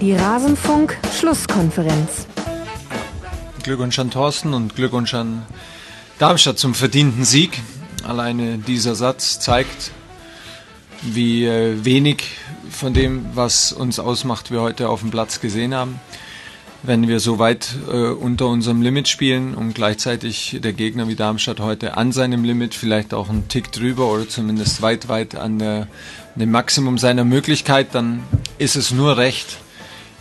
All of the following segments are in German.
Die Rasenfunk-Schlusskonferenz. Glückwunsch an Thorsten und Glückwunsch an Darmstadt zum verdienten Sieg. Alleine dieser Satz zeigt, wie äh, wenig von dem, was uns ausmacht, wir heute auf dem Platz gesehen haben. Wenn wir so weit äh, unter unserem Limit spielen und gleichzeitig der Gegner wie Darmstadt heute an seinem Limit, vielleicht auch einen Tick drüber oder zumindest weit, weit an der, dem Maximum seiner Möglichkeit, dann ist es nur recht,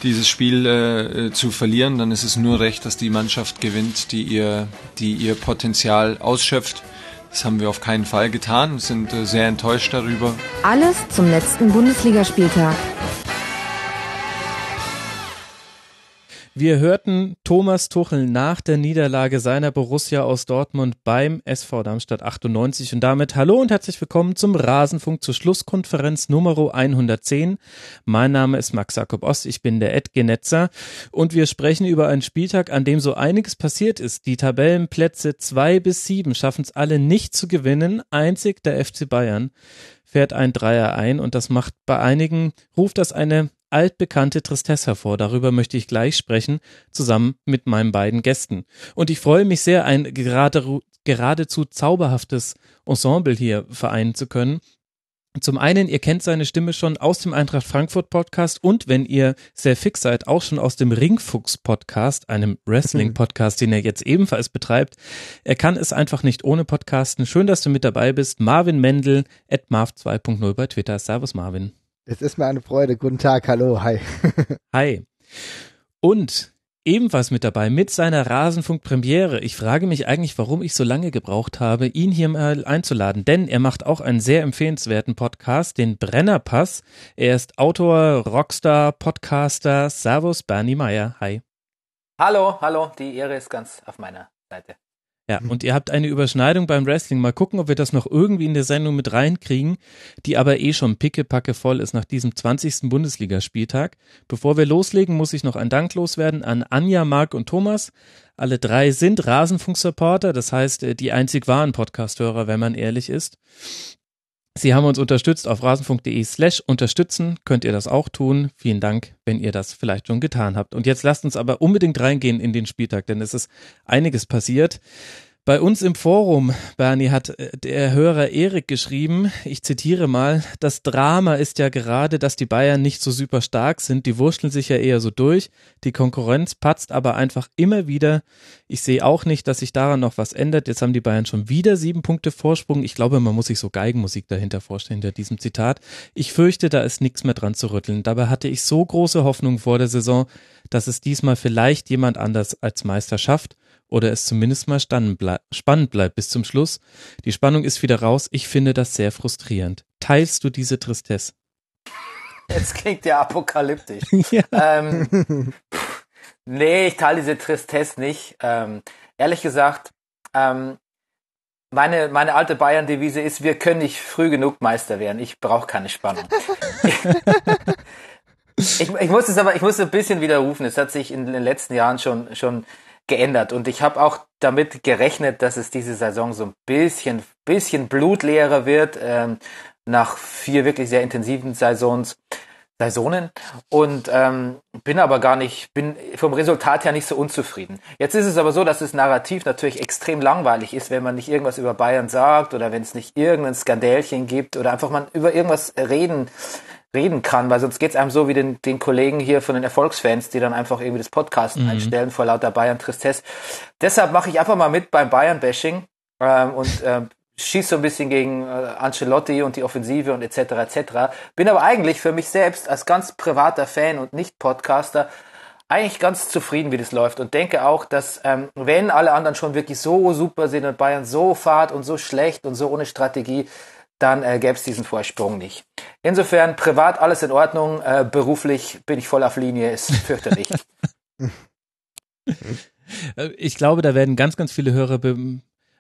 dieses Spiel äh, zu verlieren, dann ist es nur recht, dass die Mannschaft gewinnt, die ihr, die ihr Potenzial ausschöpft. Das haben wir auf keinen Fall getan, sind äh, sehr enttäuscht darüber. Alles zum letzten Bundesligaspieltag. Wir hörten Thomas Tuchel nach der Niederlage seiner Borussia aus Dortmund beim SV Darmstadt 98 und damit hallo und herzlich willkommen zum Rasenfunk zur Schlusskonferenz Nummer 110. Mein Name ist Max Jakob Ost, ich bin der Ed Genetzer und wir sprechen über einen Spieltag, an dem so einiges passiert ist. Die Tabellenplätze zwei bis sieben schaffen es alle nicht zu gewinnen, einzig der FC Bayern fährt ein Dreier ein und das macht bei einigen, ruft das eine altbekannte Tristesse hervor. Darüber möchte ich gleich sprechen, zusammen mit meinen beiden Gästen. Und ich freue mich sehr, ein gerade, geradezu zauberhaftes Ensemble hier vereinen zu können. Zum einen, ihr kennt seine Stimme schon aus dem Eintracht Frankfurt Podcast und wenn ihr sehr fix seid, auch schon aus dem Ringfuchs Podcast, einem Wrestling Podcast, den er jetzt ebenfalls betreibt. Er kann es einfach nicht ohne Podcasten. Schön, dass du mit dabei bist. Marvin Mendel, at Marv 2.0 bei Twitter. Servus Marvin. Es ist mir eine Freude. Guten Tag, hallo, hi. hi. Und ebenfalls mit dabei mit seiner Rasenfunk-Premiere. Ich frage mich eigentlich, warum ich so lange gebraucht habe, ihn hier mal einzuladen, denn er macht auch einen sehr empfehlenswerten Podcast, den Brennerpass. Er ist Autor, Rockstar, Podcaster. Servus, Bernie Meyer. Hi. Hallo, hallo, die Ehre ist ganz auf meiner Seite. Ja, und ihr habt eine Überschneidung beim Wrestling. Mal gucken, ob wir das noch irgendwie in der Sendung mit reinkriegen, die aber eh schon pickepacke voll ist nach diesem 20. Bundesligaspieltag. Bevor wir loslegen, muss ich noch ein Dank loswerden an Anja, Marc und Thomas. Alle drei sind Rasenfunk-Supporter, das heißt, äh, die einzig wahren Podcasthörer, wenn man ehrlich ist. Sie haben uns unterstützt auf rasenfunk.de slash unterstützen. Könnt ihr das auch tun. Vielen Dank, wenn ihr das vielleicht schon getan habt. Und jetzt lasst uns aber unbedingt reingehen in den Spieltag, denn es ist einiges passiert. Bei uns im Forum, Bernie, hat äh, der Hörer Erik geschrieben, ich zitiere mal, das Drama ist ja gerade, dass die Bayern nicht so super stark sind, die wurschteln sich ja eher so durch, die Konkurrenz patzt aber einfach immer wieder. Ich sehe auch nicht, dass sich daran noch was ändert. Jetzt haben die Bayern schon wieder sieben Punkte Vorsprung. Ich glaube, man muss sich so Geigenmusik dahinter vorstellen, hinter diesem Zitat. Ich fürchte, da ist nichts mehr dran zu rütteln. Dabei hatte ich so große Hoffnung vor der Saison, dass es diesmal vielleicht jemand anders als Meister schafft oder es zumindest mal spannend bleibt bis zum Schluss. Die Spannung ist wieder raus. Ich finde das sehr frustrierend. Teilst du diese Tristesse? Jetzt klingt ja apokalyptisch. ja. Ähm, nee, ich teile diese Tristesse nicht. Ähm, ehrlich gesagt, ähm, meine, meine alte Bayern-Devise ist, wir können nicht früh genug Meister werden. Ich brauche keine Spannung. ich, ich muss es aber, ich muss ein bisschen widerrufen. Es hat sich in den letzten Jahren schon, schon geändert. Und ich habe auch damit gerechnet, dass es diese Saison so ein bisschen, bisschen blutleerer wird, ähm, nach vier wirklich sehr intensiven Saisons. Saisonen und ähm, bin aber gar nicht, bin vom Resultat her nicht so unzufrieden. Jetzt ist es aber so, dass das Narrativ natürlich extrem langweilig ist, wenn man nicht irgendwas über Bayern sagt oder wenn es nicht irgendein Skandälchen gibt oder einfach man über irgendwas reden reden kann, weil sonst geht's einem so wie den, den Kollegen hier von den Erfolgsfans, die dann einfach irgendwie das Podcast mhm. einstellen vor lauter Bayern Tristesse. Deshalb mache ich einfach mal mit beim Bayern-Bashing ähm, und äh, schieße so ein bisschen gegen äh, Ancelotti und die Offensive und etc. etc. Bin aber eigentlich für mich selbst als ganz privater Fan und nicht Podcaster eigentlich ganz zufrieden, wie das läuft und denke auch, dass ähm, wenn alle anderen schon wirklich so super sind und Bayern so fad und so schlecht und so ohne Strategie, dann äh, gäbe es diesen Vorsprung nicht. Insofern privat alles in Ordnung, äh, beruflich bin ich voll auf Linie, ist fürchterlich. ich glaube, da werden ganz, ganz viele Hörer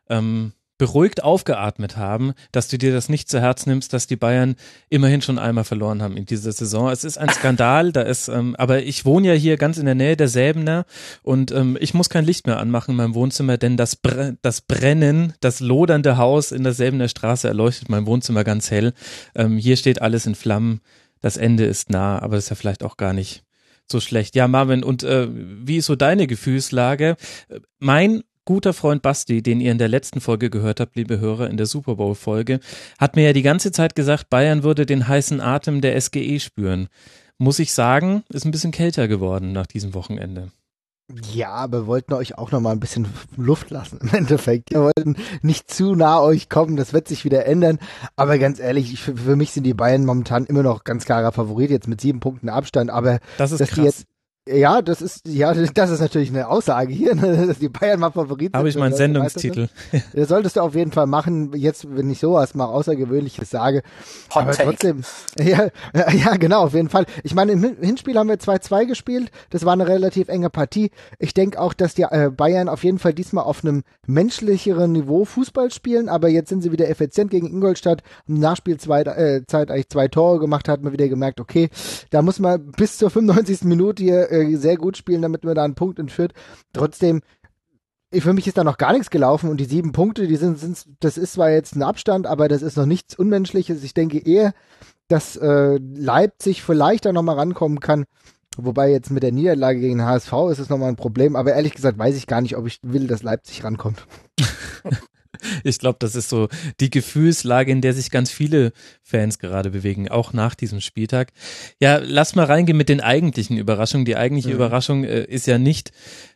ähm, beruhigt aufgeatmet haben, dass du dir das nicht zu Herz nimmst, dass die Bayern immerhin schon einmal verloren haben in dieser Saison. Es ist ein Skandal, da ist, ähm, aber ich wohne ja hier ganz in der Nähe der Säbener und ähm, ich muss kein Licht mehr anmachen in meinem Wohnzimmer, denn das, Bre das Brennen, das lodernde Haus in der Säbener Straße erleuchtet mein Wohnzimmer ganz hell. Ähm, hier steht alles in Flammen. Das Ende ist nah, aber das ist ja vielleicht auch gar nicht so schlecht. Ja, Marvin, und äh, wie ist so deine Gefühlslage? Mein guter Freund Basti, den ihr in der letzten Folge gehört habt, liebe Hörer, in der Super Bowl Folge, hat mir ja die ganze Zeit gesagt, Bayern würde den heißen Atem der SGE spüren. Muss ich sagen, ist ein bisschen kälter geworden nach diesem Wochenende. Ja, aber wir wollten euch auch noch mal ein bisschen Luft lassen im Endeffekt. Wir wollten nicht zu nah euch kommen, das wird sich wieder ändern. Aber ganz ehrlich, für, für mich sind die Bayern momentan immer noch ganz klarer Favorit, jetzt mit sieben Punkten Abstand. Aber das ist dass krass. die jetzt ja, das ist ja, das ist natürlich eine Aussage hier, ne, dass die Bayern mal Favorit sind. Habe ich meinen Sendungstitel. Das solltest du auf jeden Fall machen. Jetzt, wenn ich sowas mal Außergewöhnliches sage. Hot aber take. trotzdem, ja, ja, genau, auf jeden Fall. Ich meine, im Hinspiel haben wir 2-2 gespielt. Das war eine relativ enge Partie. Ich denke auch, dass die äh, Bayern auf jeden Fall diesmal auf einem menschlicheren Niveau Fußball spielen. Aber jetzt sind sie wieder effizient gegen Ingolstadt. Im Nachspielzeit äh, Zeit eigentlich zwei Tore gemacht, hat man wieder gemerkt, okay, da muss man bis zur 95. Minute hier äh, sehr gut spielen, damit man da einen Punkt entführt. Trotzdem, für mich ist da noch gar nichts gelaufen und die sieben Punkte, die sind, sind das ist zwar jetzt ein Abstand, aber das ist noch nichts Unmenschliches. Ich denke eher, dass äh, Leipzig vielleicht da nochmal rankommen kann. Wobei jetzt mit der Niederlage gegen HSV ist es nochmal ein Problem, aber ehrlich gesagt weiß ich gar nicht, ob ich will, dass Leipzig rankommt. Ich glaube, das ist so die Gefühlslage, in der sich ganz viele Fans gerade bewegen, auch nach diesem Spieltag. Ja, lass mal reingehen mit den eigentlichen Überraschungen. Die eigentliche mhm. Überraschung äh, ist ja nicht,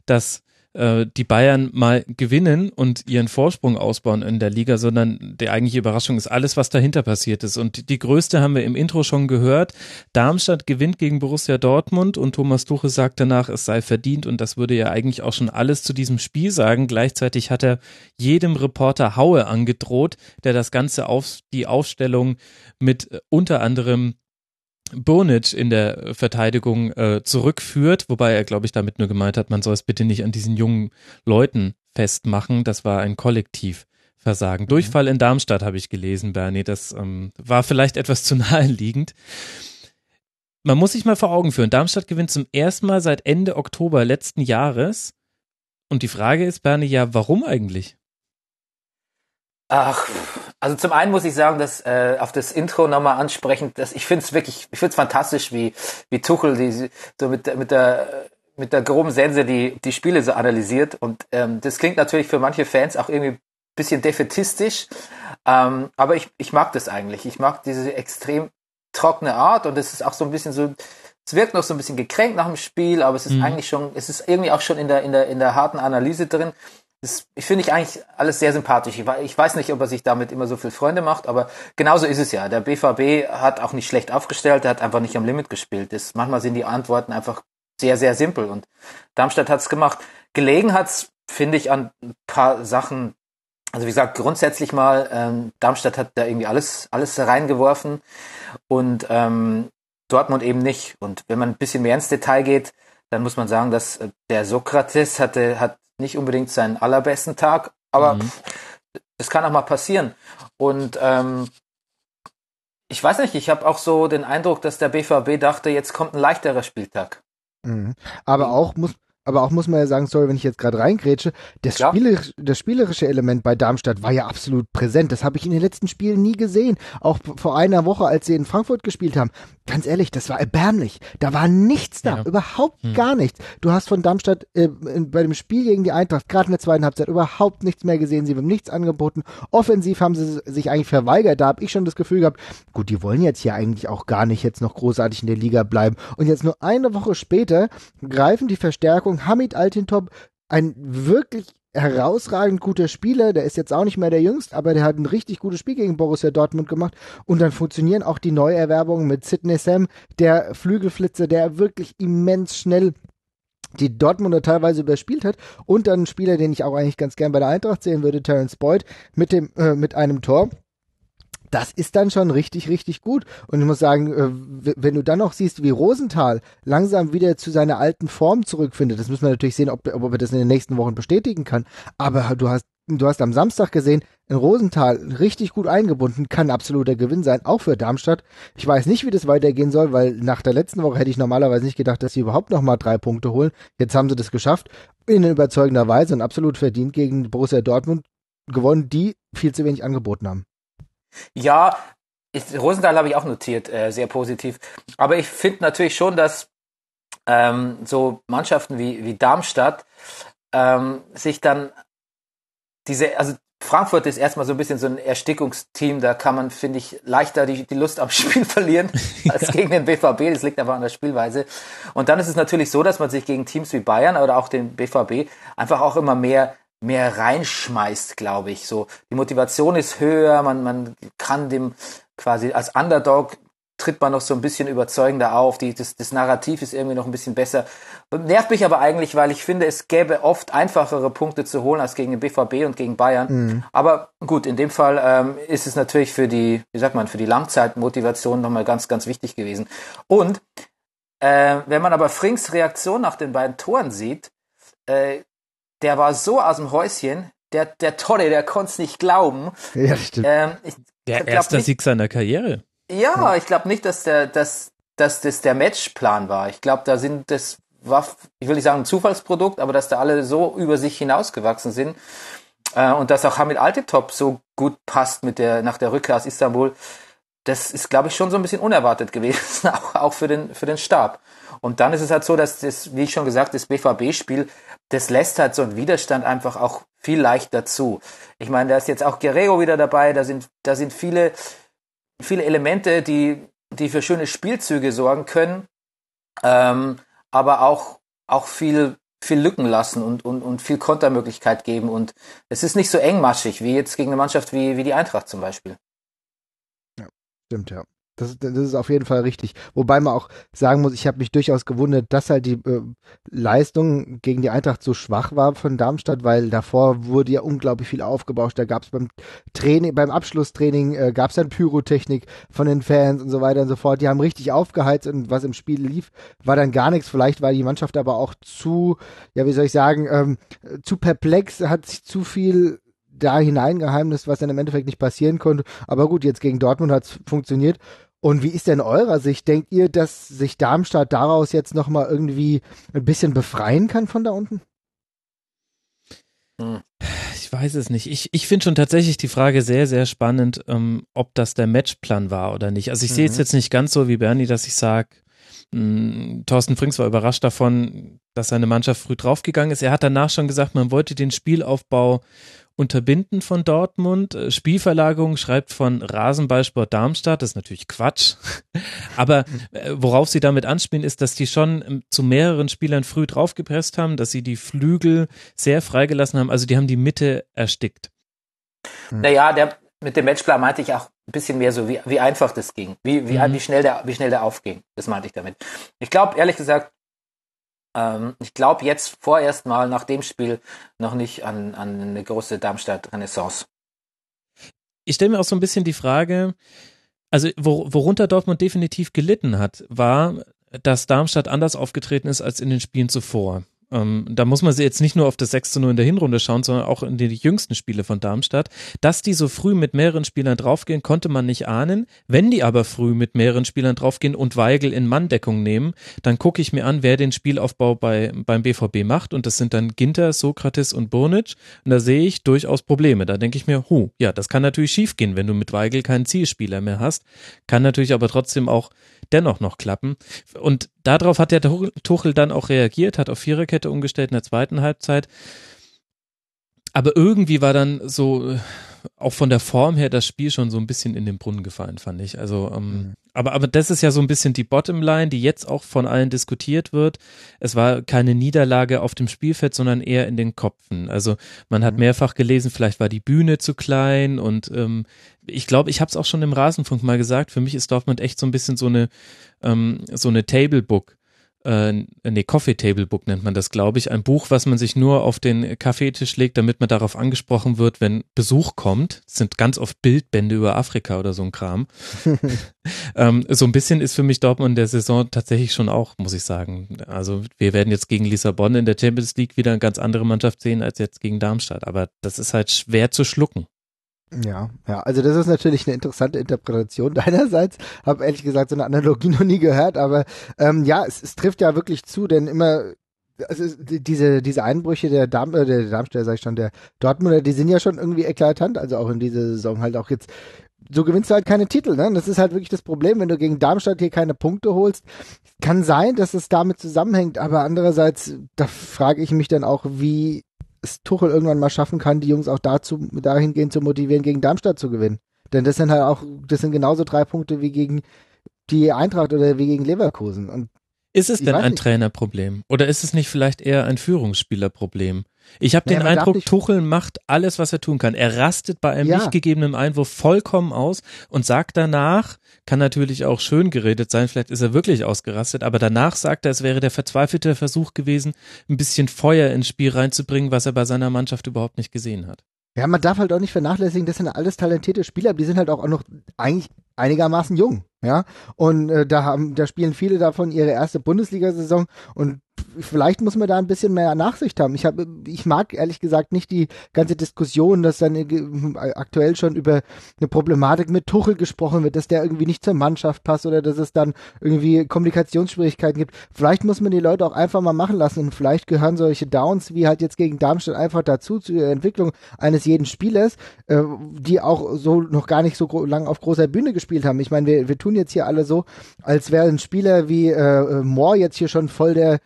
dass äh, die Bayern mal gewinnen und ihren Vorsprung ausbauen in der Liga, sondern die eigentliche Überraschung ist alles, was dahinter passiert ist. Und die größte haben wir im Intro schon gehört. Darmstadt gewinnt gegen Borussia Dortmund und Thomas Tuche sagt danach, es sei verdient und das würde ja eigentlich auch schon alles zu diesem Spiel sagen. Gleichzeitig hat er jedem Reporter Haue angedroht, der das Ganze auf die Aufstellung mit äh, unter anderem Bonic in der Verteidigung äh, zurückführt, wobei er, glaube ich, damit nur gemeint hat, man soll es bitte nicht an diesen jungen Leuten festmachen. Das war ein Kollektivversagen. Mhm. Durchfall in Darmstadt habe ich gelesen, Bernie. Das ähm, war vielleicht etwas zu naheliegend. Man muss sich mal vor Augen führen. Darmstadt gewinnt zum ersten Mal seit Ende Oktober letzten Jahres. Und die Frage ist, Bernie, ja, warum eigentlich? Ach, also zum einen muss ich sagen, dass äh, auf das Intro nochmal ansprechend, dass ich finde es wirklich, ich finde es fantastisch, wie wie Tuchel die so mit mit der mit der groben Sense die die Spiele so analysiert und ähm, das klingt natürlich für manche Fans auch irgendwie bisschen defetistisch, ähm, aber ich ich mag das eigentlich. Ich mag diese extrem trockene Art und es ist auch so ein bisschen so es wirkt noch so ein bisschen gekränkt nach dem Spiel, aber es ist mhm. eigentlich schon, es ist irgendwie auch schon in der, in der, in der harten Analyse drin. Das ich finde ich eigentlich alles sehr sympathisch. Ich, ich weiß nicht, ob er sich damit immer so viel Freunde macht, aber genauso ist es ja. Der BVB hat auch nicht schlecht aufgestellt, der hat einfach nicht am Limit gespielt. Das, manchmal sind die Antworten einfach sehr, sehr simpel und Darmstadt hat's gemacht. Gelegen hat's, finde ich, an ein paar Sachen. Also wie gesagt, grundsätzlich mal, ähm, Darmstadt hat da irgendwie alles, alles reingeworfen und ähm, Dortmund eben nicht. Und wenn man ein bisschen mehr ins Detail geht, dann muss man sagen, dass äh, der Sokrates hatte, hat nicht unbedingt seinen allerbesten Tag, aber mhm. das kann auch mal passieren. Und ähm, ich weiß nicht, ich habe auch so den Eindruck, dass der BVB dachte, jetzt kommt ein leichterer Spieltag. Mhm. Aber auch muss, aber auch muss man ja sagen, sorry, wenn ich jetzt gerade reingrätsche, das, ja. spielerisch, das spielerische Element bei Darmstadt war ja absolut präsent. Das habe ich in den letzten Spielen nie gesehen. Auch vor einer Woche, als sie in Frankfurt gespielt haben. Ganz ehrlich, das war erbärmlich. Da war nichts da, ja. überhaupt hm. gar nichts. Du hast von Darmstadt äh, bei dem Spiel gegen die Eintracht, gerade in der zweiten Halbzeit, überhaupt nichts mehr gesehen. Sie haben nichts angeboten. Offensiv haben sie sich eigentlich verweigert. Da habe ich schon das Gefühl gehabt, gut, die wollen jetzt hier eigentlich auch gar nicht jetzt noch großartig in der Liga bleiben. Und jetzt nur eine Woche später greifen die Verstärkung Hamid Altintop, ein wirklich herausragend guter Spieler, der ist jetzt auch nicht mehr der Jüngst, aber der hat ein richtig gutes Spiel gegen Borussia Dortmund gemacht. Und dann funktionieren auch die Neuerwerbungen mit Sidney Sam, der Flügelflitzer, der wirklich immens schnell die Dortmunder teilweise überspielt hat. Und dann ein Spieler, den ich auch eigentlich ganz gern bei der Eintracht sehen würde, Terence Boyd mit dem äh, mit einem Tor das ist dann schon richtig, richtig gut. Und ich muss sagen, äh, wenn du dann noch siehst, wie Rosenthal langsam wieder zu seiner alten Form zurückfindet, das müssen wir natürlich sehen, ob, ob er das in den nächsten Wochen bestätigen kann. Aber du hast, du hast am Samstag gesehen, in Rosenthal richtig gut eingebunden, kann absoluter Gewinn sein, auch für Darmstadt. Ich weiß nicht, wie das weitergehen soll, weil nach der letzten Woche hätte ich normalerweise nicht gedacht, dass sie überhaupt noch mal drei Punkte holen. Jetzt haben sie das geschafft, in überzeugender Weise und absolut verdient gegen Borussia Dortmund gewonnen, die viel zu wenig angeboten haben. Ja, ich, Rosenthal habe ich auch notiert, äh, sehr positiv. Aber ich finde natürlich schon, dass ähm, so Mannschaften wie, wie Darmstadt ähm, sich dann diese, also Frankfurt ist erstmal so ein bisschen so ein Erstickungsteam, da kann man, finde ich, leichter die, die Lust am Spiel verlieren als ja. gegen den BVB. Das liegt einfach an der Spielweise. Und dann ist es natürlich so, dass man sich gegen Teams wie Bayern oder auch den BVB einfach auch immer mehr mehr reinschmeißt, glaube ich. So die Motivation ist höher, man man kann dem quasi als Underdog tritt man noch so ein bisschen überzeugender auf. Die, das, das Narrativ ist irgendwie noch ein bisschen besser. Nervt mich aber eigentlich, weil ich finde, es gäbe oft einfachere Punkte zu holen als gegen den BVB und gegen Bayern. Mhm. Aber gut, in dem Fall ähm, ist es natürlich für die, wie sagt man, für die Langzeitmotivation nochmal ganz, ganz wichtig gewesen. Und äh, wenn man aber Frings Reaktion nach den beiden Toren sieht, äh, der war so aus dem Häuschen, der, der Tolle, der konnte es nicht glauben. Ja, stimmt. Ähm, ich, der erste Sieg seiner Karriere. Ja, ich glaube nicht, dass der, dass, dass das der Matchplan war. Ich glaube, da sind das war, ich will nicht sagen ein Zufallsprodukt, aber dass da alle so über sich hinausgewachsen sind äh, und dass auch Hamid Altitop so gut passt mit der nach der Rückkehr aus Istanbul. Das ist, glaube ich, schon so ein bisschen unerwartet gewesen, auch, auch für den für den Stab. Und dann ist es halt so, dass das, wie ich schon gesagt, das BVB-Spiel, das lässt halt so einen Widerstand einfach auch viel leichter zu. Ich meine, da ist jetzt auch Guerrero wieder dabei, da sind, da sind viele, viele Elemente, die, die für schöne Spielzüge sorgen können, ähm, aber auch, auch viel, viel Lücken lassen und, und, und viel Kontermöglichkeit geben. Und es ist nicht so engmaschig wie jetzt gegen eine Mannschaft wie, wie die Eintracht zum Beispiel. Ja, stimmt, ja. Das, das ist auf jeden Fall richtig. Wobei man auch sagen muss, ich habe mich durchaus gewundert, dass halt die äh, Leistung gegen die Eintracht so schwach war von Darmstadt, weil davor wurde ja unglaublich viel aufgebauscht. Da gab es beim Training, beim Abschlusstraining äh, gab es dann Pyrotechnik von den Fans und so weiter und so fort. Die haben richtig aufgeheizt und was im Spiel lief, war dann gar nichts. Vielleicht war die Mannschaft aber auch zu, ja wie soll ich sagen, ähm, zu perplex, hat sich zu viel da hineingeheimnis, was dann im Endeffekt nicht passieren konnte. Aber gut, jetzt gegen Dortmund hat es funktioniert. Und wie ist denn eurer Sicht? Denkt ihr, dass sich Darmstadt daraus jetzt nochmal irgendwie ein bisschen befreien kann von da unten? Ich weiß es nicht. Ich, ich finde schon tatsächlich die Frage sehr, sehr spannend, ähm, ob das der Matchplan war oder nicht. Also ich mhm. sehe es jetzt nicht ganz so wie Bernie, dass ich sage, hm, Thorsten Frings war überrascht davon, dass seine Mannschaft früh draufgegangen ist. Er hat danach schon gesagt, man wollte den Spielaufbau Unterbinden von Dortmund. Äh, Spielverlagerung schreibt von Rasenballsport Darmstadt. Das ist natürlich Quatsch. Aber äh, worauf sie damit anspielen, ist, dass die schon ähm, zu mehreren Spielern früh draufgepresst haben, dass sie die Flügel sehr freigelassen haben. Also die haben die Mitte erstickt. Hm. Naja, der, mit dem Matchplan meinte ich auch ein bisschen mehr so, wie, wie einfach das ging, wie, wie, mhm. wie, schnell der, wie schnell der aufging. Das meinte ich damit. Ich glaube, ehrlich gesagt, ähm, ich glaube jetzt vorerst mal nach dem Spiel noch nicht an, an eine große Darmstadt-Renaissance. Ich stelle mir auch so ein bisschen die Frage, also worunter Dortmund definitiv gelitten hat, war, dass Darmstadt anders aufgetreten ist als in den Spielen zuvor. Ähm, da muss man sie jetzt nicht nur auf das 6 zu 0 in der Hinrunde schauen, sondern auch in die jüngsten Spiele von Darmstadt. Dass die so früh mit mehreren Spielern draufgehen, konnte man nicht ahnen. Wenn die aber früh mit mehreren Spielern draufgehen und Weigel in Manndeckung nehmen, dann gucke ich mir an, wer den Spielaufbau bei, beim BVB macht. Und das sind dann Ginter, Sokrates und Burnic. Und da sehe ich durchaus Probleme. Da denke ich mir, hu, ja, das kann natürlich schiefgehen, wenn du mit Weigel keinen Zielspieler mehr hast. Kann natürlich aber trotzdem auch dennoch noch klappen. Und darauf hat der Tuchel dann auch reagiert, hat auf Viererkette umgestellt in der zweiten Halbzeit. Aber irgendwie war dann so, äh, auch von der Form her, das Spiel schon so ein bisschen in den Brunnen gefallen, fand ich. Also, ähm, mhm. aber, aber das ist ja so ein bisschen die Bottomline, die jetzt auch von allen diskutiert wird. Es war keine Niederlage auf dem Spielfeld, sondern eher in den Kopfen. Also man hat mhm. mehrfach gelesen, vielleicht war die Bühne zu klein und ähm, ich glaube, ich habe es auch schon im Rasenfunk mal gesagt, für mich ist Dortmund echt so ein bisschen so eine, ähm, so eine Tablebook äh, nee, Coffee Table Book nennt man das, glaube ich. Ein Buch, was man sich nur auf den Kaffeetisch legt, damit man darauf angesprochen wird, wenn Besuch kommt. Das sind ganz oft Bildbände über Afrika oder so ein Kram. ähm, so ein bisschen ist für mich Dortmund in der Saison tatsächlich schon auch, muss ich sagen. Also wir werden jetzt gegen Lissabon in der Champions League wieder eine ganz andere Mannschaft sehen als jetzt gegen Darmstadt. Aber das ist halt schwer zu schlucken. Ja, ja, also das ist natürlich eine interessante Interpretation deinerseits. Habe ehrlich gesagt so eine Analogie noch nie gehört, aber ähm, ja, es, es trifft ja wirklich zu, denn immer also diese diese Einbrüche der Darm äh, der Darmstädter sag ich schon der Dortmunder, die sind ja schon irgendwie eklatant, also auch in dieser Saison halt auch jetzt so gewinnst du halt keine Titel, ne? Das ist halt wirklich das Problem, wenn du gegen Darmstadt hier keine Punkte holst. Kann sein, dass es damit zusammenhängt, aber andererseits, da frage ich mich dann auch, wie es Tuchel irgendwann mal schaffen kann, die Jungs auch dazu, dahingehend zu motivieren, gegen Darmstadt zu gewinnen. Denn das sind halt auch, das sind genauso drei Punkte wie gegen die Eintracht oder wie gegen Leverkusen. Und ist es denn ein nicht. Trainerproblem? Oder ist es nicht vielleicht eher ein Führungsspielerproblem? Ich habe naja, den Eindruck, Tuchel macht alles, was er tun kann. Er rastet bei einem ja. nicht gegebenen Einwurf vollkommen aus und sagt danach, kann natürlich auch schön geredet sein, vielleicht ist er wirklich ausgerastet, aber danach sagt er, es wäre der verzweifelte Versuch gewesen, ein bisschen Feuer ins Spiel reinzubringen, was er bei seiner Mannschaft überhaupt nicht gesehen hat. Ja, man darf halt auch nicht vernachlässigen, das sind alles talentierte Spieler, die sind halt auch noch eigentlich einigermaßen jung, ja. Und äh, da haben, da spielen viele davon ihre erste Bundesliga-Saison und vielleicht muss man da ein bisschen mehr Nachsicht haben. Ich habe, ich mag ehrlich gesagt nicht die ganze Diskussion, dass dann aktuell schon über eine Problematik mit Tuchel gesprochen wird, dass der irgendwie nicht zur Mannschaft passt oder dass es dann irgendwie Kommunikationsschwierigkeiten gibt. Vielleicht muss man die Leute auch einfach mal machen lassen und vielleicht gehören solche Downs wie halt jetzt gegen Darmstadt einfach dazu zur Entwicklung eines jeden Spielers, äh, die auch so noch gar nicht so lang auf großer Bühne gespielt haben. Ich meine, wir, wir tun jetzt hier alle so, als wäre ein Spieler wie äh, Moore jetzt hier schon voll der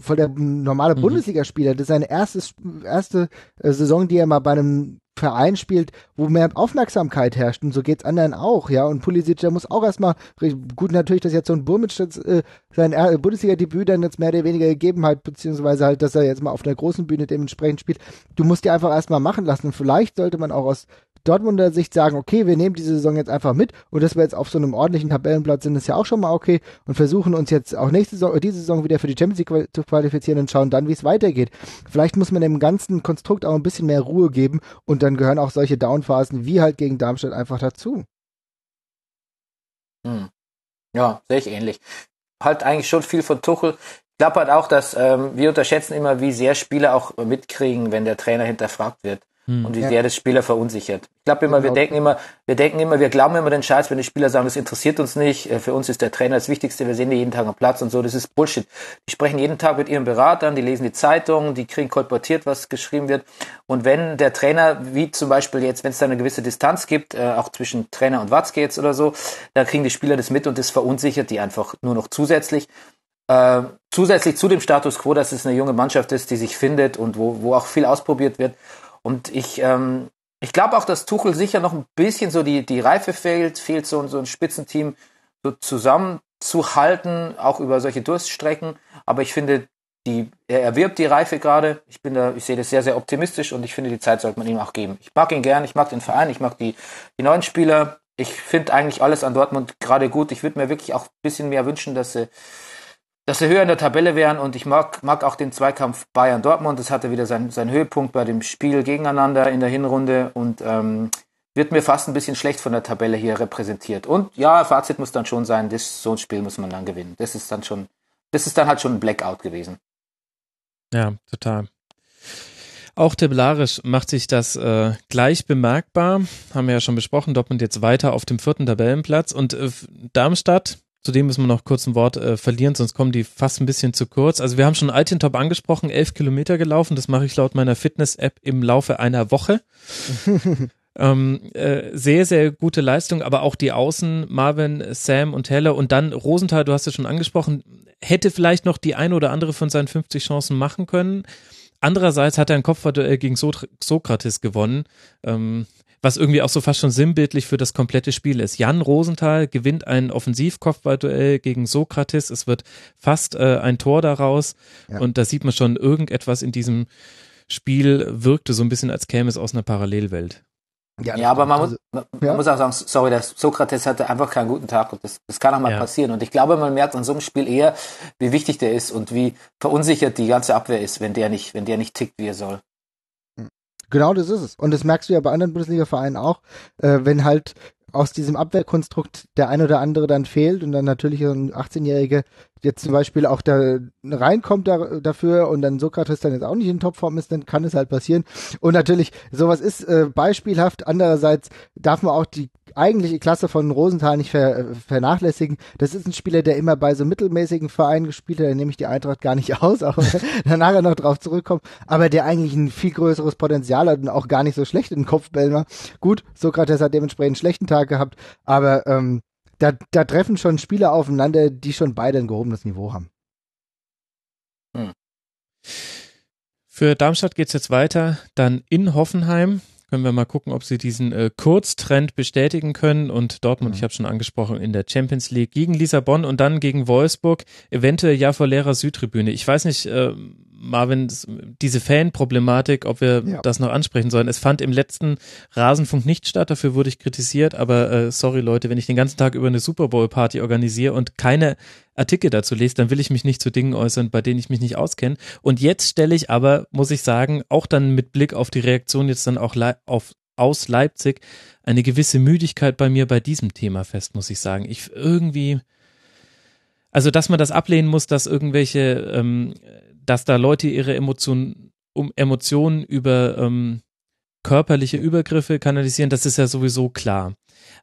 voll der normale mhm. Bundesligaspieler. Das ist seine erste, erste äh, Saison, die er mal bei einem Verein spielt, wo mehr Aufmerksamkeit herrscht und so geht's anderen auch, ja. Und Pulisic, der muss auch erstmal, gut natürlich, dass jetzt so ein jetzt, äh, sein Bundesliga-Debüt dann jetzt mehr oder weniger gegeben hat, beziehungsweise halt, dass er jetzt mal auf der großen Bühne dementsprechend spielt. Du musst die einfach erstmal machen lassen. Und vielleicht sollte man auch aus Dortmunder Sicht sagen, okay, wir nehmen diese Saison jetzt einfach mit und dass wir jetzt auf so einem ordentlichen Tabellenplatz sind, ist ja auch schon mal okay und versuchen uns jetzt auch nächste Saison, diese Saison wieder für die Champions League zu qualifizieren und schauen dann, wie es weitergeht. Vielleicht muss man dem ganzen Konstrukt auch ein bisschen mehr Ruhe geben und dann gehören auch solche Downphasen wie halt gegen Darmstadt einfach dazu. Hm. Ja, sehe ich ähnlich. Halt eigentlich schon viel von Tuchel. Glaube halt auch, dass ähm, wir unterschätzen immer, wie sehr Spieler auch mitkriegen, wenn der Trainer hinterfragt wird hm. und wie ja. sehr das Spieler verunsichert. Ich glaube immer, genau. wir denken immer, wir denken immer, wir glauben immer den Scheiß, wenn die Spieler sagen, das interessiert uns nicht, äh, für uns ist der Trainer das Wichtigste, wir sehen die jeden Tag am Platz und so, das ist Bullshit. Die sprechen jeden Tag mit ihren Beratern, die lesen die Zeitungen, die kriegen kolportiert, was geschrieben wird. Und wenn der Trainer, wie zum Beispiel jetzt, wenn es da eine gewisse Distanz gibt, äh, auch zwischen Trainer und Watzke jetzt oder so, dann kriegen die Spieler das mit und das verunsichert die einfach nur noch zusätzlich. Äh, zusätzlich zu dem Status quo, dass es eine junge Mannschaft ist, die sich findet und wo, wo auch viel ausprobiert wird. Und ich, ähm, ich glaube auch, dass Tuchel sicher noch ein bisschen so die, die Reife fehlt, fehlt so, so ein Spitzenteam so zusammenzuhalten, auch über solche Durststrecken. Aber ich finde, die, er erwirbt die Reife gerade. Ich bin da, ich sehe das sehr, sehr optimistisch und ich finde, die Zeit sollte man ihm auch geben. Ich mag ihn gern, ich mag den Verein, ich mag die, die neuen Spieler. Ich finde eigentlich alles an Dortmund gerade gut. Ich würde mir wirklich auch ein bisschen mehr wünschen, dass sie dass sie höher in der Tabelle wären und ich mag, mag auch den Zweikampf Bayern-Dortmund. Das hatte wieder seinen, seinen Höhepunkt bei dem Spiel gegeneinander in der Hinrunde und ähm, wird mir fast ein bisschen schlecht von der Tabelle hier repräsentiert. Und ja, Fazit muss dann schon sein, das, so ein Spiel muss man dann gewinnen. Das ist dann schon, das ist dann halt schon ein Blackout gewesen. Ja, total. Auch tabellarisch macht sich das äh, gleich bemerkbar. Haben wir ja schon besprochen. Dortmund jetzt weiter auf dem vierten Tabellenplatz und äh, Darmstadt Zudem müssen wir noch kurz ein Wort äh, verlieren, sonst kommen die fast ein bisschen zu kurz. Also wir haben schon Altintop angesprochen, elf Kilometer gelaufen. Das mache ich laut meiner Fitness-App im Laufe einer Woche. ähm, äh, sehr, sehr gute Leistung, aber auch die Außen, Marvin, Sam und Heller und dann Rosenthal, du hast es schon angesprochen, hätte vielleicht noch die eine oder andere von seinen 50 Chancen machen können. Andererseits hat er ein Kopfballduell gegen Sokrates gewonnen. Ähm, was irgendwie auch so fast schon sinnbildlich für das komplette Spiel ist. Jan Rosenthal gewinnt ein Offensivkopfballduell gegen Sokrates. Es wird fast äh, ein Tor daraus ja. und da sieht man schon, irgendetwas in diesem Spiel wirkte so ein bisschen, als käme es aus einer Parallelwelt. Ja, ja aber man, also, muss, man ja? muss auch sagen, sorry, der Sokrates hatte einfach keinen guten Tag und das, das kann auch mal ja. passieren. Und ich glaube, man merkt an so einem Spiel eher, wie wichtig der ist und wie verunsichert die ganze Abwehr ist, wenn der nicht, wenn der nicht tickt, wie er soll. Genau das ist es. Und das merkst du ja bei anderen Bundesliga-Vereinen auch, äh, wenn halt aus diesem Abwehrkonstrukt der ein oder andere dann fehlt und dann natürlich ein 18-Jähriger jetzt zum Beispiel auch da reinkommt da, dafür und dann Sokrates dann jetzt auch nicht in Topform ist, dann kann es halt passieren. Und natürlich, sowas ist äh, beispielhaft. Andererseits darf man auch die eigentliche Klasse von Rosenthal nicht ver, vernachlässigen. Das ist ein Spieler, der immer bei so mittelmäßigen Vereinen gespielt hat, da nehme ich die Eintracht gar nicht aus, auch wenn nachher noch drauf zurückkommt, aber der eigentlich ein viel größeres Potenzial hat und auch gar nicht so schlecht in den Kopfbällen war. Gut, Sokrates hat dementsprechend einen schlechten Tag gehabt, aber ähm, da, da treffen schon Spieler aufeinander, die schon beide ein gehobenes Niveau haben. Hm. Für Darmstadt geht's jetzt weiter, dann in Hoffenheim. Können wir mal gucken, ob sie diesen äh, Kurztrend bestätigen können. Und Dortmund, mhm. ich habe schon angesprochen, in der Champions League gegen Lissabon und dann gegen Wolfsburg, eventuell ja vor leerer Südtribüne. Ich weiß nicht, äh, Marvin, diese Fan-Problematik, ob wir ja. das noch ansprechen sollen. Es fand im letzten Rasenfunk nicht statt, dafür wurde ich kritisiert, aber äh, sorry Leute, wenn ich den ganzen Tag über eine Super Bowl-Party organisiere und keine Artikel dazu lese, dann will ich mich nicht zu Dingen äußern, bei denen ich mich nicht auskenne. Und jetzt stelle ich aber, muss ich sagen, auch dann mit Blick auf die Reaktion jetzt dann auch auf, aus Leipzig, eine gewisse Müdigkeit bei mir bei diesem Thema fest, muss ich sagen. Ich irgendwie, also dass man das ablehnen muss, dass irgendwelche ähm, dass da Leute ihre Emotionen, um Emotionen über ähm, körperliche Übergriffe kanalisieren, das ist ja sowieso klar.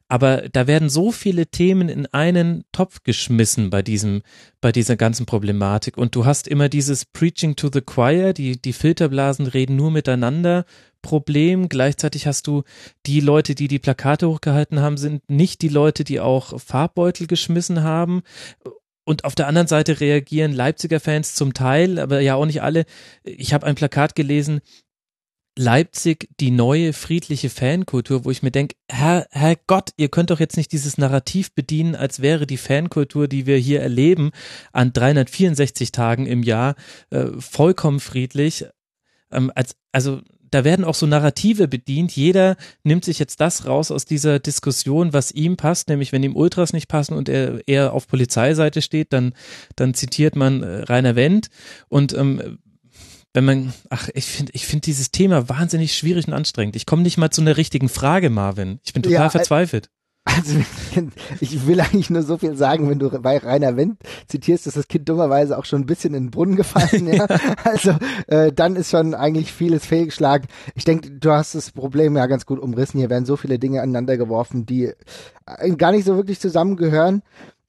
Aber da werden so viele Themen in einen Topf geschmissen bei diesem, bei dieser ganzen Problematik. Und du hast immer dieses Preaching to the Choir, die, die Filterblasen reden nur miteinander. Problem. Gleichzeitig hast du die Leute, die die Plakate hochgehalten haben, sind nicht die Leute, die auch Farbbeutel geschmissen haben. Und auf der anderen Seite reagieren Leipziger Fans zum Teil, aber ja auch nicht alle. Ich habe ein Plakat gelesen, Leipzig die neue friedliche Fankultur, wo ich mir denke, Herr, Herr Gott, ihr könnt doch jetzt nicht dieses Narrativ bedienen, als wäre die Fankultur, die wir hier erleben, an 364 Tagen im Jahr äh, vollkommen friedlich. Ähm, als, also da werden auch so Narrative bedient. Jeder nimmt sich jetzt das raus aus dieser Diskussion, was ihm passt, nämlich wenn ihm Ultras nicht passen und er eher auf Polizeiseite steht, dann, dann zitiert man äh, Rainer Wendt und ähm, wenn man, ach, ich finde, ich finde dieses Thema wahnsinnig schwierig und anstrengend. Ich komme nicht mal zu einer richtigen Frage, Marvin. Ich bin total ja, äh, verzweifelt. Also ich will eigentlich nur so viel sagen, wenn du bei Rainer Wendt zitierst, ist das Kind dummerweise auch schon ein bisschen in den Brunnen gefallen. ja. Also äh, dann ist schon eigentlich vieles fehlgeschlagen. Ich denke, du hast das Problem ja ganz gut umrissen. Hier werden so viele Dinge aneinander geworfen, die äh, gar nicht so wirklich zusammengehören.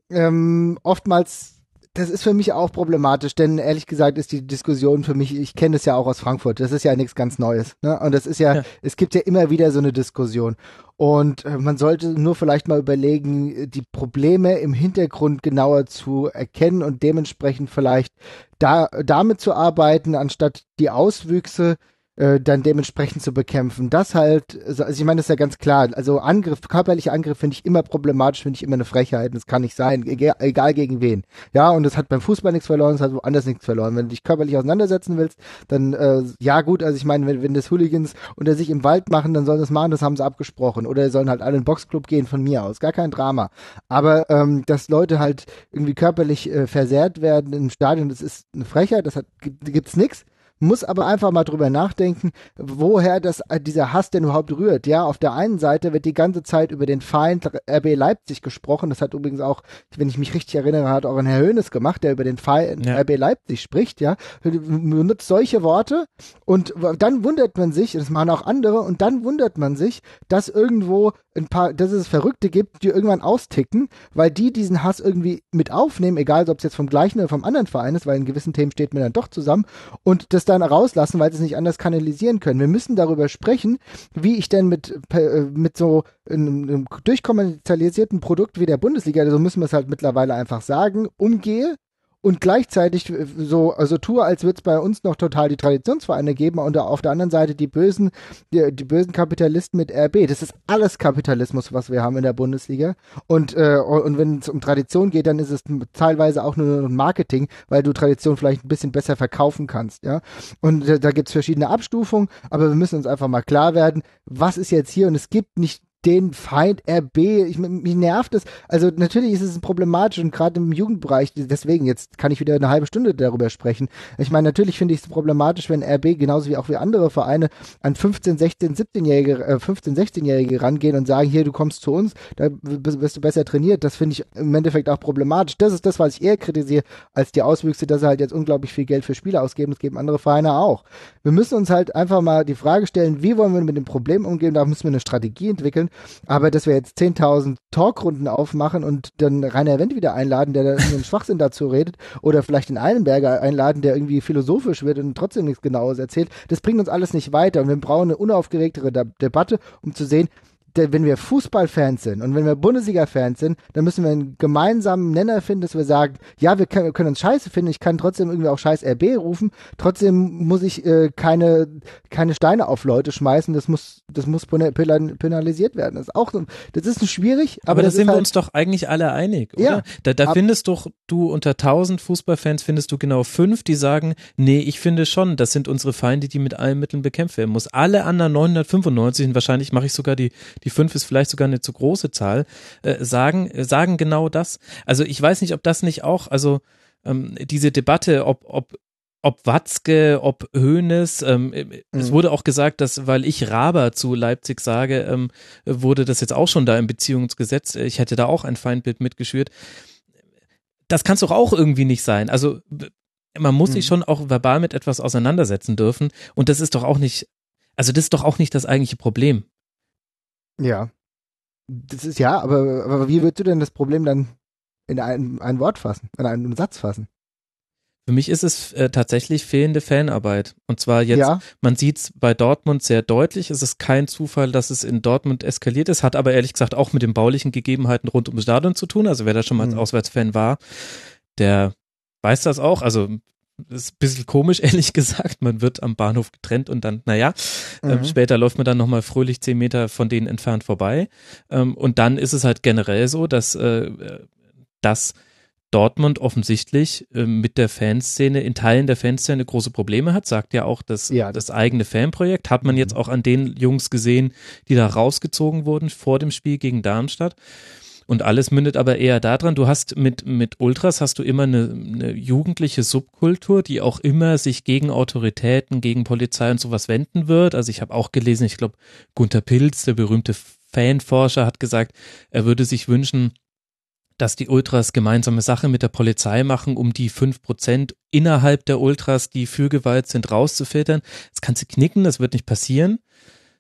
Ähm, oftmals das ist für mich auch problematisch, denn ehrlich gesagt ist die Diskussion für mich, ich kenne das ja auch aus Frankfurt, das ist ja nichts ganz Neues. Ne? Und das ist ja, ja, es gibt ja immer wieder so eine Diskussion. Und äh, man sollte nur vielleicht mal überlegen, die Probleme im Hintergrund genauer zu erkennen und dementsprechend vielleicht da damit zu arbeiten, anstatt die Auswüchse äh, dann dementsprechend zu bekämpfen. Das halt, also ich meine, das ist ja ganz klar. Also Angriff, körperlicher Angriff finde ich immer problematisch, finde ich immer eine Frechheit. Das kann nicht sein, egal, gegen wen. Ja, und das hat beim Fußball nichts verloren, es hat woanders nichts verloren. Wenn du dich körperlich auseinandersetzen willst, dann äh, ja gut, also ich meine, wenn, wenn das Hooligans unter sich im Wald machen, dann sollen das machen, das haben sie abgesprochen. Oder sollen halt alle in den Boxclub gehen von mir aus. Gar kein Drama. Aber ähm, dass Leute halt irgendwie körperlich äh, versehrt werden im Stadion, das ist eine Frechheit, das hat, gibt's nix muss aber einfach mal drüber nachdenken, woher das, äh, dieser Hass denn überhaupt rührt. Ja, auf der einen Seite wird die ganze Zeit über den Feind RB Leipzig gesprochen. Das hat übrigens auch, wenn ich mich richtig erinnere, hat auch ein Herr Höhnes gemacht, der über den Feind ja. RB Leipzig spricht. Ja, benutzt solche Worte und dann wundert man sich, das machen auch andere, und dann wundert man sich, dass irgendwo ein paar, dass es Verrückte gibt, die irgendwann austicken, weil die diesen Hass irgendwie mit aufnehmen, egal ob es jetzt vom gleichen oder vom anderen Verein ist, weil in gewissen Themen steht man dann doch zusammen und das dann rauslassen, weil sie es nicht anders kanalisieren können. Wir müssen darüber sprechen, wie ich denn mit, äh, mit so einem, einem durchkommerzialisierten Produkt wie der Bundesliga, so müssen wir es halt mittlerweile einfach sagen, umgehe und gleichzeitig so also tue, als würde es bei uns noch total die Traditionsvereine geben und auf der anderen Seite die bösen die, die, bösen Kapitalisten mit RB. Das ist alles Kapitalismus, was wir haben in der Bundesliga und äh, und wenn es um Tradition geht, dann ist es teilweise auch nur Marketing, weil du Tradition vielleicht ein bisschen besser verkaufen kannst, ja. Und äh, da gibt's verschiedene Abstufungen, aber wir müssen uns einfach mal klar werden, was ist jetzt hier und es gibt nicht den Feind RB. Ich, mich nervt es. Also natürlich ist es problematisch und gerade im Jugendbereich, deswegen, jetzt kann ich wieder eine halbe Stunde darüber sprechen. Ich meine, natürlich finde ich es problematisch, wenn RB genauso wie auch wie andere Vereine an 15, 16, 17-Jährige, äh, 15, 16-Jährige rangehen und sagen, hier, du kommst zu uns, da wirst du besser trainiert. Das finde ich im Endeffekt auch problematisch. Das ist das, was ich eher kritisiere, als die Auswüchse, dass sie halt jetzt unglaublich viel Geld für Spieler ausgeben. Das geben andere Vereine auch. Wir müssen uns halt einfach mal die Frage stellen, wie wollen wir mit dem Problem umgehen? Da müssen wir eine Strategie entwickeln Aber dass wir jetzt 10.000 Talkrunden aufmachen und dann Rainer Wendt wieder einladen, der da einen Schwachsinn dazu redet, oder vielleicht den Eilenberger einladen, der irgendwie philosophisch wird und trotzdem nichts Genaues erzählt, das bringt uns alles nicht weiter. Und wir brauchen eine unaufgeregtere De Debatte, um zu sehen, wenn wir Fußballfans sind und wenn wir Bundesliga-Fans sind, dann müssen wir einen gemeinsamen Nenner finden, dass wir sagen, ja, wir können, wir können uns scheiße finden, ich kann trotzdem irgendwie auch scheiß RB rufen, trotzdem muss ich äh, keine, keine Steine auf Leute schmeißen, das muss, das muss penalisiert werden. Das ist auch, das ist schwierig. Aber, aber da sind wir halt uns doch eigentlich alle einig, oder? Ja, da, da findest doch du unter tausend Fußballfans findest du genau fünf, die sagen, nee, ich finde schon, das sind unsere Feinde, die mit allen Mitteln bekämpft werden muss. Alle anderen 995, und wahrscheinlich mache ich sogar die, die fünf ist vielleicht sogar eine zu große Zahl, äh, sagen, sagen genau das. Also ich weiß nicht, ob das nicht auch, also ähm, diese Debatte, ob, ob ob Watzke, ob Hoeneß, ähm, äh, mhm. es wurde auch gesagt, dass, weil ich Raber zu Leipzig sage, ähm, wurde das jetzt auch schon da im Beziehungsgesetz, ich hätte da auch ein Feindbild mitgeschürt. Das kann es doch auch irgendwie nicht sein. Also man muss mhm. sich schon auch verbal mit etwas auseinandersetzen dürfen und das ist doch auch nicht, also das ist doch auch nicht das eigentliche Problem. Ja. Das ist ja, aber, aber wie würdest du denn das Problem dann in ein, ein Wort fassen, in einen Satz fassen? Für mich ist es äh, tatsächlich fehlende Fanarbeit. Und zwar jetzt, ja. man sieht es bei Dortmund sehr deutlich. Es ist kein Zufall, dass es in Dortmund eskaliert ist. Hat aber ehrlich gesagt auch mit den baulichen Gegebenheiten rund ums Stadion zu tun. Also wer da schon mal mhm. als Auswärtsfan war, der weiß das auch. Also das ist ein bisschen komisch, ehrlich gesagt. Man wird am Bahnhof getrennt und dann, naja, ähm, mhm. ähm, später läuft man dann nochmal fröhlich zehn Meter von denen entfernt vorbei. Ähm, und dann ist es halt generell so, dass, äh, dass Dortmund offensichtlich äh, mit der Fanszene, in Teilen der Fanszene große Probleme hat, sagt ja auch das, ja. das eigene Fanprojekt, hat man jetzt mhm. auch an den Jungs gesehen, die da rausgezogen wurden vor dem Spiel gegen Darmstadt. Und alles mündet aber eher daran, du hast mit, mit Ultras hast du immer eine, eine jugendliche Subkultur, die auch immer sich gegen Autoritäten, gegen Polizei und sowas wenden wird. Also ich habe auch gelesen, ich glaube, Gunther Pilz, der berühmte Fanforscher, hat gesagt, er würde sich wünschen, dass die Ultras gemeinsame Sache mit der Polizei machen, um die fünf Prozent innerhalb der Ultras, die für Gewalt sind, rauszufiltern. Das kannst du knicken, das wird nicht passieren.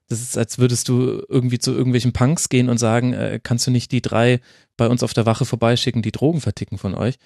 Das ist, als würdest du irgendwie zu irgendwelchen Punks gehen und sagen, äh, kannst du nicht die drei bei uns auf der Wache vorbeischicken, die Drogen verticken von euch?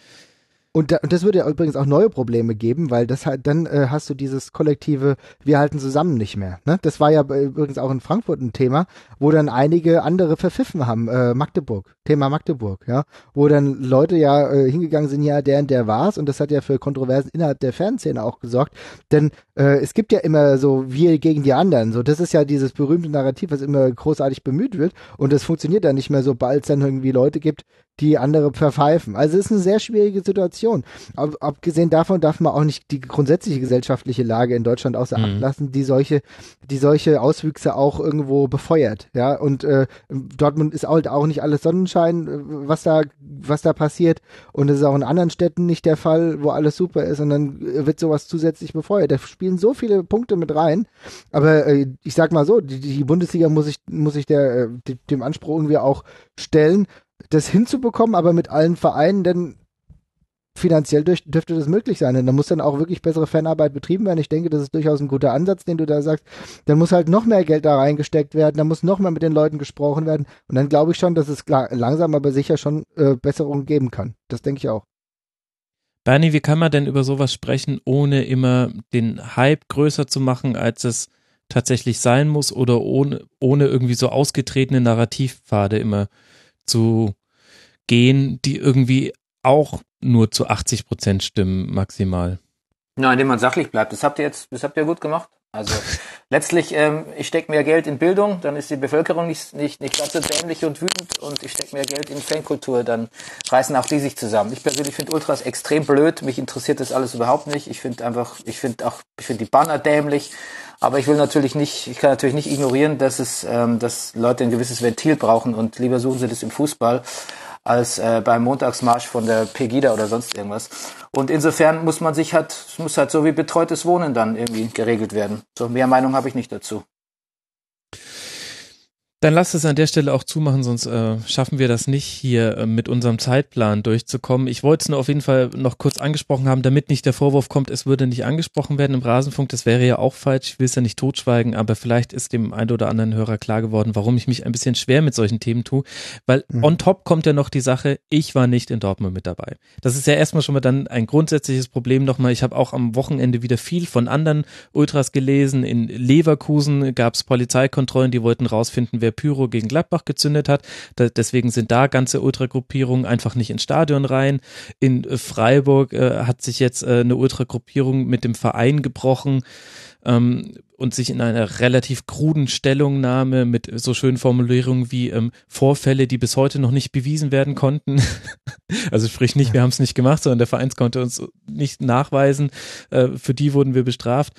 Und, da, und das würde ja übrigens auch neue Probleme geben, weil das halt, dann äh, hast du dieses kollektive, wir halten zusammen nicht mehr. Ne? Das war ja übrigens auch in Frankfurt ein Thema, wo dann einige andere verpfiffen haben. Äh, Magdeburg, Thema Magdeburg, ja, wo dann Leute ja äh, hingegangen sind, ja, der und der war's und das hat ja für Kontroversen innerhalb der Fanszene auch gesorgt. Denn äh, es gibt ja immer so wir gegen die anderen. So, das ist ja dieses berühmte Narrativ, was immer großartig bemüht wird und das funktioniert dann nicht mehr, sobald es dann irgendwie Leute gibt, die andere verpfeifen. Also es ist eine sehr schwierige Situation. Ab, abgesehen davon darf man auch nicht die grundsätzliche gesellschaftliche Lage in Deutschland außer Acht mhm. lassen, die solche, die solche Auswüchse auch irgendwo befeuert. Ja, und äh, Dortmund ist halt auch nicht alles Sonnenschein, äh, was da, was da passiert. Und es ist auch in anderen Städten nicht der Fall, wo alles super ist, und dann wird sowas zusätzlich befeuert. Da spielen so viele Punkte mit rein. Aber äh, ich sag mal so, die, die Bundesliga muss ich, muss ich der, äh, dem Anspruch irgendwie auch stellen, das hinzubekommen, aber mit allen Vereinen, denn finanziell durch, dürfte das möglich sein. Und da muss dann auch wirklich bessere Fanarbeit betrieben werden. Ich denke, das ist durchaus ein guter Ansatz, den du da sagst. Dann muss halt noch mehr Geld da reingesteckt werden, da muss noch mehr mit den Leuten gesprochen werden. Und dann glaube ich schon, dass es langsam aber sicher schon äh, Besserungen geben kann. Das denke ich auch. Bernie, wie kann man denn über sowas sprechen, ohne immer den Hype größer zu machen, als es tatsächlich sein muss oder ohne, ohne irgendwie so ausgetretene Narrativpfade immer zu gehen, die irgendwie auch nur zu 80 Prozent stimmen maximal. Ja, indem man sachlich bleibt. Das habt ihr jetzt, das habt ihr gut gemacht. Also letztlich, ähm, ich stecke mehr Geld in Bildung, dann ist die Bevölkerung nicht, nicht, nicht ganz so dämlich und wütend und ich stecke mehr Geld in Fankultur, dann reißen auch die sich zusammen. Ich persönlich finde Ultras extrem blöd, mich interessiert das alles überhaupt nicht. Ich finde einfach, ich finde auch, ich finde die Banner dämlich. Aber ich will natürlich nicht, ich kann natürlich nicht ignorieren, dass es, ähm, dass Leute ein gewisses Ventil brauchen und lieber suchen sie das im Fußball als äh, beim Montagsmarsch von der Pegida oder sonst irgendwas. Und insofern muss man sich halt, muss halt so wie betreutes Wohnen dann irgendwie geregelt werden. So mehr Meinung habe ich nicht dazu. Dann lasst es an der Stelle auch zumachen, sonst äh, schaffen wir das nicht, hier äh, mit unserem Zeitplan durchzukommen. Ich wollte es nur auf jeden Fall noch kurz angesprochen haben, damit nicht der Vorwurf kommt, es würde nicht angesprochen werden im Rasenfunk. Das wäre ja auch falsch. Ich will es ja nicht totschweigen, aber vielleicht ist dem einen oder anderen Hörer klar geworden, warum ich mich ein bisschen schwer mit solchen Themen tue. Weil mhm. on top kommt ja noch die Sache, ich war nicht in Dortmund mit dabei. Das ist ja erstmal schon mal dann ein grundsätzliches Problem nochmal. Ich habe auch am Wochenende wieder viel von anderen Ultras gelesen. In Leverkusen gab es Polizeikontrollen, die wollten rausfinden, wer Pyro gegen Gladbach gezündet hat. Da, deswegen sind da ganze Ultragruppierungen einfach nicht ins Stadion rein. In Freiburg äh, hat sich jetzt äh, eine Ultragruppierung mit dem Verein gebrochen ähm, und sich in einer relativ kruden Stellungnahme mit so schönen Formulierungen wie ähm, Vorfälle, die bis heute noch nicht bewiesen werden konnten. also sprich nicht, wir haben es nicht gemacht, sondern der Verein konnte uns nicht nachweisen. Äh, für die wurden wir bestraft.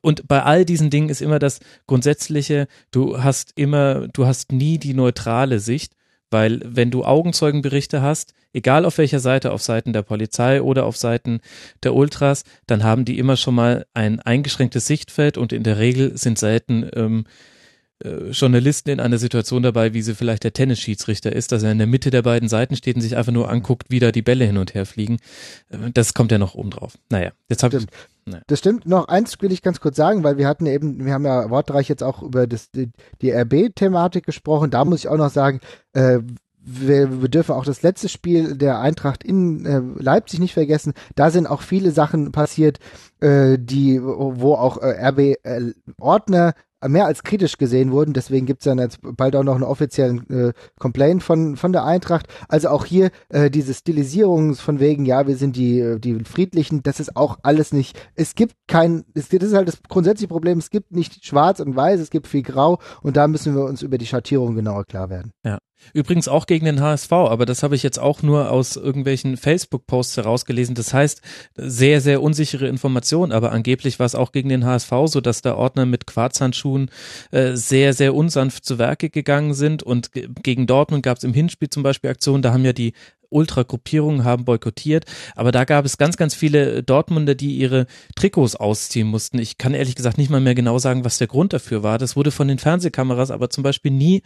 Und bei all diesen Dingen ist immer das Grundsätzliche, du hast immer, du hast nie die neutrale Sicht. Weil wenn du Augenzeugenberichte hast, egal auf welcher Seite, auf Seiten der Polizei oder auf Seiten der Ultras, dann haben die immer schon mal ein eingeschränktes Sichtfeld und in der Regel sind selten ähm, äh, Journalisten in einer Situation dabei, wie sie vielleicht der Tennisschiedsrichter ist, dass er in der Mitte der beiden Seiten steht und sich einfach nur anguckt, wie da die Bälle hin und her fliegen. Äh, das kommt ja noch oben drauf. Naja, jetzt habe ich. Naja. Das stimmt. Noch eins will ich ganz kurz sagen, weil wir hatten eben, wir haben ja wortreich jetzt auch über das, die, die RB-Thematik gesprochen. Da muss ich auch noch sagen, äh, wir, wir dürfen auch das letzte Spiel der Eintracht in äh, Leipzig nicht vergessen. Da sind auch viele Sachen passiert, äh, die, wo auch äh, RB äh, Ordner mehr als kritisch gesehen wurden. Deswegen gibt's dann jetzt bald auch noch einen offiziellen äh, Complaint von, von der Eintracht. Also auch hier äh, diese Stilisierung von wegen, ja, wir sind die, äh, die Friedlichen, das ist auch alles nicht. Es gibt kein, es, das ist halt das grundsätzliche Problem, es gibt nicht schwarz und weiß, es gibt viel grau und da müssen wir uns über die Schattierung genauer klar werden. Ja. Übrigens auch gegen den HSV, aber das habe ich jetzt auch nur aus irgendwelchen Facebook-Posts herausgelesen. Das heißt, sehr, sehr unsichere Informationen, aber angeblich war es auch gegen den HSV so, dass der Ordner mit Quarzhandschuhen äh, sehr, sehr unsanft zu Werke gegangen sind und gegen Dortmund gab es im Hinspiel zum Beispiel Aktionen, da haben ja die Ultragruppierungen haben boykottiert, aber da gab es ganz, ganz viele Dortmunder, die ihre Trikots ausziehen mussten. Ich kann ehrlich gesagt nicht mal mehr genau sagen, was der Grund dafür war. Das wurde von den Fernsehkameras aber zum Beispiel nie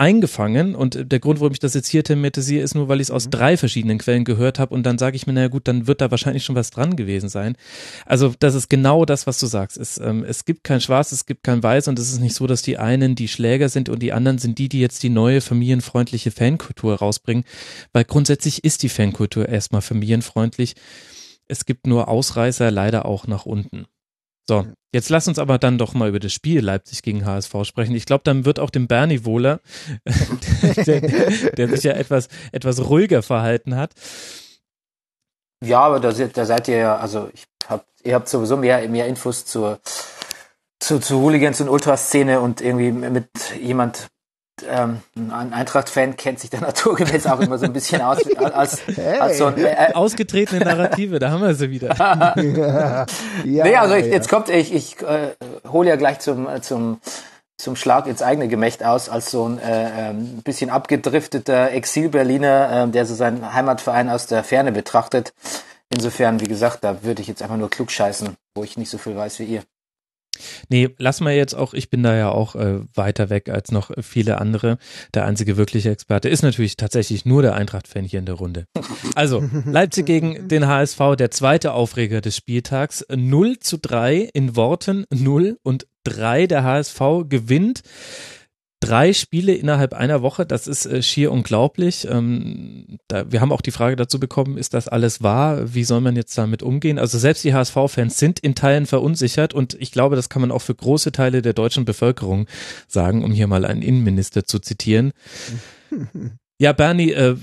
eingefangen und der Grund, warum ich das jetzt hier thematisiere, ist nur, weil ich es aus mhm. drei verschiedenen Quellen gehört habe und dann sage ich mir, naja gut, dann wird da wahrscheinlich schon was dran gewesen sein. Also das ist genau das, was du sagst. Es, ähm, es gibt kein Schwarz, es gibt kein Weiß und es ist nicht so, dass die einen die Schläger sind und die anderen sind die, die jetzt die neue familienfreundliche Fankultur rausbringen, weil grundsätzlich ist die Fankultur erstmal familienfreundlich. Es gibt nur Ausreißer leider auch nach unten. So, jetzt lass uns aber dann doch mal über das Spiel Leipzig gegen HSV sprechen. Ich glaube, dann wird auch dem Bernie wohler, der, der, sich ja etwas, etwas ruhiger verhalten hat. Ja, aber da, da seid ihr ja, also ich hab, ihr habt sowieso mehr, mehr Infos zur, zu, zu Hooligans und Ultraszene und irgendwie mit jemand ähm, ein Eintracht-Fan kennt sich da naturgemäß auch immer so ein bisschen aus als, hey. als so ein äh, ausgetretene Narrative, da haben wir sie wieder. ja, nee, also ich, jetzt kommt ich ich äh, hole ja gleich zum zum zum Schlag ins eigene Gemächt aus als so ein äh, ähm, bisschen abgedrifteter Exil-Berliner, äh, der so seinen Heimatverein aus der Ferne betrachtet. Insofern, wie gesagt, da würde ich jetzt einfach nur klug scheißen, wo ich nicht so viel weiß wie ihr. Nee, lass mal jetzt auch, ich bin da ja auch äh, weiter weg als noch viele andere. Der einzige wirkliche Experte ist natürlich tatsächlich nur der Eintracht-Fan hier in der Runde. Also, Leipzig gegen den HSV, der zweite Aufreger des Spieltags. 0 zu 3 in Worten 0 und 3. Der HSV gewinnt drei Spiele innerhalb einer Woche, das ist äh, schier unglaublich. Ähm, da, wir haben auch die Frage dazu bekommen, ist das alles wahr? Wie soll man jetzt damit umgehen? Also selbst die HSV-Fans sind in Teilen verunsichert und ich glaube, das kann man auch für große Teile der deutschen Bevölkerung sagen, um hier mal einen Innenminister zu zitieren. Ja, Bernie, äh,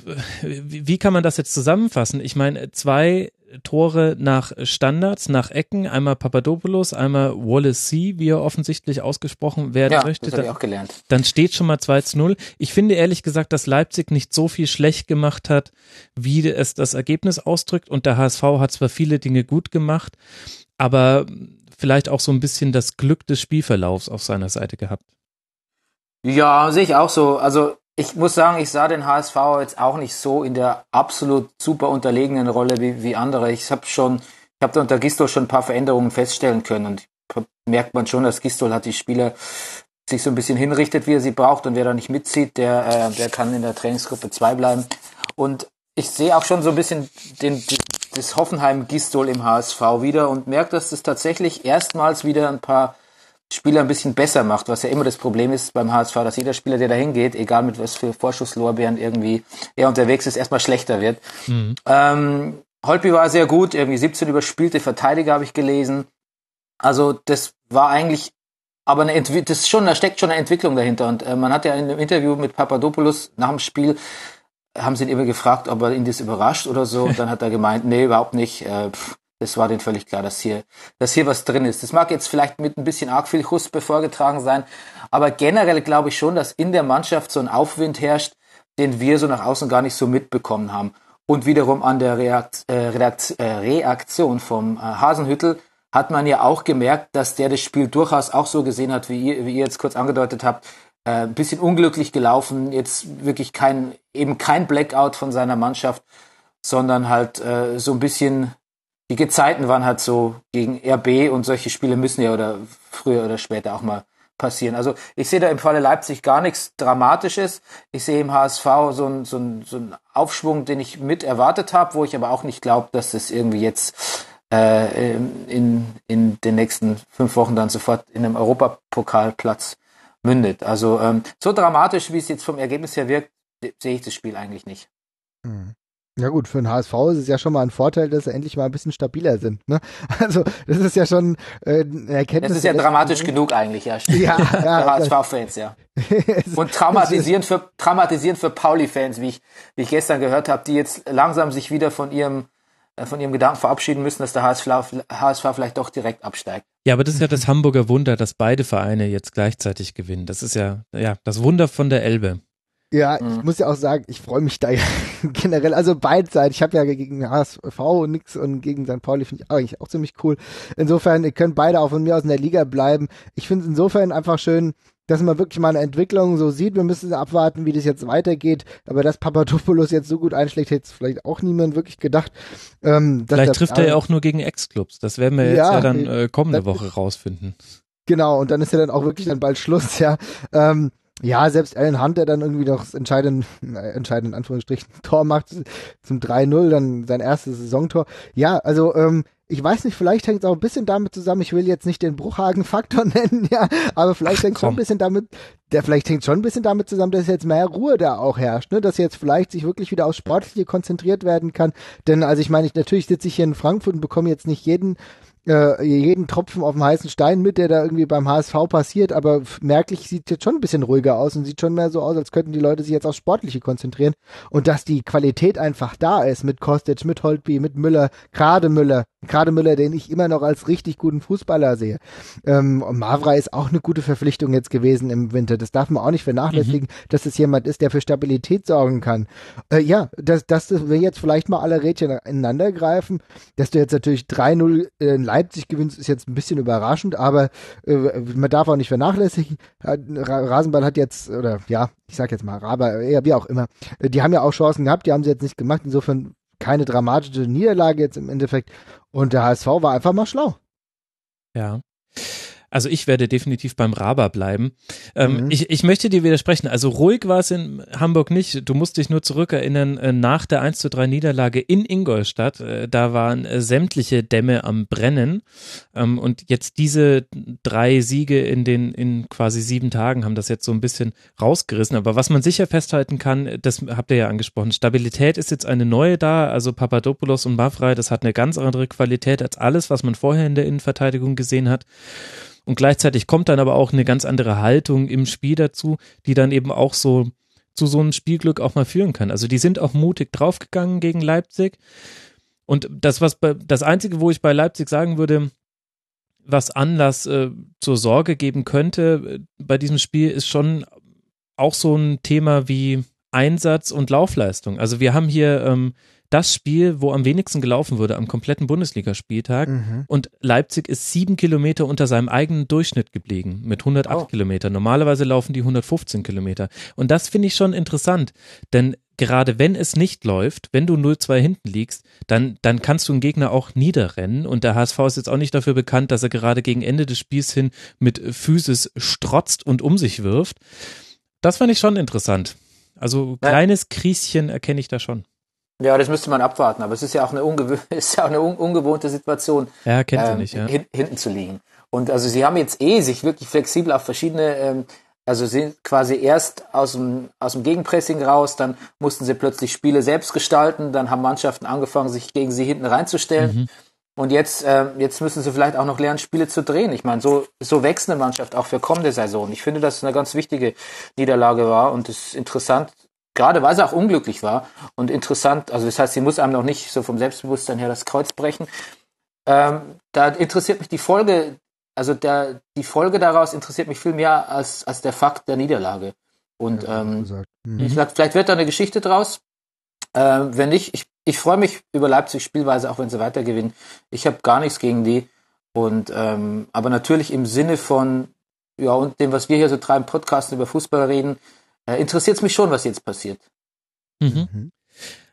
wie kann man das jetzt zusammenfassen? Ich meine, zwei Tore nach Standards, nach Ecken, einmal Papadopoulos, einmal Wallace C, wie er offensichtlich ausgesprochen werden ja, möchte. Das ich auch gelernt. Dann steht schon mal 2 zu 0. Ich finde ehrlich gesagt, dass Leipzig nicht so viel schlecht gemacht hat, wie es das Ergebnis ausdrückt. Und der HSV hat zwar viele Dinge gut gemacht, aber vielleicht auch so ein bisschen das Glück des Spielverlaufs auf seiner Seite gehabt. Ja, sehe ich auch so. Also ich muss sagen, ich sah den HSV jetzt auch nicht so in der absolut super unterlegenen Rolle wie, wie andere. Ich habe schon, ich habe da unter Gistol schon ein paar Veränderungen feststellen können und merkt man schon, dass Gistol hat die Spieler sich so ein bisschen hinrichtet, wie er sie braucht und wer da nicht mitzieht, der, äh, der kann in der Trainingsgruppe 2 bleiben. Und ich sehe auch schon so ein bisschen den, das Hoffenheim-Gistol im HSV wieder und merke, dass das tatsächlich erstmals wieder ein paar Spieler ein bisschen besser macht, was ja immer das Problem ist beim HSV, dass jeder Spieler, der da hingeht, egal mit was für Vorschusslorbeeren irgendwie er unterwegs ist, erstmal schlechter wird. Mhm. Ähm, Holpi war sehr gut, irgendwie 17 überspielte Verteidiger habe ich gelesen. Also das war eigentlich, aber eine Entwi das ist schon, da steckt schon eine Entwicklung dahinter. Und äh, man hat ja in einem Interview mit Papadopoulos nach dem Spiel haben sie ihn immer gefragt, ob er ihn das überrascht oder so. Und dann hat er gemeint, nee, überhaupt nicht. Äh, pff, das war denen völlig klar, dass hier, dass hier was drin ist. Das mag jetzt vielleicht mit ein bisschen arg viel Huspe vorgetragen sein, aber generell glaube ich schon, dass in der Mannschaft so ein Aufwind herrscht, den wir so nach außen gar nicht so mitbekommen haben. Und wiederum an der Reakt, äh, Reakt, äh, Reaktion vom äh, Hasenhüttel hat man ja auch gemerkt, dass der das Spiel durchaus auch so gesehen hat, wie ihr, wie ihr jetzt kurz angedeutet habt. Äh, ein bisschen unglücklich gelaufen, jetzt wirklich kein, eben kein Blackout von seiner Mannschaft, sondern halt äh, so ein bisschen die Gezeiten waren halt so gegen RB und solche Spiele müssen ja oder früher oder später auch mal passieren. Also ich sehe da im Falle Leipzig gar nichts Dramatisches. Ich sehe im HSV so einen so so ein Aufschwung, den ich mit erwartet habe, wo ich aber auch nicht glaube, dass es irgendwie jetzt äh, in, in den nächsten fünf Wochen dann sofort in einem Europapokalplatz mündet. Also ähm, so dramatisch, wie es jetzt vom Ergebnis her wirkt, sehe ich das Spiel eigentlich nicht. Mhm. Ja gut, für den HSV ist es ja schon mal ein Vorteil, dass sie endlich mal ein bisschen stabiler sind. Ne? Also das ist ja schon äh, eine Erkenntnis. Das ist ja dramatisch genug eigentlich, ja. Stimmt. Ja, ja HSV-Fans, ja. Und traumatisierend für traumatisierend für Pauli-Fans, wie ich, wie ich gestern gehört habe, die jetzt langsam sich wieder von ihrem äh, von ihrem Gedanken verabschieden müssen, dass der HSV, HSV vielleicht doch direkt absteigt. Ja, aber das ist ja das Hamburger Wunder, dass beide Vereine jetzt gleichzeitig gewinnen. Das ist ja, ja, das Wunder von der Elbe. Ja, mhm. ich muss ja auch sagen, ich freue mich da ja generell, also beidseitig. Ich habe ja gegen HSV nix und gegen St. Pauli finde ich eigentlich auch ziemlich cool. Insofern, ihr könnt beide auch von mir aus in der Liga bleiben. Ich finde es insofern einfach schön, dass man wirklich mal eine Entwicklung so sieht. Wir müssen abwarten, wie das jetzt weitergeht. Aber dass Papadopoulos jetzt so gut einschlägt, hätte es vielleicht auch niemand wirklich gedacht. Ähm, vielleicht trifft er ja auch nur gegen Ex-Clubs. Das werden wir jetzt ja, ja dann äh, kommende Woche rausfinden. Genau, und dann ist ja dann auch wirklich dann bald Schluss, ja. Ähm, ja, selbst Alan Hunt, der dann irgendwie noch das entscheidende, äh, entscheidend in Anführungsstrichen, Tor macht zum 3-0, dann sein erstes Saisontor. Ja, also ähm, ich weiß nicht, vielleicht hängt es auch ein bisschen damit zusammen, ich will jetzt nicht den Bruchhagen-Faktor nennen, ja, aber vielleicht hängt es schon ein bisschen damit, der vielleicht hängt schon ein bisschen damit zusammen, dass jetzt mehr Ruhe da auch herrscht, ne, dass jetzt vielleicht sich wirklich wieder aufs Sportliche konzentriert werden kann. Denn also ich meine, ich, natürlich sitze ich hier in Frankfurt und bekomme jetzt nicht jeden äh, jeden Tropfen auf dem heißen Stein mit, der da irgendwie beim HSV passiert, aber merklich sieht jetzt schon ein bisschen ruhiger aus und sieht schon mehr so aus, als könnten die Leute sich jetzt aufs Sportliche konzentrieren. Und dass die Qualität einfach da ist mit Kostic, mit Holtby, mit Müller, gerade Müller, gerade Müller, den ich immer noch als richtig guten Fußballer sehe. Ähm, und Mavra ist auch eine gute Verpflichtung jetzt gewesen im Winter. Das darf man auch nicht vernachlässigen, mhm. dass es jemand ist, der für Stabilität sorgen kann. Äh, ja, dass, dass wir jetzt vielleicht mal alle Rädchen ineinander greifen, dass du jetzt natürlich 3-0 in Leipzig gewinnst, ist jetzt ein bisschen überraschend, aber äh, man darf auch nicht vernachlässigen. Rasenball hat jetzt, oder ja, ich sag jetzt mal, Raber, ja, wie auch immer, äh, die haben ja auch Chancen gehabt, die haben sie jetzt nicht gemacht. Insofern keine dramatische Niederlage jetzt im Endeffekt. Und der HSV war einfach mal schlau. Ja. Also ich werde definitiv beim Raber bleiben. Ähm, mhm. ich, ich möchte dir widersprechen. Also ruhig war es in Hamburg nicht. Du musst dich nur zurückerinnern, äh, nach der 1 zu 3 Niederlage in Ingolstadt, äh, da waren äh, sämtliche Dämme am Brennen. Ähm, und jetzt diese drei Siege in den in quasi sieben Tagen haben das jetzt so ein bisschen rausgerissen. Aber was man sicher festhalten kann, das habt ihr ja angesprochen, Stabilität ist jetzt eine neue da. Also Papadopoulos und Mavrai, das hat eine ganz andere Qualität als alles, was man vorher in der Innenverteidigung gesehen hat. Und gleichzeitig kommt dann aber auch eine ganz andere Haltung im Spiel dazu, die dann eben auch so zu so einem Spielglück auch mal führen kann. Also die sind auch mutig draufgegangen gegen Leipzig. Und das, was bei, das Einzige, wo ich bei Leipzig sagen würde, was Anlass äh, zur Sorge geben könnte äh, bei diesem Spiel, ist schon auch so ein Thema wie Einsatz und Laufleistung. Also wir haben hier ähm, das Spiel, wo am wenigsten gelaufen wurde am kompletten Bundesligaspieltag. Mhm. Und Leipzig ist sieben Kilometer unter seinem eigenen Durchschnitt geblieben mit 108 oh. Kilometern. Normalerweise laufen die 115 Kilometer. Und das finde ich schon interessant, denn gerade wenn es nicht läuft, wenn du 0-2 hinten liegst, dann, dann kannst du einen Gegner auch niederrennen. Und der HSV ist jetzt auch nicht dafür bekannt, dass er gerade gegen Ende des Spiels hin mit Physis strotzt und um sich wirft. Das fand ich schon interessant. Also kleines Krieschen erkenne ich da schon. Ja, das müsste man abwarten, aber es ist ja auch eine, ungewö ist ja auch eine un ungewohnte Situation, ja, kennt ähm, nicht, ja. hin hinten zu liegen. Und also sie haben jetzt eh sich wirklich flexibel auf verschiedene, ähm, also sind quasi erst aus dem, aus dem Gegenpressing raus, dann mussten sie plötzlich Spiele selbst gestalten, dann haben Mannschaften angefangen, sich gegen sie hinten reinzustellen. Mhm. Und jetzt, äh, jetzt müssen sie vielleicht auch noch lernen, Spiele zu drehen. Ich meine, so, so wächst eine Mannschaft auch für kommende Saison. Ich finde, dass es eine ganz wichtige Niederlage war und es ist interessant, gerade weil sie auch unglücklich war und interessant, also das heißt, sie muss einem noch nicht so vom Selbstbewusstsein her das Kreuz brechen. Ähm, da interessiert mich die Folge, also der, die Folge daraus interessiert mich viel mehr als, als der Fakt der Niederlage. Und ja, ähm, mhm. vielleicht, vielleicht wird da eine Geschichte draus. Ähm, wenn nicht, ich, ich freue mich über Leipzig Spielweise, auch wenn sie weiter gewinnen. Ich habe gar nichts gegen die. Und ähm, aber natürlich im Sinne von ja und dem, was wir hier so treiben, Podcasten über Fußball reden, äh, interessiert es mich schon, was jetzt passiert. Mhm. mhm.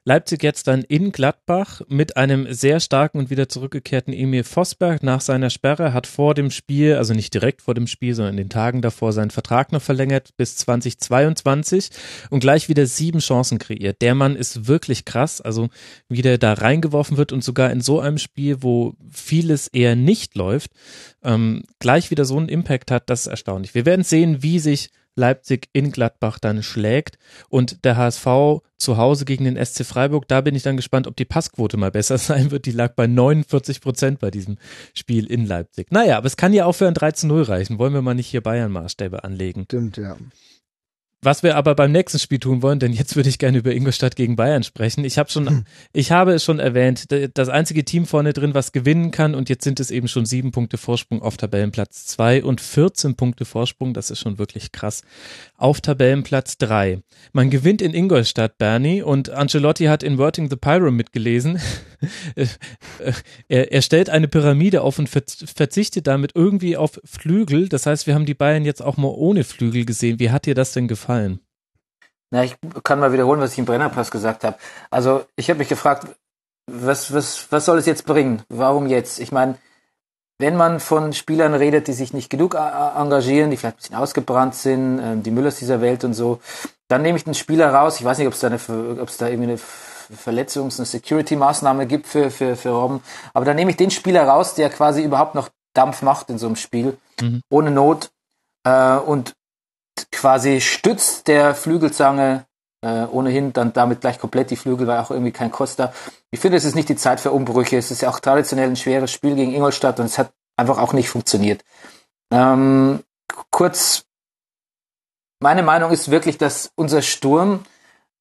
Leipzig jetzt dann in Gladbach mit einem sehr starken und wieder zurückgekehrten Emil Vosberg nach seiner Sperre, hat vor dem Spiel, also nicht direkt vor dem Spiel, sondern in den Tagen davor seinen Vertrag noch verlängert bis 2022 und gleich wieder sieben Chancen kreiert. Der Mann ist wirklich krass, also wie der da reingeworfen wird und sogar in so einem Spiel, wo vieles eher nicht läuft, ähm, gleich wieder so einen Impact hat, das ist erstaunlich. Wir werden sehen, wie sich Leipzig in Gladbach dann schlägt und der HSV zu Hause gegen den SC Freiburg, da bin ich dann gespannt, ob die Passquote mal besser sein wird. Die lag bei 49 Prozent bei diesem Spiel in Leipzig. Naja, aber es kann ja auch für ein 13-0 reichen. Wollen wir mal nicht hier Bayern-Maßstäbe anlegen? Stimmt, ja. Was wir aber beim nächsten Spiel tun wollen, denn jetzt würde ich gerne über Ingolstadt gegen Bayern sprechen. Ich habe schon, hm. ich habe es schon erwähnt, das einzige Team vorne drin, was gewinnen kann und jetzt sind es eben schon sieben Punkte Vorsprung auf Tabellenplatz zwei und 14 Punkte Vorsprung, das ist schon wirklich krass, auf Tabellenplatz drei. Man gewinnt in Ingolstadt, Bernie, und Ancelotti hat in Worting the Pyro mitgelesen. er, er stellt eine Pyramide auf und verzichtet damit irgendwie auf Flügel. Das heißt, wir haben die Bayern jetzt auch mal ohne Flügel gesehen. Wie hat dir das denn gefallen? Na, ich kann mal wiederholen, was ich im Brennerpass gesagt habe. Also ich habe mich gefragt, was, was, was soll es jetzt bringen? Warum jetzt? Ich meine, wenn man von Spielern redet, die sich nicht genug engagieren, die vielleicht ein bisschen ausgebrannt sind, ähm, die Müllers dieser Welt und so, dann nehme ich den Spieler raus. Ich weiß nicht, ob es da, eine, ob es da irgendwie eine Verletzungs-, eine Security-Maßnahme gibt für, für, für Robben, aber dann nehme ich den Spieler raus, der quasi überhaupt noch Dampf macht in so einem Spiel, mhm. ohne Not. Äh, und quasi stützt der Flügelzange äh, ohnehin dann damit gleich komplett die Flügel, weil auch irgendwie kein Costa. Ich finde, es ist nicht die Zeit für Umbrüche. Es ist ja auch traditionell ein schweres Spiel gegen Ingolstadt und es hat einfach auch nicht funktioniert. Ähm, kurz, meine Meinung ist wirklich, dass unser Sturm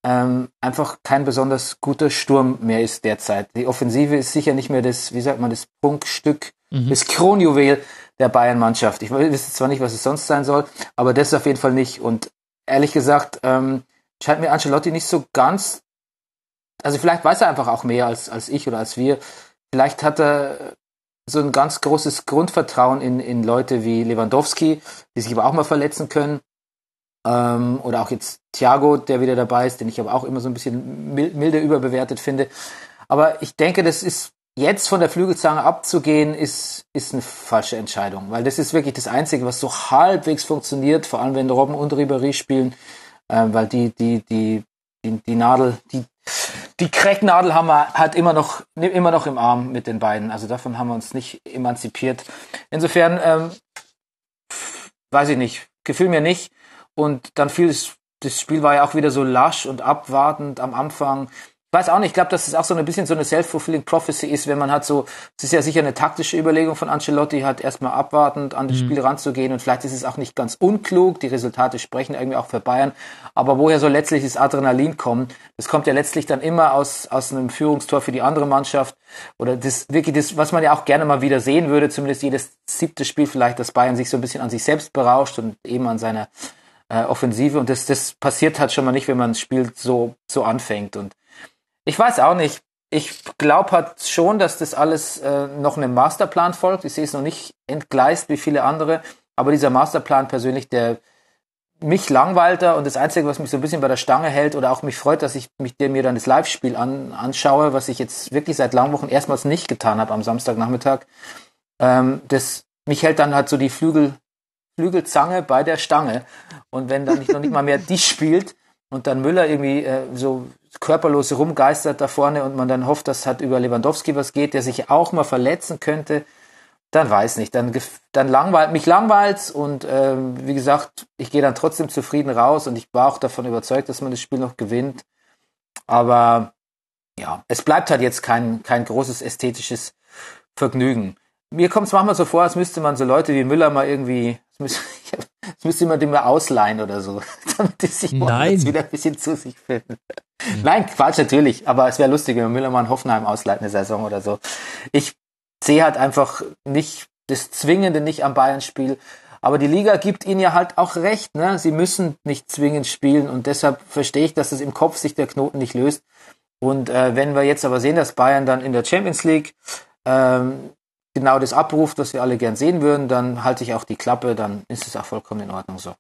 ähm, einfach kein besonders guter Sturm mehr ist derzeit. Die Offensive ist sicher nicht mehr das, wie sagt man, das Prunkstück, mhm. das Kronjuwel der Bayern-Mannschaft. Ich weiß zwar nicht, was es sonst sein soll, aber das auf jeden Fall nicht. Und ehrlich gesagt, ähm, scheint mir Ancelotti nicht so ganz, also vielleicht weiß er einfach auch mehr als, als ich oder als wir. Vielleicht hat er so ein ganz großes Grundvertrauen in, in Leute wie Lewandowski, die sich aber auch mal verletzen können. Ähm, oder auch jetzt Thiago, der wieder dabei ist, den ich aber auch immer so ein bisschen milde überbewertet finde. Aber ich denke, das ist jetzt von der Flügelzange abzugehen, ist, ist eine falsche Entscheidung, weil das ist wirklich das Einzige, was so halbwegs funktioniert, vor allem wenn Robben und Ribéry spielen, äh, weil die, die, die, die, die Nadel, die, die Cracknadel haben wir halt immer noch, immer noch im Arm mit den beiden. Also davon haben wir uns nicht emanzipiert. Insofern, ähm, weiß ich nicht, gefühl mir nicht. Und dann fiel es, das Spiel war ja auch wieder so lasch und abwartend am Anfang. Weiß auch nicht, ich glaube, dass es auch so ein bisschen so eine self-fulfilling prophecy ist, wenn man hat so, es ist ja sicher eine taktische Überlegung von Ancelotti, halt erstmal abwartend an das mhm. Spiel ranzugehen. Und vielleicht ist es auch nicht ganz unklug, die Resultate sprechen irgendwie auch für Bayern, aber woher soll letztlich das Adrenalin kommen? Das kommt ja letztlich dann immer aus, aus einem Führungstor für die andere Mannschaft. Oder das wirklich das, was man ja auch gerne mal wieder sehen würde, zumindest jedes siebte Spiel vielleicht, dass Bayern sich so ein bisschen an sich selbst berauscht und eben an seiner äh, Offensive und das, das passiert halt schon mal nicht, wenn man das Spiel so, so anfängt und ich weiß auch nicht. Ich glaube halt schon, dass das alles äh, noch einem Masterplan folgt. Ich sehe es noch nicht entgleist wie viele andere, aber dieser Masterplan persönlich, der, mich langweilt er und das Einzige, was mich so ein bisschen bei der Stange hält oder auch mich freut, dass ich mich mir dann das Live-Spiel an, anschaue, was ich jetzt wirklich seit langen Wochen erstmals nicht getan habe am Samstagnachmittag. Ähm, das, mich hält dann halt so die Flügel, Flügelzange bei der Stange. Und wenn dann nicht, noch nicht mal mehr die spielt und dann Müller irgendwie äh, so körperlos rumgeistert da vorne und man dann hofft, dass halt über Lewandowski was geht, der sich auch mal verletzen könnte, dann weiß nicht, dann, dann langweilt mich langweilt's und ähm, wie gesagt, ich gehe dann trotzdem zufrieden raus und ich war auch davon überzeugt, dass man das Spiel noch gewinnt. Aber ja, es bleibt halt jetzt kein, kein großes ästhetisches Vergnügen. Mir kommt es manchmal so vor, als müsste man so Leute wie Müller mal irgendwie, als müsste, als müsste man den mal ausleihen oder so, damit die sich Nein. wieder ein bisschen zu sich finden. Nein, Quatsch natürlich, aber es wäre lustig, wenn Müller mal in Hoffenheim ausleiht eine Saison oder so. Ich sehe halt einfach nicht das Zwingende nicht am Bayern-Spiel. Aber die Liga gibt ihnen ja halt auch recht. Ne? Sie müssen nicht zwingend spielen und deshalb verstehe ich, dass es im Kopf sich der Knoten nicht löst. Und äh, wenn wir jetzt aber sehen, dass Bayern dann in der Champions League ähm, genau das abruft, was wir alle gern sehen würden, dann halte ich auch die Klappe, dann ist es auch vollkommen in Ordnung so.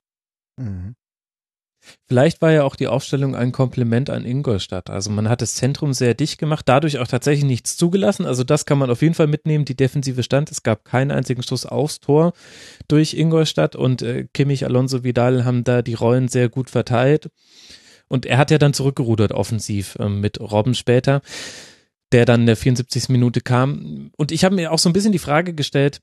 Mhm. Vielleicht war ja auch die Aufstellung ein Kompliment an Ingolstadt. Also man hat das Zentrum sehr dicht gemacht, dadurch auch tatsächlich nichts zugelassen. Also das kann man auf jeden Fall mitnehmen. Die Defensive stand. Es gab keinen einzigen Schuss aufs Tor durch Ingolstadt und äh, Kimmich, Alonso, Vidal haben da die Rollen sehr gut verteilt. Und er hat ja dann zurückgerudert offensiv äh, mit Robben später, der dann in der 74. Minute kam. Und ich habe mir auch so ein bisschen die Frage gestellt,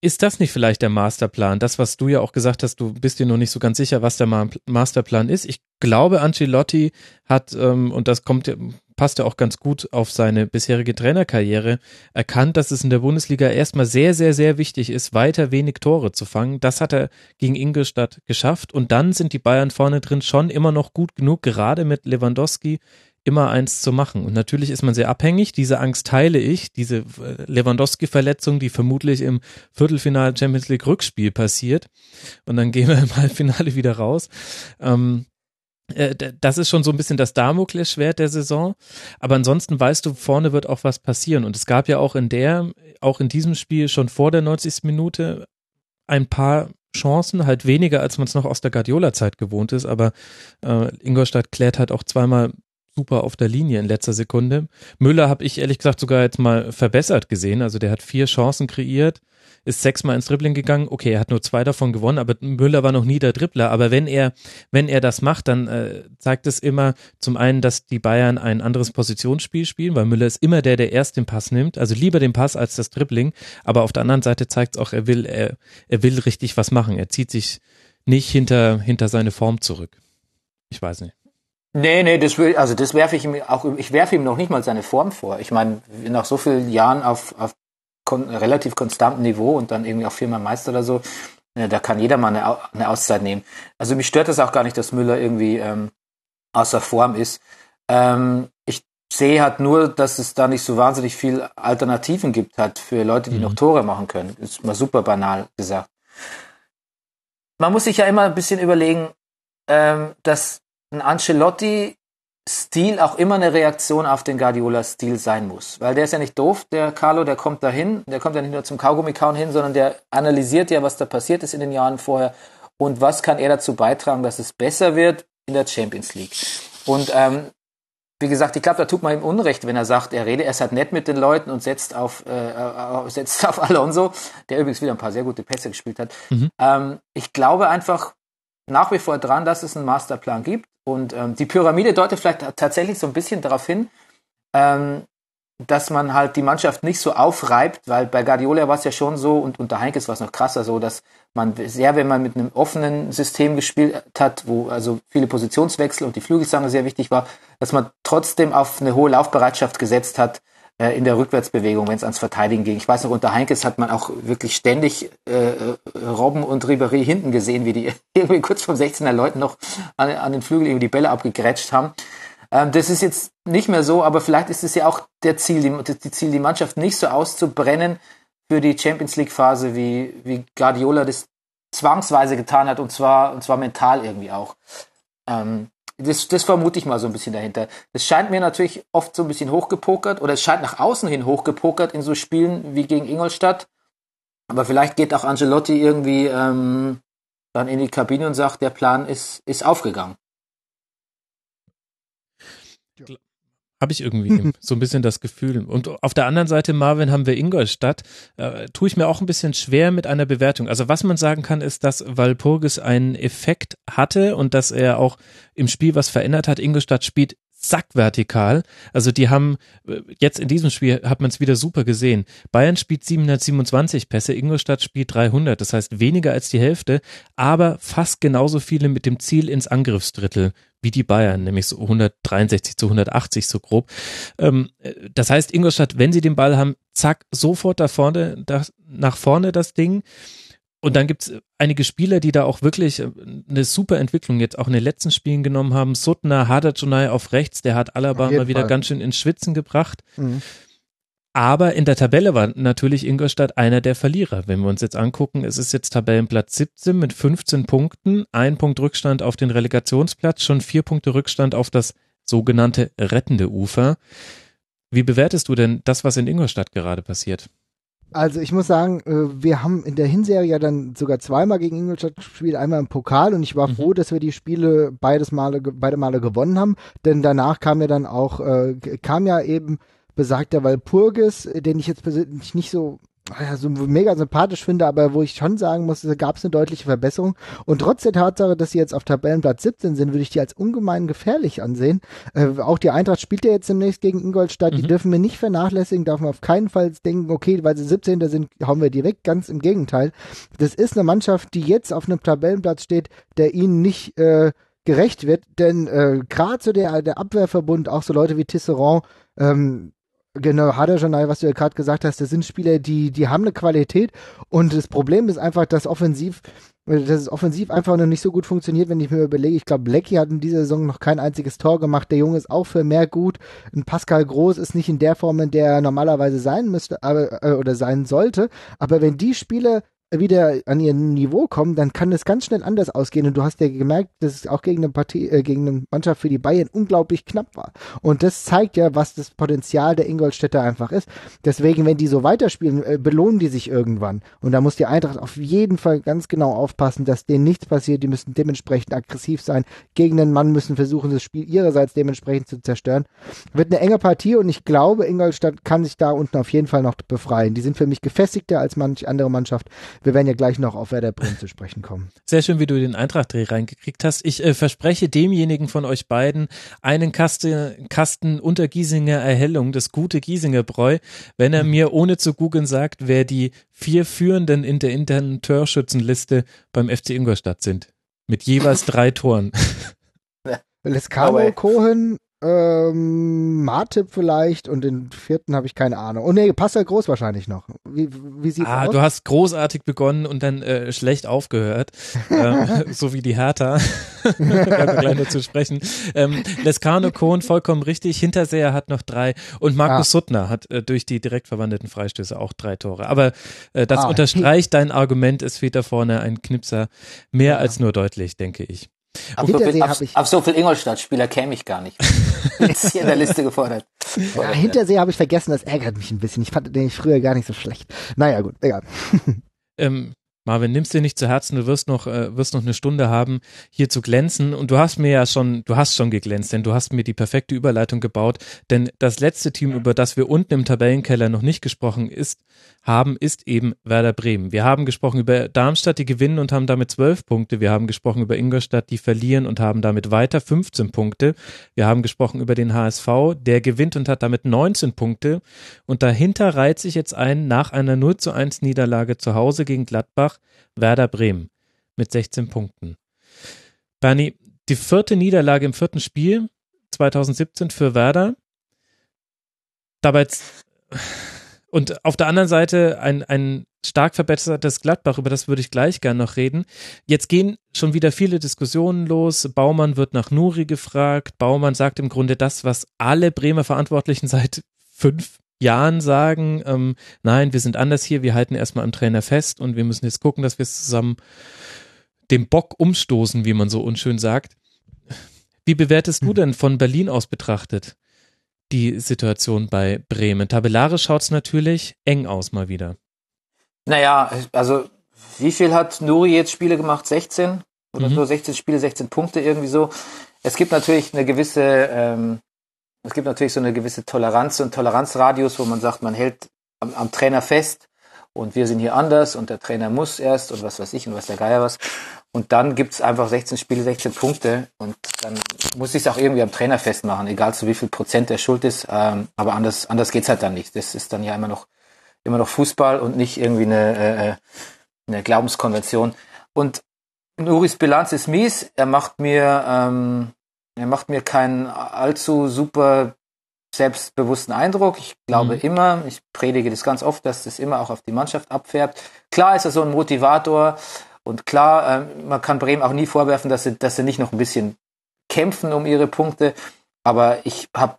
ist das nicht vielleicht der Masterplan? Das, was du ja auch gesagt hast, du bist dir noch nicht so ganz sicher, was der Masterplan ist. Ich glaube, Ancelotti hat, ähm, und das kommt, passt ja auch ganz gut auf seine bisherige Trainerkarriere, erkannt, dass es in der Bundesliga erstmal sehr, sehr, sehr wichtig ist, weiter wenig Tore zu fangen. Das hat er gegen Ingolstadt geschafft. Und dann sind die Bayern vorne drin schon immer noch gut genug, gerade mit Lewandowski, immer eins zu machen. Und natürlich ist man sehr abhängig. Diese Angst teile ich. Diese äh, Lewandowski-Verletzung, die vermutlich im Viertelfinale Champions League Rückspiel passiert. Und dann gehen wir im Halbfinale wieder raus. Ähm, äh, das ist schon so ein bisschen das Damoklesschwert der Saison. Aber ansonsten weißt du, vorne wird auch was passieren. Und es gab ja auch in der, auch in diesem Spiel schon vor der 90. Minute ein paar Chancen, halt weniger, als man es noch aus der Guardiola-Zeit gewohnt ist, aber äh, Ingolstadt klärt halt auch zweimal super auf der Linie in letzter Sekunde. Müller habe ich ehrlich gesagt sogar jetzt mal verbessert gesehen. Also der hat vier Chancen kreiert, ist sechsmal ins Dribbling gegangen. Okay, er hat nur zwei davon gewonnen, aber Müller war noch nie der Dribbler. Aber wenn er, wenn er das macht, dann äh, zeigt es immer zum einen, dass die Bayern ein anderes Positionsspiel spielen, weil Müller ist immer der, der erst den Pass nimmt. Also lieber den Pass als das Dribbling. Aber auf der anderen Seite zeigt es auch, er will, er, er will richtig was machen. Er zieht sich nicht hinter, hinter seine Form zurück. Ich weiß nicht. Nee, nee, das will, also das werfe ich ihm auch, ich werfe ihm noch nicht mal seine Form vor. Ich meine, nach so vielen Jahren auf, auf kon relativ konstantem Niveau und dann irgendwie auch viermal Meister oder so, ja, da kann jeder mal eine, eine Auszeit nehmen. Also mich stört das auch gar nicht, dass Müller irgendwie ähm, außer Form ist. Ähm, ich sehe halt nur, dass es da nicht so wahnsinnig viel Alternativen gibt hat für Leute, die mhm. noch Tore machen können. Ist mal super banal gesagt. Man muss sich ja immer ein bisschen überlegen, ähm, dass ein Ancelotti-Stil auch immer eine Reaktion auf den Guardiola-Stil sein muss. Weil der ist ja nicht doof, der Carlo, der kommt dahin, der kommt ja nicht nur zum Kaugummikauen hin, sondern der analysiert ja, was da passiert ist in den Jahren vorher und was kann er dazu beitragen, dass es besser wird in der Champions League. Und ähm, wie gesagt, ich glaube, da tut man ihm Unrecht, wenn er sagt, er rede, er ist halt nett mit den Leuten und setzt auf, äh, äh setzt auf Alonso, der übrigens wieder ein paar sehr gute Pässe gespielt hat. Mhm. Ähm, ich glaube einfach nach wie vor dran, dass es einen Masterplan gibt. Und ähm, die Pyramide deutet vielleicht tatsächlich so ein bisschen darauf hin, ähm, dass man halt die Mannschaft nicht so aufreibt, weil bei Guardiola war es ja schon so und unter Heinkes war es noch krasser so, dass man sehr, wenn man mit einem offenen System gespielt hat, wo also viele Positionswechsel und die Flügelzange sehr wichtig war, dass man trotzdem auf eine hohe Laufbereitschaft gesetzt hat, äh, in der Rückwärtsbewegung, wenn es ans Verteidigen ging. Ich weiß noch, unter Heinkes hat man auch wirklich ständig äh, äh Robben und Ribéry hinten gesehen, wie die irgendwie kurz vom 16er Leuten noch an, an den Flügel irgendwie die Bälle abgegrätscht haben. Ähm, das ist jetzt nicht mehr so, aber vielleicht ist es ja auch der Ziel, die, die Ziel, die Mannschaft nicht so auszubrennen für die Champions League Phase, wie, wie Guardiola das zwangsweise getan hat und zwar, und zwar mental irgendwie auch. Ähm, das, das vermute ich mal so ein bisschen dahinter. Es scheint mir natürlich oft so ein bisschen hochgepokert oder es scheint nach außen hin hochgepokert in so Spielen wie gegen Ingolstadt. Aber vielleicht geht auch Angelotti irgendwie ähm, dann in die Kabine und sagt, der Plan ist, ist aufgegangen. Habe ich irgendwie so ein bisschen das Gefühl. Und auf der anderen Seite, Marvin, haben wir Ingolstadt. Äh, tue ich mir auch ein bisschen schwer mit einer Bewertung. Also was man sagen kann, ist, dass Walpurgis einen Effekt hatte und dass er auch im Spiel was verändert hat. Ingolstadt spielt sackvertikal. Also die haben, äh, jetzt in diesem Spiel hat man es wieder super gesehen. Bayern spielt 727 Pässe, Ingolstadt spielt 300. Das heißt weniger als die Hälfte, aber fast genauso viele mit dem Ziel ins Angriffsdrittel wie die Bayern, nämlich so 163 zu 180 so grob. Ähm, äh, das heißt, Ingolstadt, wenn sie den Ball haben, zack, sofort da vorne, da, nach vorne das Ding. Und dann gibt's einige Spieler, die da auch wirklich äh, eine super Entwicklung jetzt auch in den letzten Spielen genommen haben. Suttner, Hadajonai auf rechts, der hat Alaba mal wieder Fall. ganz schön ins Schwitzen gebracht. Mhm. Aber in der Tabelle war natürlich Ingolstadt einer der Verlierer. Wenn wir uns jetzt angucken, es ist jetzt Tabellenplatz 17 mit 15 Punkten, ein Punkt Rückstand auf den Relegationsplatz, schon vier Punkte Rückstand auf das sogenannte rettende Ufer. Wie bewertest du denn das, was in Ingolstadt gerade passiert? Also ich muss sagen, äh, wir haben in der Hinserie ja dann sogar zweimal gegen Ingolstadt gespielt, einmal im Pokal und ich war mhm. froh, dass wir die Spiele beides Male, beide Male gewonnen haben, denn danach kam ja dann auch, äh, kam ja eben besagter Walpurgis, den ich jetzt persönlich nicht so ja, so mega sympathisch finde, aber wo ich schon sagen muss, da gab es eine deutliche Verbesserung. Und trotz der Tatsache, dass sie jetzt auf Tabellenplatz 17 sind, würde ich die als ungemein gefährlich ansehen. Äh, auch die Eintracht spielt ja jetzt demnächst gegen Ingolstadt. Mhm. Die dürfen wir nicht vernachlässigen, darf man auf keinen Fall denken, okay, weil sie 17. sind, hauen wir die weg. Ganz im Gegenteil. Das ist eine Mannschaft, die jetzt auf einem Tabellenplatz steht, der ihnen nicht äh, gerecht wird, denn äh, gerade so der, der Abwehrverbund, auch so Leute wie Tisserand, ähm, Genau, Haderjanai, was du ja gerade gesagt hast, das sind Spieler, die, die haben eine Qualität. Und das Problem ist einfach, dass offensiv, dass es offensiv einfach noch nicht so gut funktioniert, wenn ich mir überlege, ich glaube, Lecky hat in dieser Saison noch kein einziges Tor gemacht, der Junge ist auch für mehr gut, ein Pascal Groß ist nicht in der Form, in der er normalerweise sein müsste, aber, äh, oder sein sollte, aber wenn die Spieler wieder an ihr Niveau kommen, dann kann es ganz schnell anders ausgehen. Und du hast ja gemerkt, dass es auch gegen eine Partie, äh, gegen eine Mannschaft für die Bayern unglaublich knapp war. Und das zeigt ja, was das Potenzial der Ingolstädter einfach ist. Deswegen, wenn die so weiterspielen, äh, belohnen die sich irgendwann. Und da muss die Eintracht auf jeden Fall ganz genau aufpassen, dass denen nichts passiert. Die müssen dementsprechend aggressiv sein. Gegen den Mann müssen versuchen, das Spiel ihrerseits dementsprechend zu zerstören. Wird eine enge Partie und ich glaube, Ingolstadt kann sich da unten auf jeden Fall noch befreien. Die sind für mich gefestigter als manch andere Mannschaft wir werden ja gleich noch auf Werder Bremen zu sprechen kommen. Sehr schön, wie du den Eintracht-Dreh reingekriegt hast. Ich äh, verspreche demjenigen von euch beiden einen Kasten, Kasten unter Giesinger Erhellung, das gute Giesinger Bräu, wenn er mhm. mir ohne zu googeln sagt, wer die vier Führenden in der internen Torschützenliste beim FC Ingolstadt sind. Mit jeweils drei Toren. Lescano, Cohen, ähm, Martip vielleicht und den vierten habe ich keine Ahnung. Oh nee, Pascal Groß wahrscheinlich noch. Wie, wie sieht's ah, aus? Du hast großartig begonnen und dann äh, schlecht aufgehört, ähm, so wie die Hertha. gleich noch zu sprechen. Ähm, Lescano Kohn vollkommen richtig. Hinterseher hat noch drei und Markus ah. Suttner hat äh, durch die direkt verwandelten Freistöße auch drei Tore. Aber äh, das ah. unterstreicht dein Argument. Es fehlt da vorne ein Knipser mehr ja. als nur deutlich, denke ich. Auf so, viel, auf, auf so viel Ingolstadt-Spieler käme ich gar nicht. Jetzt hier in der Liste gefordert. Ja, Hintersee habe ich vergessen, das ärgert mich ein bisschen. Ich fand den früher gar nicht so schlecht. Naja, gut, egal. Ähm, Marvin, nimmst dir nicht zu Herzen, du wirst noch, äh, wirst noch eine Stunde haben, hier zu glänzen. Und du hast mir ja schon, du hast schon geglänzt, denn du hast mir die perfekte Überleitung gebaut. Denn das letzte Team, über das wir unten im Tabellenkeller noch nicht gesprochen ist, haben, ist eben Werder Bremen. Wir haben gesprochen über Darmstadt, die gewinnen und haben damit zwölf Punkte. Wir haben gesprochen über Ingolstadt, die verlieren und haben damit weiter 15 Punkte. Wir haben gesprochen über den HSV, der gewinnt und hat damit 19 Punkte. Und dahinter reiht sich jetzt ein nach einer 0 zu 1 Niederlage zu Hause gegen Gladbach Werder Bremen mit 16 Punkten. Bernie, die vierte Niederlage im vierten Spiel 2017 für Werder. Dabei und auf der anderen Seite ein, ein stark verbessertes Gladbach, über das würde ich gleich gern noch reden. Jetzt gehen schon wieder viele Diskussionen los. Baumann wird nach Nuri gefragt. Baumann sagt im Grunde das, was alle Bremer Verantwortlichen seit fünf Jahren sagen, ähm, nein, wir sind anders hier, wir halten erstmal am Trainer fest und wir müssen jetzt gucken, dass wir es zusammen dem Bock umstoßen, wie man so unschön sagt. Wie bewertest du hm. denn von Berlin aus betrachtet die Situation bei Bremen? Tabellarisch schaut es natürlich eng aus mal wieder. Naja, also wie viel hat Nuri jetzt Spiele gemacht? 16? Oder Mhm. so 16 Spiele, 16 Punkte irgendwie so. Es gibt natürlich eine gewisse, ähm, es gibt natürlich so eine gewisse Toleranz und Toleranzradius, wo man sagt, man hält am, am Trainer fest und wir sind hier anders und der Trainer muss erst und was weiß ich und was der Geier was. Und dann gibt's einfach 16 Spiele, 16 Punkte und dann muss ich es auch irgendwie am Trainer festmachen, egal zu wie viel Prozent der Schuld ist. Ähm, aber anders, anders geht's halt dann nicht. Das ist dann ja immer noch, immer noch Fußball und nicht irgendwie eine, äh, eine Glaubenskonvention. Und Nuris Bilanz ist mies. Er macht mir, ähm, er macht mir keinen allzu super selbstbewussten Eindruck. Ich glaube Mhm. immer, ich predige das ganz oft, dass das immer auch auf die Mannschaft abfärbt. Klar ist er so ein Motivator und klar, ähm, man kann Bremen auch nie vorwerfen, dass sie, dass sie nicht noch ein bisschen kämpfen um ihre Punkte. Aber ich habe,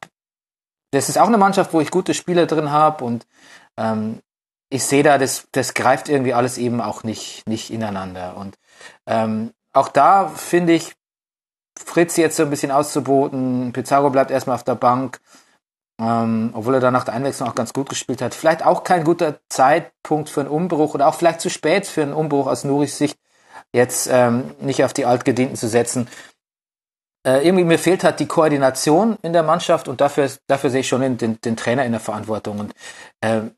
das ist auch eine Mannschaft, wo ich gute Spieler drin habe und ähm, ich sehe da, das, das greift irgendwie alles eben auch nicht, nicht ineinander. Und ähm, auch da finde ich, Fritz jetzt so ein bisschen auszuboten. Pizarro bleibt erstmal auf der Bank, ähm, obwohl er dann nach der Einwechslung auch ganz gut gespielt hat. Vielleicht auch kein guter Zeitpunkt für einen Umbruch oder auch vielleicht zu spät für einen Umbruch aus Nuris Sicht, jetzt ähm, nicht auf die Altgedienten zu setzen. Äh, irgendwie mir fehlt halt die Koordination in der Mannschaft und dafür, dafür sehe ich schon den, den, den Trainer in der Verantwortung. Und ähm,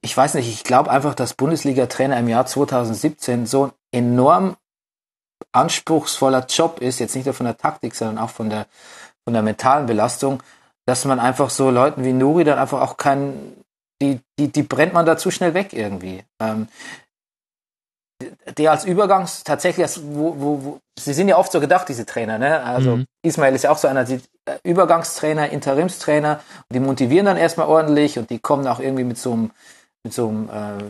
ich weiß nicht, ich glaube einfach, dass Bundesliga-Trainer im Jahr 2017 so enorm anspruchsvoller Job ist, jetzt nicht nur von der Taktik, sondern auch von der, von der mentalen Belastung, dass man einfach so Leuten wie Nuri dann einfach auch kein, die, die, die brennt man da zu schnell weg irgendwie. Ähm, der als Übergangs tatsächlich, als, wo, wo, wo, sie sind ja oft so gedacht, diese Trainer, ne? Also Mhm. Ismail ist ja auch so einer, die äh, Übergangstrainer, Interimstrainer, und die motivieren dann erstmal ordentlich und die kommen auch irgendwie mit so einem, mit so einem, äh,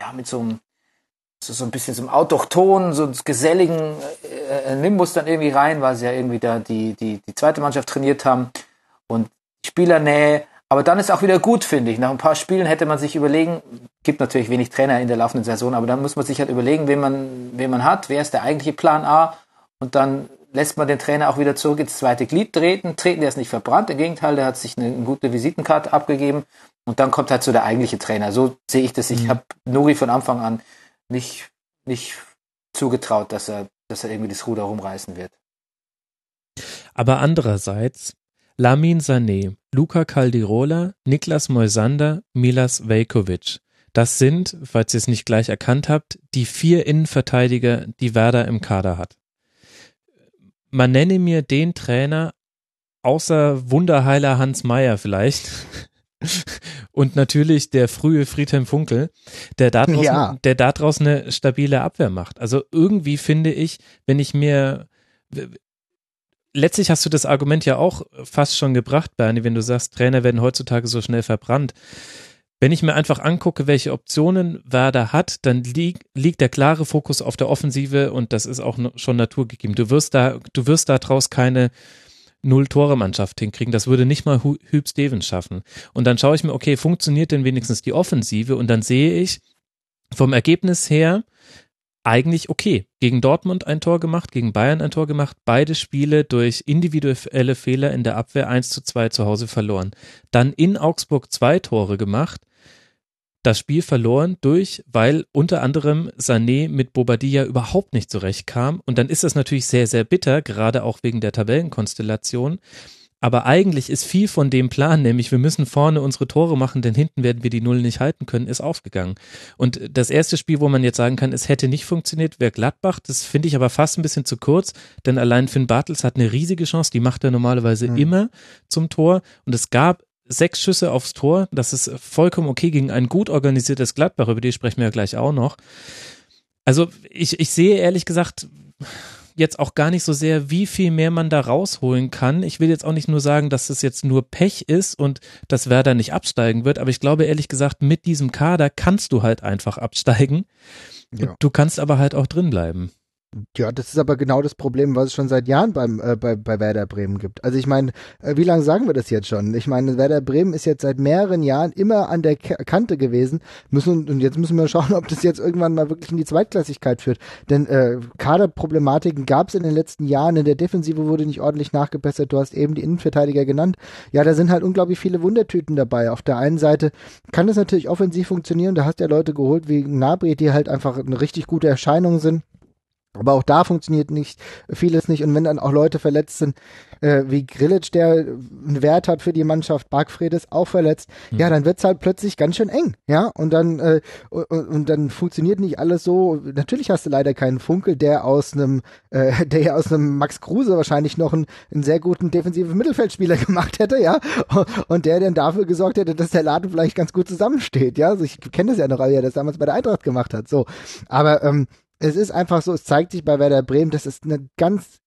ja, mit so einem, so, so ein bisschen so einem autochtonen, so geselligen äh, äh, Nimbus dann irgendwie rein, weil sie ja irgendwie da die, die, die zweite Mannschaft trainiert haben und Spielernähe. Aber dann ist auch wieder gut, finde ich. Nach ein paar Spielen hätte man sich überlegen, gibt natürlich wenig Trainer in der laufenden Saison, aber dann muss man sich halt überlegen, wen man, wen man hat, wer ist der eigentliche Plan A und dann lässt man den Trainer auch wieder zurück ins zweite Glied treten. Treten, der ist nicht verbrannt, im Gegenteil, der hat sich eine, eine gute Visitenkarte abgegeben und dann kommt halt so der eigentliche Trainer. So sehe ich das. Ich Mhm. habe Nuri von Anfang an nicht, nicht zugetraut, dass er, dass er irgendwie das Ruder rumreißen wird. Aber andererseits, Lamin Sané, Luca Caldirola, Niklas Moisander, Milas Vejkovic. Das sind, falls ihr es nicht gleich erkannt habt, die vier Innenverteidiger, die Werder im Kader hat. Man nenne mir den Trainer außer Wunderheiler Hans Meyer vielleicht. Und natürlich der frühe Friedhelm Funkel, der daraus, Ja. der daraus eine stabile Abwehr macht. Also irgendwie finde ich, wenn ich mir letztlich hast du das Argument ja auch fast schon gebracht, Bernie, wenn du sagst, Trainer werden heutzutage so schnell verbrannt. Wenn ich mir einfach angucke, welche Optionen Werder hat, dann lieg, liegt der klare Fokus auf der Offensive und das ist auch schon naturgegeben. Du wirst da, du wirst da draus keine Null-Tore-Mannschaft hinkriegen. Das würde nicht mal Hüb Stevens schaffen. Und dann schaue ich mir, okay, funktioniert denn wenigstens die Offensive? Und dann sehe ich vom Ergebnis her, eigentlich okay. Gegen Dortmund ein Tor gemacht, gegen Bayern ein Tor gemacht, beide Spiele durch individuelle Fehler in der Abwehr 1 zu 2 zu Hause verloren. Dann in Augsburg zwei Tore gemacht, das Spiel verloren durch, weil unter anderem Sané mit Bobadilla überhaupt nicht zurechtkam. Und dann ist das natürlich sehr, sehr bitter, gerade auch wegen der Tabellenkonstellation. Aber eigentlich ist viel von dem Plan, nämlich wir müssen vorne unsere Tore machen, denn hinten werden wir die Null nicht halten können, ist aufgegangen. Und das erste Spiel, wo man jetzt sagen kann, es hätte nicht funktioniert, wäre Gladbach. Das finde ich aber fast ein bisschen zu kurz, denn allein Finn Bartels hat eine riesige Chance, die macht er normalerweise Mhm. immer zum Tor. Und es gab sechs Schüsse aufs Tor. Das ist vollkommen okay gegen ein gut organisiertes Gladbach, über die sprechen wir ja gleich auch noch. Also ich, ich sehe ehrlich gesagt jetzt auch gar nicht so sehr, wie viel mehr man da rausholen kann. Ich will jetzt auch nicht nur sagen, dass es jetzt nur Pech ist und dass Werder nicht absteigen wird, aber ich glaube ehrlich gesagt, mit diesem Kader kannst du halt einfach absteigen. Ja. Du kannst aber halt auch drin bleiben. Ja, das ist aber genau das Problem, was es schon seit Jahren beim, äh, bei, bei Werder Bremen gibt. Also ich meine, äh, wie lange sagen wir das jetzt schon? Ich meine, Werder Bremen ist jetzt seit mehreren Jahren immer an der K Kante gewesen. Müssen, und jetzt müssen wir schauen, ob das jetzt irgendwann mal wirklich in die Zweitklassigkeit führt. Denn äh, Kaderproblematiken gab es in den letzten Jahren. In der Defensive wurde nicht ordentlich nachgebessert. Du hast eben die Innenverteidiger genannt. Ja, da sind halt unglaublich viele Wundertüten dabei. Auf der einen Seite kann das natürlich offensiv funktionieren. Da hast du ja Leute geholt wie Nabri, die halt einfach eine richtig gute Erscheinung sind. Aber auch da funktioniert nicht vieles nicht. Und wenn dann auch Leute verletzt sind, äh, wie Grillitsch, der einen Wert hat für die Mannschaft, Bargfred ist auch verletzt, mhm. ja, dann wird's halt plötzlich ganz schön eng. Ja, und dann, äh, und, und, dann funktioniert nicht alles so. Natürlich hast du leider keinen Funkel, der aus einem, äh, der ja aus einem Max Kruse wahrscheinlich noch einen, einen sehr guten defensiven Mittelfeldspieler gemacht hätte, ja. Und der dann dafür gesorgt hätte, dass der Laden vielleicht ganz gut zusammensteht. Ja, also ich kenne das ja noch, weil er das damals bei der Eintracht gemacht hat. So. Aber ähm, es ist einfach so, es zeigt sich bei Werder Bremen, dass es eine ganz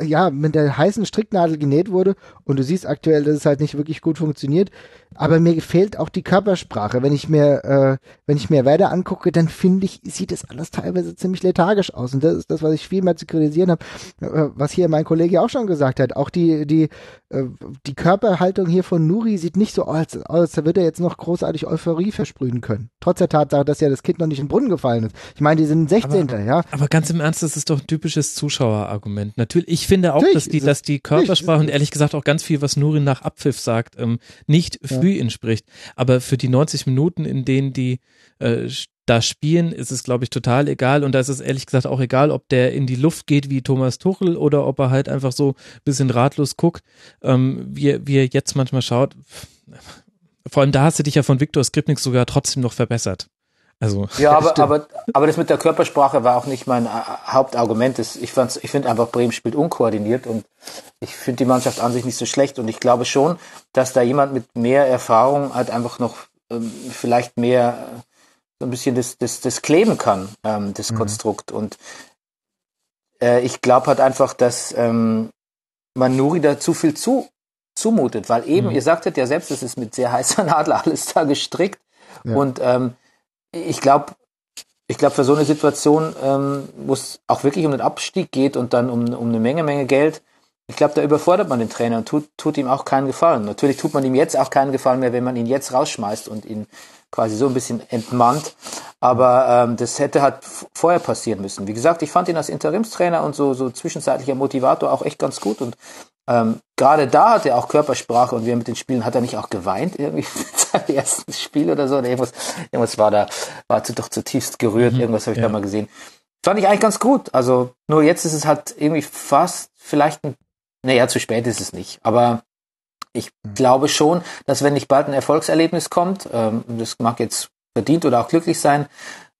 ja, mit der heißen Stricknadel genäht wurde und du siehst aktuell, dass es halt nicht wirklich gut funktioniert. Aber mir fehlt auch die Körpersprache. Wenn ich mir, äh, wenn ich mir Werder angucke, dann finde ich, sieht das alles teilweise ziemlich lethargisch aus. Und das ist das, was ich viel mehr zu kritisieren habe, äh, was hier mein Kollege auch schon gesagt hat. Auch die, die, äh, die Körperhaltung hier von Nuri sieht nicht so aus, als wird er jetzt noch großartig Euphorie versprühen können. Trotz der Tatsache, dass ja das Kind noch nicht in den Brunnen gefallen ist. Ich meine, die sind 16. Aber, ja. Aber ganz im Ernst, das ist doch ein typisches Zuschauerargument. Natürlich, ich finde auch, dass die, dass die Körpersprache und ehrlich gesagt auch ganz viel, was Nurin nach Abpfiff sagt, ähm, nicht ja. für ihn spricht. Aber für die 90 Minuten, in denen die äh, da spielen, ist es, glaube ich, total egal. Und da ist es ehrlich gesagt auch egal, ob der in die Luft geht wie Thomas Tuchel oder ob er halt einfach so ein bisschen ratlos guckt, ähm, wie, wie er jetzt manchmal schaut. Vor allem da hast du dich ja von Viktor Skripnik sogar trotzdem noch verbessert. Also, ja, aber, aber, aber das mit der Körpersprache war auch nicht mein äh, Hauptargument. Ich, fand's, ich finde einfach, Bremen spielt unkoordiniert und ich finde die Mannschaft an sich nicht so schlecht. Und ich glaube schon, dass da jemand mit mehr Erfahrung halt einfach noch ähm, vielleicht mehr äh, so ein bisschen das, das, das kleben kann, ähm, das mhm. Konstrukt. Und äh, ich glaube halt einfach, dass ähm, man Nuri da zu viel zu, zumutet, weil eben, mhm. ihr sagtet ja selbst, es ist mit sehr heißer Nadel alles da gestrickt. Ja. Und ähm, ich glaube, ich glaube, für so eine Situation, ähm, wo es auch wirklich um den Abstieg geht und dann um, um eine Menge, Menge Geld, ich glaube, da überfordert man den Trainer und tut, tut ihm auch keinen Gefallen. Natürlich tut man ihm jetzt auch keinen Gefallen mehr, wenn man ihn jetzt rausschmeißt und ihn quasi so ein bisschen entmannt. Aber ähm, das hätte halt vorher passieren müssen. Wie gesagt, ich fand ihn als Interimstrainer und so, so zwischenzeitlicher Motivator auch echt ganz gut und ähm, gerade da hat er auch Körpersprache und wir mit den Spielen hat er nicht auch geweint irgendwie seinem ersten Spiel oder so. Oder irgendwas, irgendwas war da, war zu, doch zutiefst gerührt, mhm, irgendwas habe ich ja. da mal gesehen. Fand ich eigentlich ganz gut. Also nur jetzt ist es halt irgendwie fast vielleicht ein, naja, zu spät ist es nicht. Aber ich mhm. glaube schon, dass wenn nicht bald ein Erfolgserlebnis kommt, ähm, das mag jetzt verdient oder auch glücklich sein,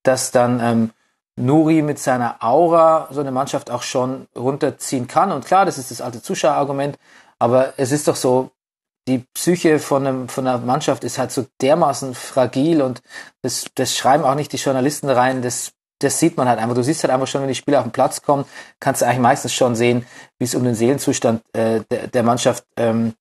dass dann ähm, Nuri mit seiner Aura so eine Mannschaft auch schon runterziehen kann. Und klar, das ist das alte Zuschauerargument, aber es ist doch so, die Psyche von, einem, von einer Mannschaft ist halt so dermaßen fragil und das, das schreiben auch nicht die Journalisten rein, das, das sieht man halt einfach. Du siehst halt einfach schon, wenn die Spieler auf den Platz kommen, kannst du eigentlich meistens schon sehen, wie es um den Seelenzustand äh, der, der Mannschaft ähm,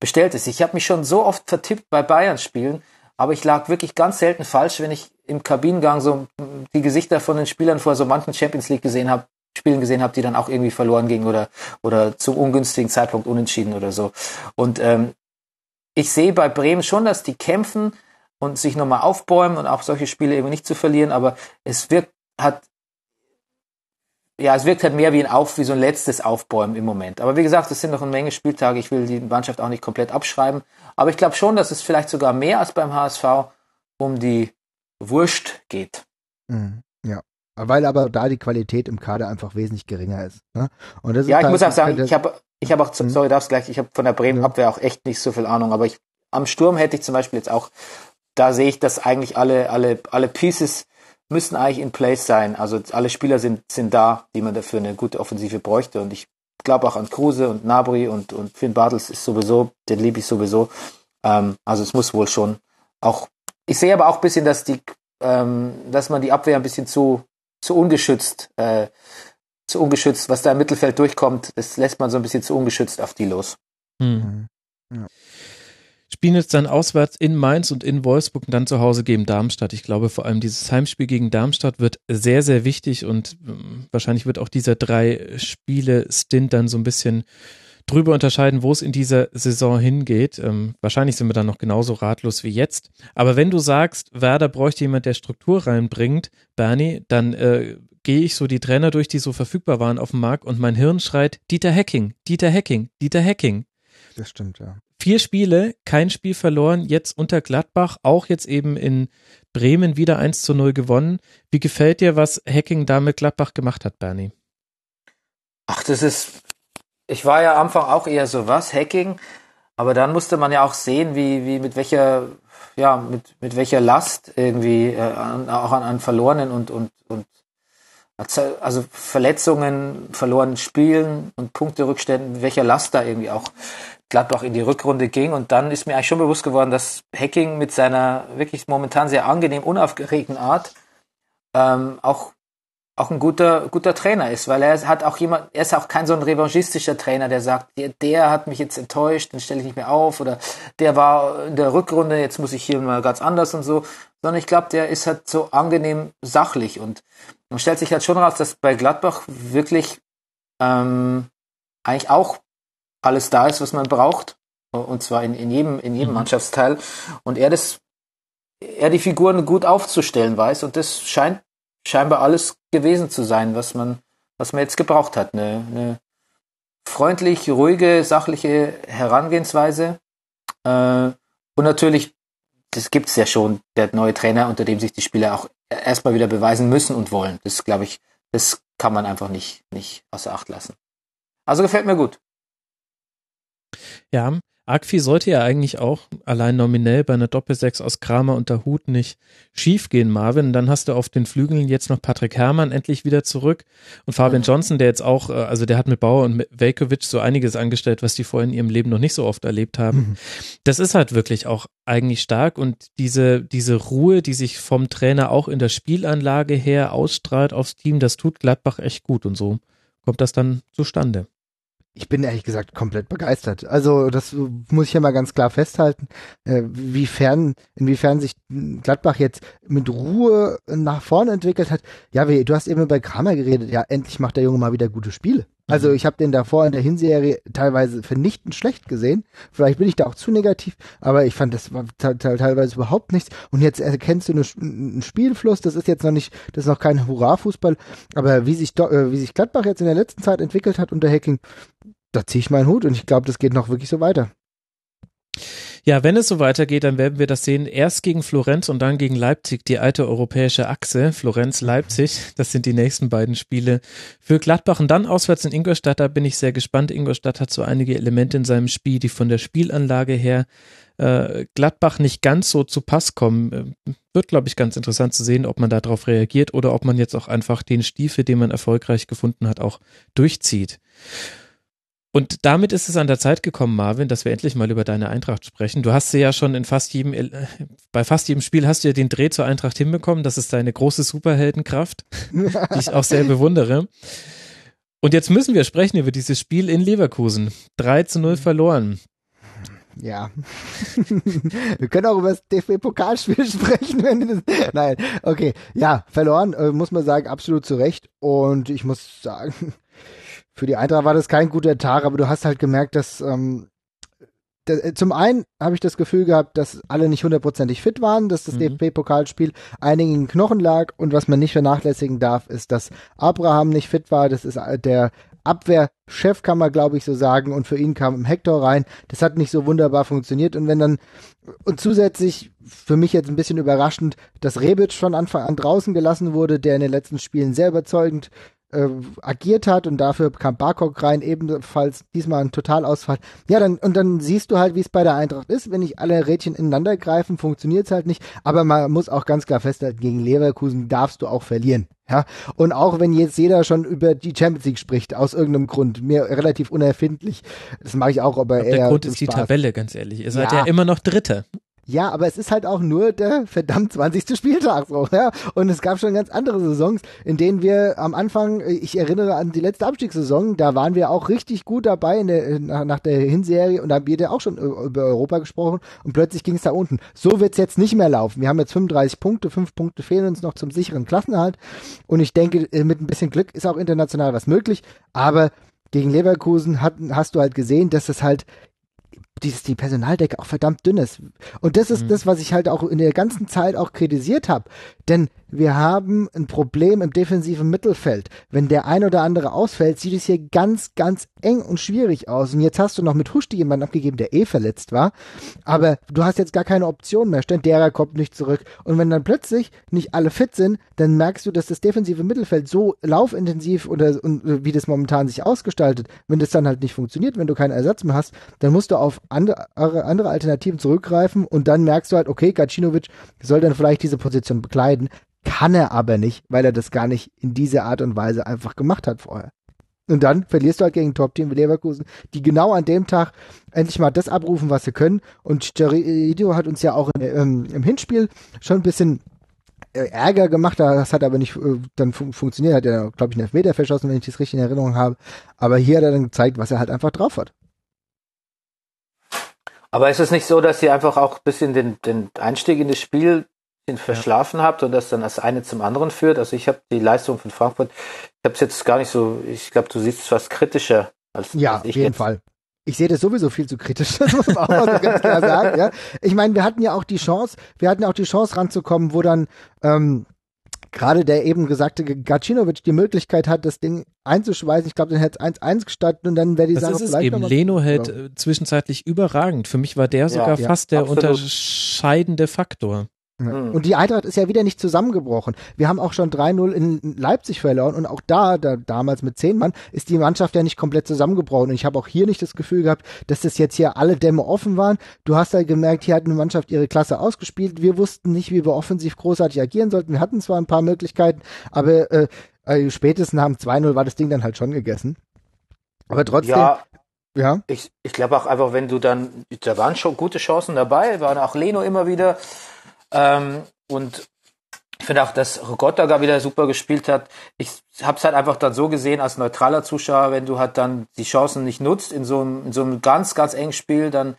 bestellt ist. Ich habe mich schon so oft vertippt bei Bayern-Spielen, aber ich lag wirklich ganz selten falsch, wenn ich im Kabinengang so die Gesichter von den Spielern vor so manchen Champions League gesehen habe, Spielen gesehen habe, die dann auch irgendwie verloren gingen oder oder zum ungünstigen Zeitpunkt unentschieden oder so. Und ähm, ich sehe bei Bremen schon, dass die kämpfen und sich nochmal aufbäumen und auch solche Spiele eben nicht zu verlieren, aber es wirkt hat ja, es wirkt halt mehr wie ein Auf, wie so ein letztes Aufbäumen im Moment. Aber wie gesagt, es sind noch eine Menge Spieltage. Ich will die Mannschaft auch nicht komplett abschreiben. Aber ich glaube schon, dass es vielleicht sogar mehr als beim HSV um die Wurst geht. Mhm, ja. Weil aber da die Qualität im Kader einfach wesentlich geringer ist. Ne? Und das ja, ist ich muss auch sagen, ich habe ich hab auch, mhm. sorry, darfst gleich, ich habe von der Bremen Abwehr auch echt nicht so viel Ahnung, aber ich, am Sturm hätte ich zum Beispiel jetzt auch, da sehe ich, dass eigentlich alle, alle, alle Pieces müssen eigentlich in place sein. Also alle Spieler sind, sind da, die man dafür eine gute Offensive bräuchte. Und ich glaube auch an Kruse und Nabri und, und Finn Bartels ist sowieso, den liebe ich sowieso. Ähm, also es muss wohl schon auch, ich sehe aber auch ein bisschen, dass die, ähm, dass man die Abwehr ein bisschen zu, zu ungeschützt, äh, zu ungeschützt, was da im Mittelfeld durchkommt, das lässt man so ein bisschen zu ungeschützt auf die los. Hm. Ja. spielen jetzt dann auswärts in Mainz und in Wolfsburg und dann zu Hause gegen Darmstadt. Ich glaube, vor allem dieses Heimspiel gegen Darmstadt wird sehr, sehr wichtig und ähm, wahrscheinlich wird auch dieser drei Spiele-Stint dann so ein bisschen drüber unterscheiden, wo es in dieser Saison hingeht. Ähm, wahrscheinlich sind wir dann noch genauso ratlos wie jetzt. Aber wenn du sagst, Werder bräuchte jemand, der Struktur reinbringt, Bernie, dann äh, gehe ich so die Trainer durch, die so verfügbar waren auf dem Markt und mein Hirn schreit Dieter Hacking, Dieter Hacking, Dieter Hacking. Das stimmt, ja. Vier Spiele, kein Spiel verloren, jetzt unter Gladbach, auch jetzt eben in Bremen wieder 1 zu 0 gewonnen. Wie gefällt dir, was Hacking da mit Gladbach gemacht hat, Bernie? Ach, das ist, ich war ja am Anfang auch eher so, was, Hacking? Aber dann musste man ja auch sehen, wie, wie mit welcher, ja, mit, mit welcher Last irgendwie, äh, an, auch an, an verlorenen und, und, und also Verletzungen, verlorenen Spielen und Punkterückständen, mit welcher Last da irgendwie auch Gladbach in die Rückrunde ging. Und dann ist mir eigentlich schon bewusst geworden, dass Hacking mit seiner wirklich momentan sehr angenehm unaufgeregten Art ähm, auch auch ein guter guter Trainer ist, weil er hat auch jemand, er ist auch kein so ein revanchistischer Trainer, der sagt, der, der hat mich jetzt enttäuscht, den stelle ich nicht mehr auf oder der war in der Rückrunde, jetzt muss ich hier mal ganz anders und so, sondern ich glaube, der ist halt so angenehm sachlich und man stellt sich halt schon raus, dass bei Gladbach wirklich ähm, eigentlich auch alles da ist, was man braucht. Und zwar in, in jedem, in jedem mhm. Mannschaftsteil. Und er das, er die Figuren gut aufzustellen weiß. Und das scheint scheinbar alles gewesen zu sein, was man, was man jetzt gebraucht hat. Eine, eine freundlich, ruhige, sachliche Herangehensweise. Äh, und natürlich, das gibt's ja schon, der neue Trainer, unter dem sich die Spieler auch erstmal wieder beweisen müssen und wollen. Das glaube ich, das kann man einfach nicht, nicht außer Acht lassen. Also gefällt mir gut. Ja, Agfi sollte ja eigentlich auch allein nominell bei einer Doppelsechs aus Kramer und der Hut nicht schiefgehen, Marvin. Dann hast du auf den Flügeln jetzt noch Patrick Herrmann endlich wieder zurück und Fabian Johnson, der jetzt auch, äh, also der hat mit Bauer und Velkovic so einiges angestellt, was die vorher in ihrem Leben noch nicht so oft erlebt haben. Mhm. Das ist halt wirklich auch eigentlich stark und diese, diese Ruhe, die sich vom Trainer auch in der Spielanlage her ausstrahlt aufs Team, das tut Gladbach echt gut und so kommt das dann zustande ich bin ehrlich gesagt komplett begeistert. Also das muss ich ja mal ganz klar festhalten, äh, wiefern, inwiefern sich Gladbach jetzt mit Ruhe nach vorne entwickelt hat. Ja, du hast eben bei Kramer geredet, ja, endlich macht der Junge mal wieder gute Spiele. Also mhm. ich habe den davor in der Hinserie teilweise vernichtend schlecht gesehen. Vielleicht bin ich da auch zu negativ, aber ich fand das war teilweise überhaupt nichts. Und jetzt erkennst du einen Spielfluss. Das ist jetzt noch nicht, das ist noch kein Hurra-Fußball, aber wie sich äh, wie sich Gladbach jetzt in der letzten Zeit entwickelt hat unter Hacking, da ziehe ich meinen Hut und ich glaube, das geht noch wirklich so weiter. Ja, wenn es so weitergeht, dann werden wir das sehen. Erst gegen Florenz und dann gegen Leipzig, die alte europäische Achse. Florenz-Leipzig, das sind die nächsten beiden Spiele für Gladbach. Und dann auswärts in Ingolstadt, da bin ich sehr gespannt. Ingolstadt hat so einige Elemente in seinem Spiel, die von der Spielanlage her äh, Gladbach nicht ganz so zu Pass kommen. Äh, wird, glaube ich, ganz interessant zu sehen, ob man darauf reagiert oder ob man jetzt auch einfach den Stiefel, den man erfolgreich gefunden hat, auch durchzieht. Und damit ist es an der Zeit gekommen, Marvin, dass wir endlich mal über deine Eintracht sprechen. Du hast sie ja schon in fast jedem, äh, bei fast jedem Spiel hast du ja den Dreh zur Eintracht hinbekommen. Das ist deine große Superheldenkraft, die ich auch sehr bewundere. Und jetzt müssen wir sprechen über dieses Spiel in Leverkusen. 3 zu 0 verloren. Ja. wir können auch über das DFB-Pokalspiel sprechen, wenn das. Nein, okay. Ja, verloren, äh, muss man sagen, absolut zu Recht. Und ich muss sagen, für die Eintracht war das kein guter Tag, aber du hast halt gemerkt, dass ähm, äh, zum einen habe ich das Gefühl gehabt, dass alle nicht hundertprozentig fit waren, dass das mhm. DFB-Pokalspiel einigen Knochen lag und was man nicht vernachlässigen darf, ist, dass Abraham nicht fit war. Das ist äh, der Abwehrchef, kann man glaube ich so sagen, und für ihn kam Hector rein. Das hat nicht so wunderbar funktioniert und wenn dann und zusätzlich für mich jetzt ein bisschen überraschend, dass Rebic von Anfang an draußen gelassen wurde, der in den letzten Spielen sehr überzeugend äh, agiert hat und dafür kam Barkok rein, ebenfalls diesmal ein Totalausfall. Ja, dann und dann siehst du halt, wie es bei der Eintracht ist. Wenn nicht alle Rädchen ineinander greifen, funktioniert es halt nicht. Aber man muss auch ganz klar festhalten, gegen Leverkusen darfst du auch verlieren. Ja, und auch wenn jetzt jeder schon über die Champions League spricht, aus irgendeinem Grund, mir relativ unerfindlich, das mache ich auch, aber eher. Der Grund ist die Tabelle, ganz ehrlich. Ihr seid ja, ja immer noch Dritter. Ja, aber es ist halt auch nur der verdammt 20. Spieltag so, ja. Und es gab schon ganz andere Saisons, in denen wir am Anfang, ich erinnere an die letzte Abstiegssaison, da waren wir auch richtig gut dabei in der, nach der Hinserie und da haben wir auch schon über Europa gesprochen und plötzlich ging es da unten. So wird's jetzt nicht mehr laufen. Wir haben jetzt 35 Punkte, fünf Punkte fehlen uns noch zum sicheren Klassenerhalt und ich denke, mit ein bisschen Glück ist auch international was möglich, aber gegen Leverkusen hat, hast du halt gesehen, dass es halt die, die Personaldecke auch verdammt dünn ist. Und das ist mhm. das, was ich halt auch in der ganzen Zeit auch kritisiert habe. Denn wir haben ein Problem im defensiven Mittelfeld. Wenn der ein oder andere ausfällt, sieht es hier ganz, ganz eng und schwierig aus. Und jetzt hast du noch mit Huschti jemanden abgegeben, der eh verletzt war. Aber du hast jetzt gar keine Option mehr. Stendera kommt nicht zurück. Und wenn dann plötzlich nicht alle fit sind, dann merkst du, dass das defensive Mittelfeld so laufintensiv oder und, äh, wie das momentan sich ausgestaltet, wenn das dann halt nicht funktioniert, wenn du keinen Ersatz mehr hast, dann musst du auf andere, andere Alternativen zurückgreifen und dann merkst du halt, okay, Gacinovic soll dann vielleicht diese Position bekleiden. Kann er aber nicht, weil er das gar nicht in dieser Art und Weise einfach gemacht hat vorher. Und dann verlierst du halt gegen Top-Team wie Leverkusen, die genau an dem Tag endlich mal das abrufen, was sie können. Und Chicharito hat uns ja auch ähm, im Hinspiel schon ein bisschen äh, Ärger gemacht, das hat aber nicht äh, dann fun funktioniert, hat er, glaube ich, einen Elfmeter verschossen, wenn ich das richtig in Erinnerung habe. Aber hier hat er dann gezeigt, was er halt einfach drauf hat. Aber ist es nicht so, dass ihr einfach auch ein bisschen den, den Einstieg in das Spiel verschlafen ja. habt und das dann das eine zum anderen führt? Also ich habe die Leistung von Frankfurt, ich habe es jetzt gar nicht so, ich glaube, du siehst es fast kritischer als, ja, als ich. auf jeden jetzt. Fall. Ich sehe das sowieso viel zu kritisch, das muss man auch mal so ganz klar sagen. Ja? Ich meine, wir hatten ja auch die Chance, wir hatten ja auch die Chance ranzukommen, wo dann ähm, gerade der eben gesagte Gacinovic die Möglichkeit hat, das Ding einzuschweißen. Ich glaube, dann hätte es 1-1 gestatten und dann wäre die das Sache ist es vielleicht eben. Leno hält äh, zwischenzeitlich überragend. Für mich war der sogar ja, fast ja, der absolut. unterscheidende Faktor. Mhm. Und die Eintracht ist ja wieder nicht zusammengebrochen. Wir haben auch schon 3-0 in Leipzig verloren und auch da, da, damals mit zehn Mann, ist die Mannschaft ja nicht komplett zusammengebrochen. Und ich habe auch hier nicht das Gefühl gehabt, dass das jetzt hier alle Dämme offen waren. Du hast ja gemerkt, hier hat eine Mannschaft ihre Klasse ausgespielt. Wir wussten nicht, wie wir offensiv großartig agieren sollten. Wir hatten zwar ein paar Möglichkeiten, aber äh, äh, spätestens nach dem 2-0 war das Ding dann halt schon gegessen. Aber trotzdem, ja. Ja. Ich, ich glaube auch einfach, wenn du dann, da waren schon gute Chancen dabei, waren auch Leno immer wieder ähm, und ich finde auch, dass Rogotta gar wieder super gespielt hat. Ich habe es halt einfach dann so gesehen als neutraler Zuschauer, wenn du halt dann die Chancen nicht nutzt in so einem, in so einem ganz, ganz engen Spiel, dann,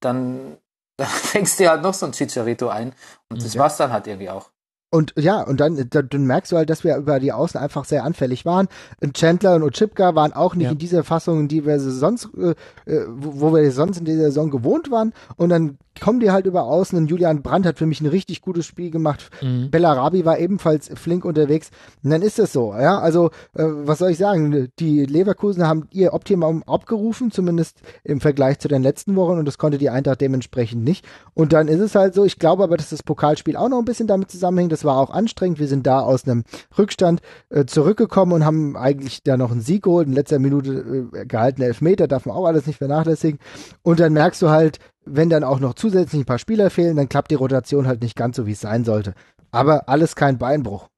dann, dann fängst du halt noch so ein Chicharito ein. Und das ja. war's dann halt irgendwie auch. Und ja, und dann, dann, merkst du halt, dass wir über die Außen einfach sehr anfällig waren. Und Chandler und Ochipka waren auch nicht ja. in dieser Fassung, die wir sonst, äh, äh, wo wir sonst in dieser Saison gewohnt waren. Und dann kommen die halt über außen und Julian Brandt hat für mich ein richtig gutes Spiel gemacht. Mhm. Bellarabi war ebenfalls flink unterwegs. Und dann ist es so, ja. Also, äh, was soll ich sagen? Die Leverkusen haben ihr Optimum abgerufen, zumindest im Vergleich zu den letzten Wochen und das konnte die Eintracht dementsprechend nicht. Und dann ist es halt so, ich glaube aber, dass das Pokalspiel auch noch ein bisschen damit zusammenhängt. Das war auch anstrengend. Wir sind da aus einem Rückstand äh, zurückgekommen und haben eigentlich da noch einen Sieg geholt. In letzter Minute äh, gehalten Elfmeter, darf man auch alles nicht vernachlässigen. Und dann merkst du halt, wenn dann auch noch zusätzlich ein paar Spieler fehlen, dann klappt die Rotation halt nicht ganz so, wie es sein sollte. Aber alles kein Beinbruch.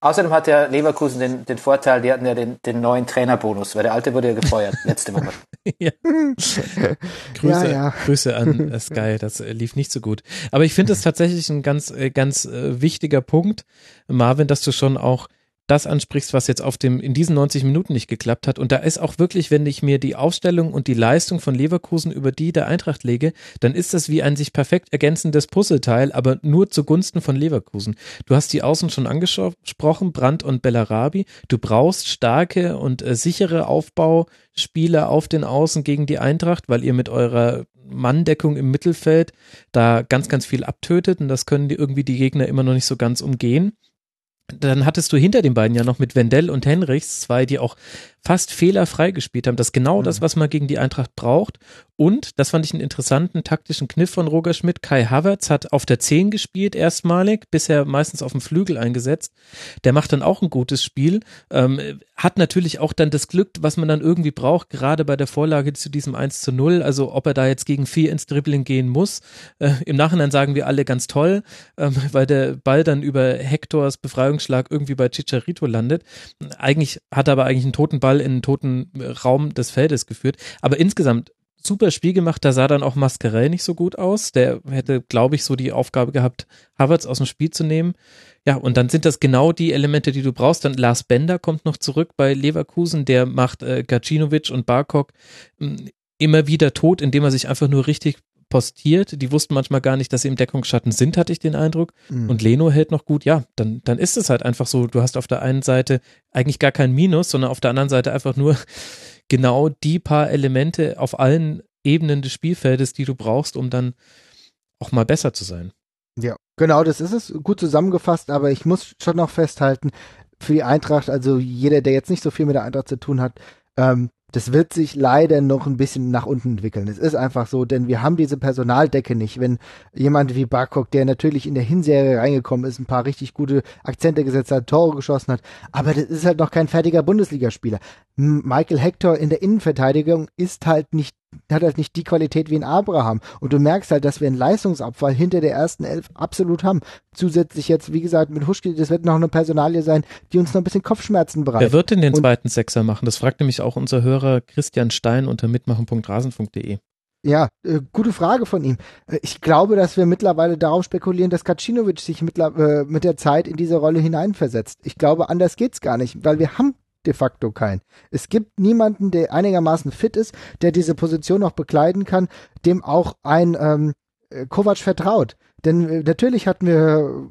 Außerdem hat ja Leverkusen den, den Vorteil, die hatten ja den, den neuen Trainerbonus, weil der alte wurde ja gefeuert letzte Woche. ja. Grüße, ja, ja. Grüße an Sky, das äh, lief nicht so gut. Aber ich finde es tatsächlich ein ganz, äh, ganz äh, wichtiger Punkt, Marvin, dass du schon auch das ansprichst, was jetzt auf dem, in diesen 90 Minuten nicht geklappt hat. Und da ist auch wirklich, wenn ich mir die Aufstellung und die Leistung von Leverkusen über die der Eintracht lege, dann ist das wie ein sich perfekt ergänzendes Puzzleteil, aber nur zugunsten von Leverkusen. Du hast die Außen schon angesprochen, Brandt und Bellarabi. Du brauchst starke und äh, sichere Aufbauspieler auf den Außen gegen die Eintracht, weil ihr mit eurer Manndeckung im Mittelfeld da ganz, ganz viel abtötet und das können die irgendwie die Gegner immer noch nicht so ganz umgehen dann hattest du hinter den beiden ja noch mit Wendell und Henrichs zwei, die auch fast fehlerfrei gespielt haben. Das ist genau mhm. das, was man gegen die Eintracht braucht. Und, das fand ich einen interessanten taktischen Kniff von Roger Schmidt, Kai Havertz hat auf der 10 gespielt erstmalig, bisher meistens auf dem Flügel eingesetzt. Der macht dann auch ein gutes Spiel, ähm, hat natürlich auch dann das Glück, was man dann irgendwie braucht, gerade bei der Vorlage zu diesem 1 zu 0, also ob er da jetzt gegen vier ins Dribbling gehen muss. Äh, Im Nachhinein sagen wir alle ganz toll, ähm, weil der Ball dann über Hektors Befreiungsschlag irgendwie bei Chicharito landet. Eigentlich hat er aber eigentlich einen toten Ball in einen toten Raum des Feldes geführt. Aber insgesamt super Spiel gemacht, da sah dann auch Mascarell nicht so gut aus. Der hätte, glaube ich, so die Aufgabe gehabt, Havertz aus dem Spiel zu nehmen. Ja, und dann sind das genau die Elemente, die du brauchst. Dann Lars Bender kommt noch zurück bei Leverkusen, der macht äh, Gacinovic und Barkok hm, immer wieder tot, indem er sich einfach nur richtig postiert. Die wussten manchmal gar nicht, dass sie im Deckungsschatten sind, hatte ich den Eindruck. Mhm. Und Leno hält noch gut. Ja, dann, dann ist es halt einfach so. Du hast auf der einen Seite eigentlich gar kein Minus, sondern auf der anderen Seite einfach nur genau die paar Elemente auf allen Ebenen des Spielfeldes, die du brauchst, um dann auch mal besser zu sein. Ja, genau, das ist es. Gut zusammengefasst, aber ich muss schon noch festhalten, für die Eintracht, also jeder, der jetzt nicht so viel mit der Eintracht zu tun hat, ähm, das wird sich leider noch ein bisschen nach unten entwickeln. Es ist einfach so, denn wir haben diese Personaldecke nicht. Wenn jemand wie Barkok, der natürlich in der Hinserie reingekommen ist, ein paar richtig gute Akzente gesetzt hat, Tore geschossen hat, aber das ist halt noch kein fertiger Bundesligaspieler. Michael Hector in der Innenverteidigung ist halt nicht hat halt nicht die Qualität wie ein Abraham. Und du merkst halt, dass wir einen Leistungsabfall hinter der ersten Elf absolut haben. Zusätzlich jetzt, wie gesagt, mit Huschke, das wird noch eine Personalie sein, die uns noch ein bisschen Kopfschmerzen bereitet. Wer wird denn den Und, zweiten Sechser machen? Das fragt nämlich auch unser Hörer Christian Stein unter mitmachen.rasen.de. Ja, äh, gute Frage von ihm. Äh, ich glaube, dass wir mittlerweile darauf spekulieren, dass Kacinovic sich mit, äh, mit der Zeit in diese Rolle hineinversetzt. Ich glaube, anders geht's gar nicht, weil wir haben de facto keinen. Es gibt niemanden, der einigermaßen fit ist, der diese Position noch bekleiden kann, dem auch ein ähm, äh, Kovac vertraut. Denn äh, natürlich hatten wir,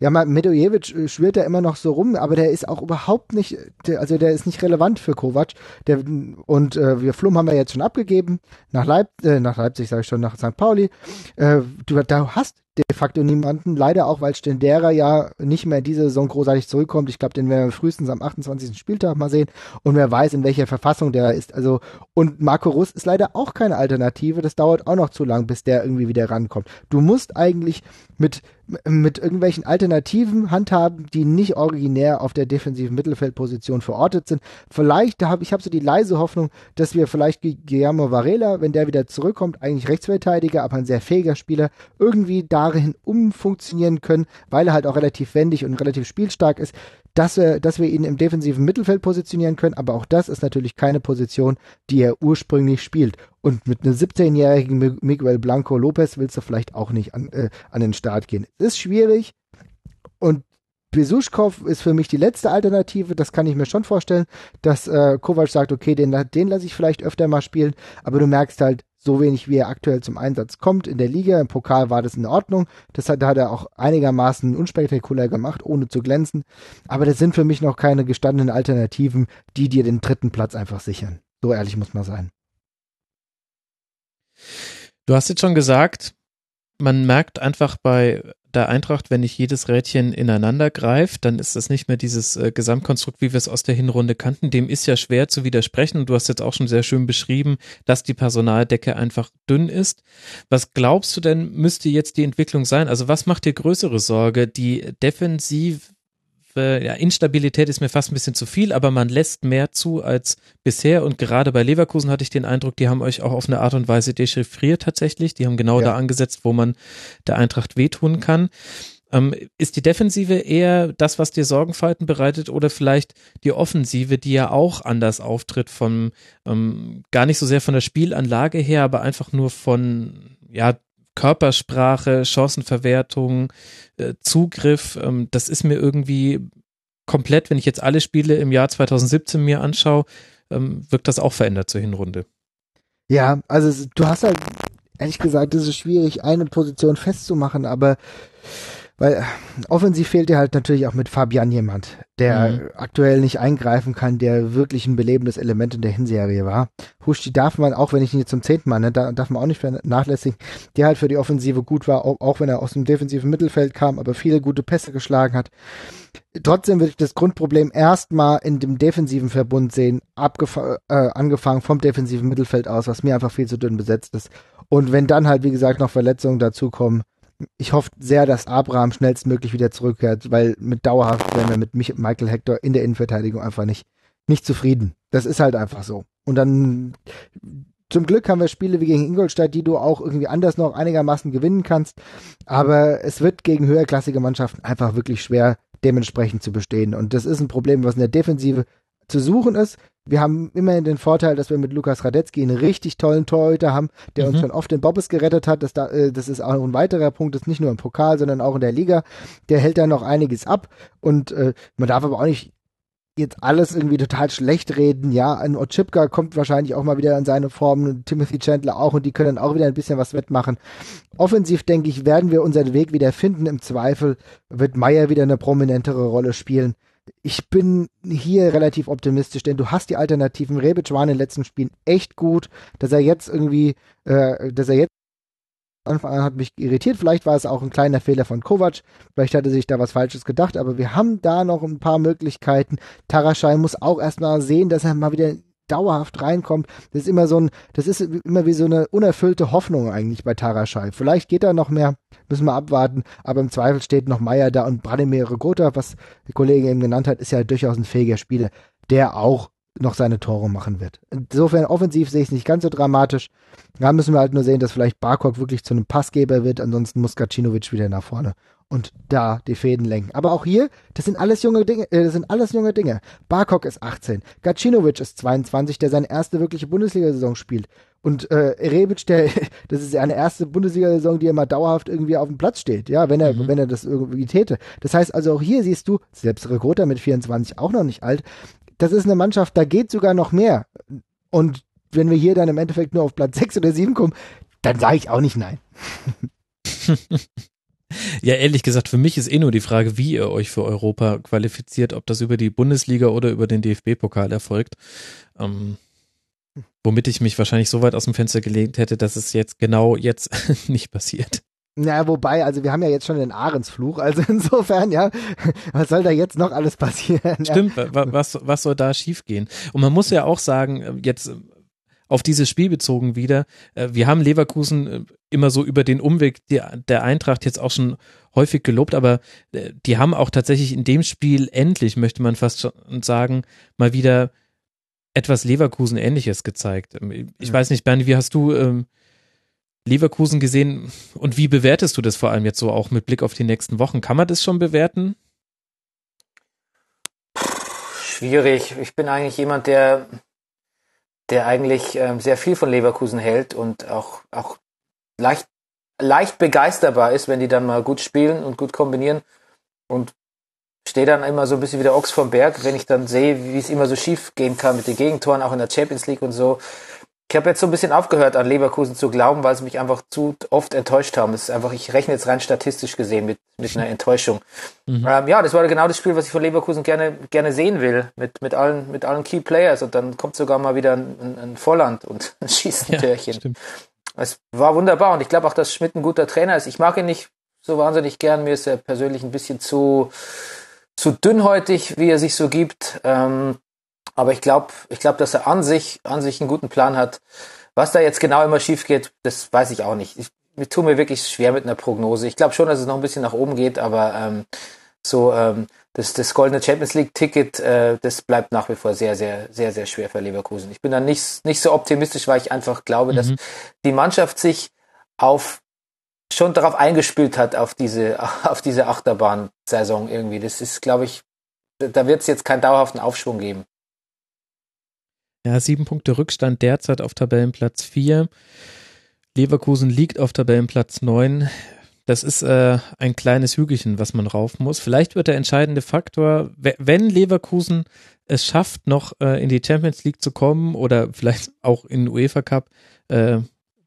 ja, Medojevic äh, schwirrt ja immer noch so rum, aber der ist auch überhaupt nicht, also der ist nicht relevant für Kovac. Der, und äh, wir Flum haben wir jetzt schon abgegeben, nach, Leip, äh, nach Leipzig sage ich schon, nach St. Pauli. Äh, du da hast de facto niemanden. Leider auch, weil Stendera ja nicht mehr diese Saison großartig zurückkommt. Ich glaube, den werden wir frühestens am 28. Spieltag mal sehen. Und wer weiß, in welcher Verfassung der ist. Also, und Marco Russ ist leider auch keine Alternative. Das dauert auch noch zu lang, bis der irgendwie wieder rankommt. Du musst eigentlich mit mit irgendwelchen Alternativen handhaben, die nicht originär auf der defensiven Mittelfeldposition verortet sind. Vielleicht, da habe ich habe so die leise Hoffnung, dass wir vielleicht Guillermo Varela, wenn der wieder zurückkommt, eigentlich Rechtsverteidiger, aber ein sehr fähiger Spieler, irgendwie darin umfunktionieren können, weil er halt auch relativ wendig und relativ spielstark ist, dass wir, dass wir ihn im defensiven Mittelfeld positionieren können, aber auch das ist natürlich keine Position, die er ursprünglich spielt. Und mit einem 17-jährigen Miguel Blanco Lopez willst du vielleicht auch nicht an, äh, an den Start gehen. Ist schwierig und Besuschkow ist für mich die letzte Alternative. Das kann ich mir schon vorstellen, dass äh, Kovac sagt, okay, den, den lasse ich vielleicht öfter mal spielen. Aber du merkst halt, so wenig wie er aktuell zum Einsatz kommt in der Liga. Im Pokal war das in Ordnung. Das hat, hat er auch einigermaßen unspektakulär gemacht, ohne zu glänzen. Aber das sind für mich noch keine gestandenen Alternativen, die dir den dritten Platz einfach sichern. So ehrlich muss man sein. Du hast jetzt schon gesagt, man merkt einfach bei der Eintracht, wenn nicht jedes Rädchen ineinander greift, dann ist das nicht mehr dieses äh, Gesamtkonstrukt, wie wir es aus der Hinrunde kannten. Dem ist ja schwer zu widersprechen. Und du hast jetzt auch schon sehr schön beschrieben, dass die Personaldecke einfach dünn ist. Was glaubst du denn, müsste jetzt die Entwicklung sein? Also was macht dir größere Sorge? Die defensiv ja, Instabilität ist mir fast ein bisschen zu viel, aber man lässt mehr zu als bisher und gerade bei Leverkusen hatte ich den Eindruck, die haben euch auch auf eine Art und Weise dechiffriert tatsächlich. Die haben genau ja. da angesetzt, wo man der Eintracht wehtun kann. Ähm, ist die Defensive eher das, was dir Sorgenfalten bereitet oder vielleicht die Offensive, die ja auch anders auftritt von ähm, gar nicht so sehr von der Spielanlage her, aber einfach nur von ja Körpersprache, Chancenverwertung, äh, Zugriff, ähm, das ist mir irgendwie komplett, wenn ich jetzt alle Spiele im Jahr 2017 mir anschaue, ähm, wirkt das auch verändert zur Hinrunde. Ja, also du hast halt, ehrlich gesagt, es ist schwierig, eine Position festzumachen, aber weil offensiv fehlt dir halt natürlich auch mit Fabian jemand, der mhm. aktuell nicht eingreifen kann, der wirklich ein belebendes Element in der Hinserie war. Husch, darf man, auch wenn ich ihn jetzt zum zehnten Mal, ne, da darf man auch nicht vernachlässigen, der halt für die Offensive gut war, auch, auch wenn er aus dem defensiven Mittelfeld kam, aber viele gute Pässe geschlagen hat. Trotzdem würde ich das Grundproblem erstmal in dem defensiven Verbund sehen, äh, angefangen vom defensiven Mittelfeld aus, was mir einfach viel zu dünn besetzt ist. Und wenn dann halt, wie gesagt, noch Verletzungen dazukommen, ich hoffe sehr, dass Abraham schnellstmöglich wieder zurückkehrt, weil mit dauerhaft wären wir mit Michael Hector in der Innenverteidigung einfach nicht, nicht zufrieden. Das ist halt einfach so. Und dann zum Glück haben wir Spiele wie gegen Ingolstadt, die du auch irgendwie anders noch einigermaßen gewinnen kannst. Aber es wird gegen höherklassige Mannschaften einfach wirklich schwer, dementsprechend zu bestehen. Und das ist ein Problem, was in der Defensive zu suchen ist. Wir haben immerhin den Vorteil, dass wir mit Lukas Radetzky einen richtig tollen Torhüter haben, der mhm. uns schon oft den Bobbes gerettet hat. Das, da, äh, das ist auch ein weiterer Punkt, das ist nicht nur im Pokal, sondern auch in der Liga. Der hält da noch einiges ab und äh, man darf aber auch nicht jetzt alles irgendwie total schlecht reden. Ja, ein Ochipka kommt wahrscheinlich auch mal wieder in seine Form, Timothy Chandler auch und die können auch wieder ein bisschen was wettmachen. Offensiv, denke ich, werden wir unseren Weg wieder finden. Im Zweifel wird Meyer wieder eine prominentere Rolle spielen. Ich bin hier relativ optimistisch, denn du hast die Alternativen. Rebic war in den letzten Spielen echt gut, dass er jetzt irgendwie, äh, dass er jetzt Anfang an hat mich irritiert. Vielleicht war es auch ein kleiner Fehler von Kovac. Vielleicht hatte sich da was Falsches gedacht. Aber wir haben da noch ein paar Möglichkeiten. Taraschai muss auch erstmal sehen, dass er mal wieder dauerhaft reinkommt. Das ist immer so ein, das ist immer wie so eine unerfüllte Hoffnung eigentlich bei Taraschai. Vielleicht geht da noch mehr, müssen wir abwarten. Aber im Zweifel steht noch Meier da und Branimir Gotha, was die Kollegin eben genannt hat, ist ja durchaus ein fähiger Spieler, der auch noch seine Tore machen wird. Insofern offensiv sehe ich es nicht ganz so dramatisch. Da müssen wir halt nur sehen, dass vielleicht Barkok wirklich zu einem Passgeber wird, ansonsten muss Gacinovic wieder nach vorne und da die Fäden lenken. Aber auch hier, das sind alles junge Dinge, äh, das sind alles junge Dinge. Barkok ist 18, Gacinovic ist 22, der seine erste wirkliche Bundesliga-Saison spielt. Und äh, Rebic, der, das ist ja eine erste Bundesliga-Saison, die immer dauerhaft irgendwie auf dem Platz steht, ja, wenn er, mhm. wenn er das irgendwie täte. Das heißt also auch hier siehst du, selbst Rekruter mit 24 auch noch nicht alt, das ist eine Mannschaft, da geht sogar noch mehr. Und wenn wir hier dann im Endeffekt nur auf Platz 6 oder 7 kommen, dann sage ich auch nicht nein. Ja, ehrlich gesagt, für mich ist eh nur die Frage, wie ihr euch für Europa qualifiziert, ob das über die Bundesliga oder über den DFB-Pokal erfolgt. Ähm, womit ich mich wahrscheinlich so weit aus dem Fenster gelegt hätte, dass es jetzt genau jetzt nicht passiert. Naja, wobei, also wir haben ja jetzt schon den Ahrensfluch, also insofern, ja, was soll da jetzt noch alles passieren? Stimmt, was, was soll da schiefgehen? Und man muss ja auch sagen, äh, jetzt auf dieses Spiel bezogen wieder, äh, wir haben Leverkusen immer so über den Umweg der Eintracht jetzt auch schon häufig gelobt, aber die haben auch tatsächlich in dem Spiel endlich, möchte man fast schon sagen, mal wieder etwas Leverkusen-ähnliches gezeigt. Ich ja. weiß nicht, Bernie, wie hast du ähm, Leverkusen gesehen und wie bewertest du das vor allem jetzt so auch mit Blick auf die nächsten Wochen? Kann man das schon bewerten? Schwierig. Ich bin eigentlich jemand, der, der eigentlich ähm, sehr viel von Leverkusen hält und auch, auch leicht, leicht begeisterbar ist, wenn die dann mal gut spielen und gut kombinieren. Und stehe dann immer so ein bisschen wie der Ochs vom Berg, wenn ich dann sehe, wie es immer so schief gehen kann mit den Gegentoren, auch in der Champions League und so. Ich habe jetzt so ein bisschen aufgehört, an Leverkusen zu glauben, weil sie mich einfach zu oft enttäuscht haben. Es ist einfach, ich rechne jetzt rein statistisch gesehen mit, mit einer Enttäuschung. Mhm. Ähm, ja, das war genau das Spiel, was ich von Leverkusen gerne, gerne sehen will, mit, mit allen, mit allen Key Players. Und dann kommt sogar mal wieder ein, ein, Volland und schießt ein ja, Törchen. Stimmt. Es war wunderbar und ich glaube auch, dass Schmidt ein guter Trainer ist. Ich mag ihn nicht so wahnsinnig gern. Mir ist er persönlich ein bisschen zu, zu dünnhäutig, wie er sich so gibt. Ähm, aber ich glaube, ich glaube, dass er an sich, an sich einen guten Plan hat. Was da jetzt genau immer schief geht, das weiß ich auch nicht. Ich, ich tue mir wirklich schwer mit einer Prognose. Ich glaube schon, dass es noch ein bisschen nach oben geht, aber ähm, so ähm, das, das goldene Champions League Ticket, äh, das bleibt nach wie vor sehr, sehr, sehr, sehr schwer für Leverkusen. Ich bin da nicht, nicht so optimistisch, weil ich einfach glaube, mhm. dass die Mannschaft sich auf schon darauf eingespielt hat auf diese auf diese Achterbahn-Saison irgendwie. Das ist, glaube ich, da wird es jetzt keinen dauerhaften Aufschwung geben. Ja, sieben Punkte Rückstand derzeit auf Tabellenplatz vier. Leverkusen liegt auf Tabellenplatz neun. Das ist äh, ein kleines Hügelchen, was man rauf muss. Vielleicht wird der entscheidende Faktor, wenn Leverkusen es schafft, noch äh, in die Champions League zu kommen oder vielleicht auch in den UEFA Cup, äh,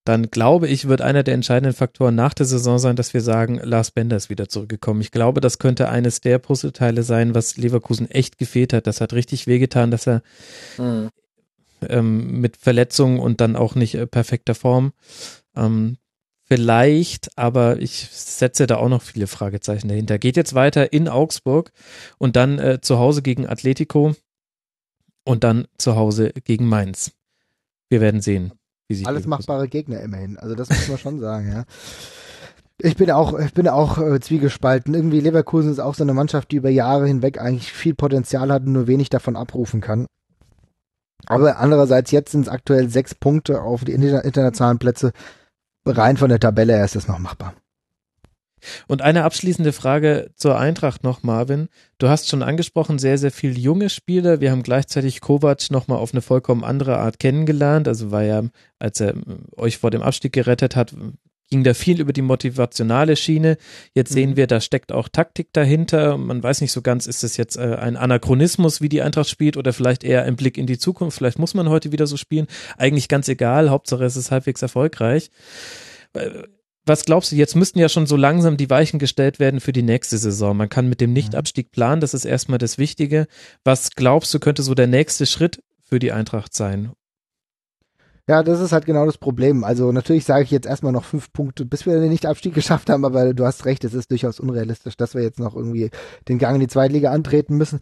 dann glaube ich, wird einer der entscheidenden Faktoren nach der Saison sein, dass wir sagen, Lars Bender ist wieder zurückgekommen. Ich glaube, das könnte eines der Puzzleteile sein, was Leverkusen echt gefehlt hat. Das hat richtig wehgetan, dass er mhm ähm, mit Verletzungen und dann auch nicht äh, perfekter Form. Ähm, vielleicht, aber ich setze da auch noch viele Fragezeichen dahinter. Geht jetzt weiter in Augsburg und dann äh, zu Hause gegen Atletico und dann zu Hause gegen Mainz. Wir werden sehen. Wie sich Alles machbare Gegner immerhin. Also das muss man schon sagen, ja. Ich bin auch, ich bin auch äh, zwiegespalten. Irgendwie Leverkusen ist auch so eine Mannschaft, die über Jahre hinweg eigentlich viel Potenzial hat und nur wenig davon abrufen kann. Aber andererseits, jetzt sind es aktuell sechs Punkte auf die internationalen Plätze. Rein von der Tabelle her ist das noch machbar. Und eine abschließende Frage zur Eintracht noch, Marvin. Du hast schon angesprochen, sehr, sehr viele junge Spieler. Wir haben gleichzeitig Kovac nochmal auf eine vollkommen andere Art kennengelernt. Also war ja, als er euch vor dem Abstieg gerettet hat, ging da viel über die motivationale Schiene. Jetzt sehen mhm. wir, da steckt auch Taktik dahinter. Man weiß nicht so ganz, ist das jetzt äh, ein Anachronismus, wie die Eintracht spielt oder vielleicht eher ein Blick in die Zukunft. Vielleicht muss man heute wieder so spielen. Eigentlich ganz egal. Hauptsache es ist halbwegs erfolgreich. Äh, was glaubst du, jetzt müssten ja schon so langsam die Weichen gestellt werden für die nächste Saison. Man kann mit dem Nichtabstieg planen, das ist erstmal das Wichtige. Was glaubst du, könnte so der nächste Schritt für die Eintracht sein? Ja, das ist halt genau das Problem. Also natürlich sage ich jetzt erstmal noch fünf Punkte, bis wir den Nicht-Abstieg geschafft haben, aber du hast recht, es ist durchaus unrealistisch, dass wir jetzt noch irgendwie den Gang in die Zweitliga antreten müssen.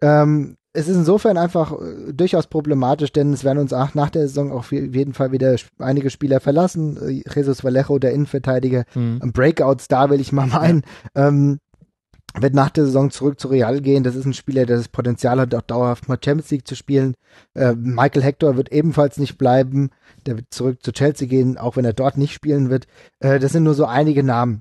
Ähm, es ist insofern einfach äh, durchaus problematisch, denn es werden uns auch nach der Saison auf jeden Fall wieder einige Spieler verlassen. Äh, Jesus Vallejo, der Innenverteidiger, mhm. ein Breakout-Star will ich mal meinen. Ähm, wird nach der Saison zurück zu Real gehen. Das ist ein Spieler, der das Potenzial hat, auch dauerhaft mal Champions League zu spielen. Äh, Michael Hector wird ebenfalls nicht bleiben. Der wird zurück zu Chelsea gehen, auch wenn er dort nicht spielen wird. Äh, das sind nur so einige Namen.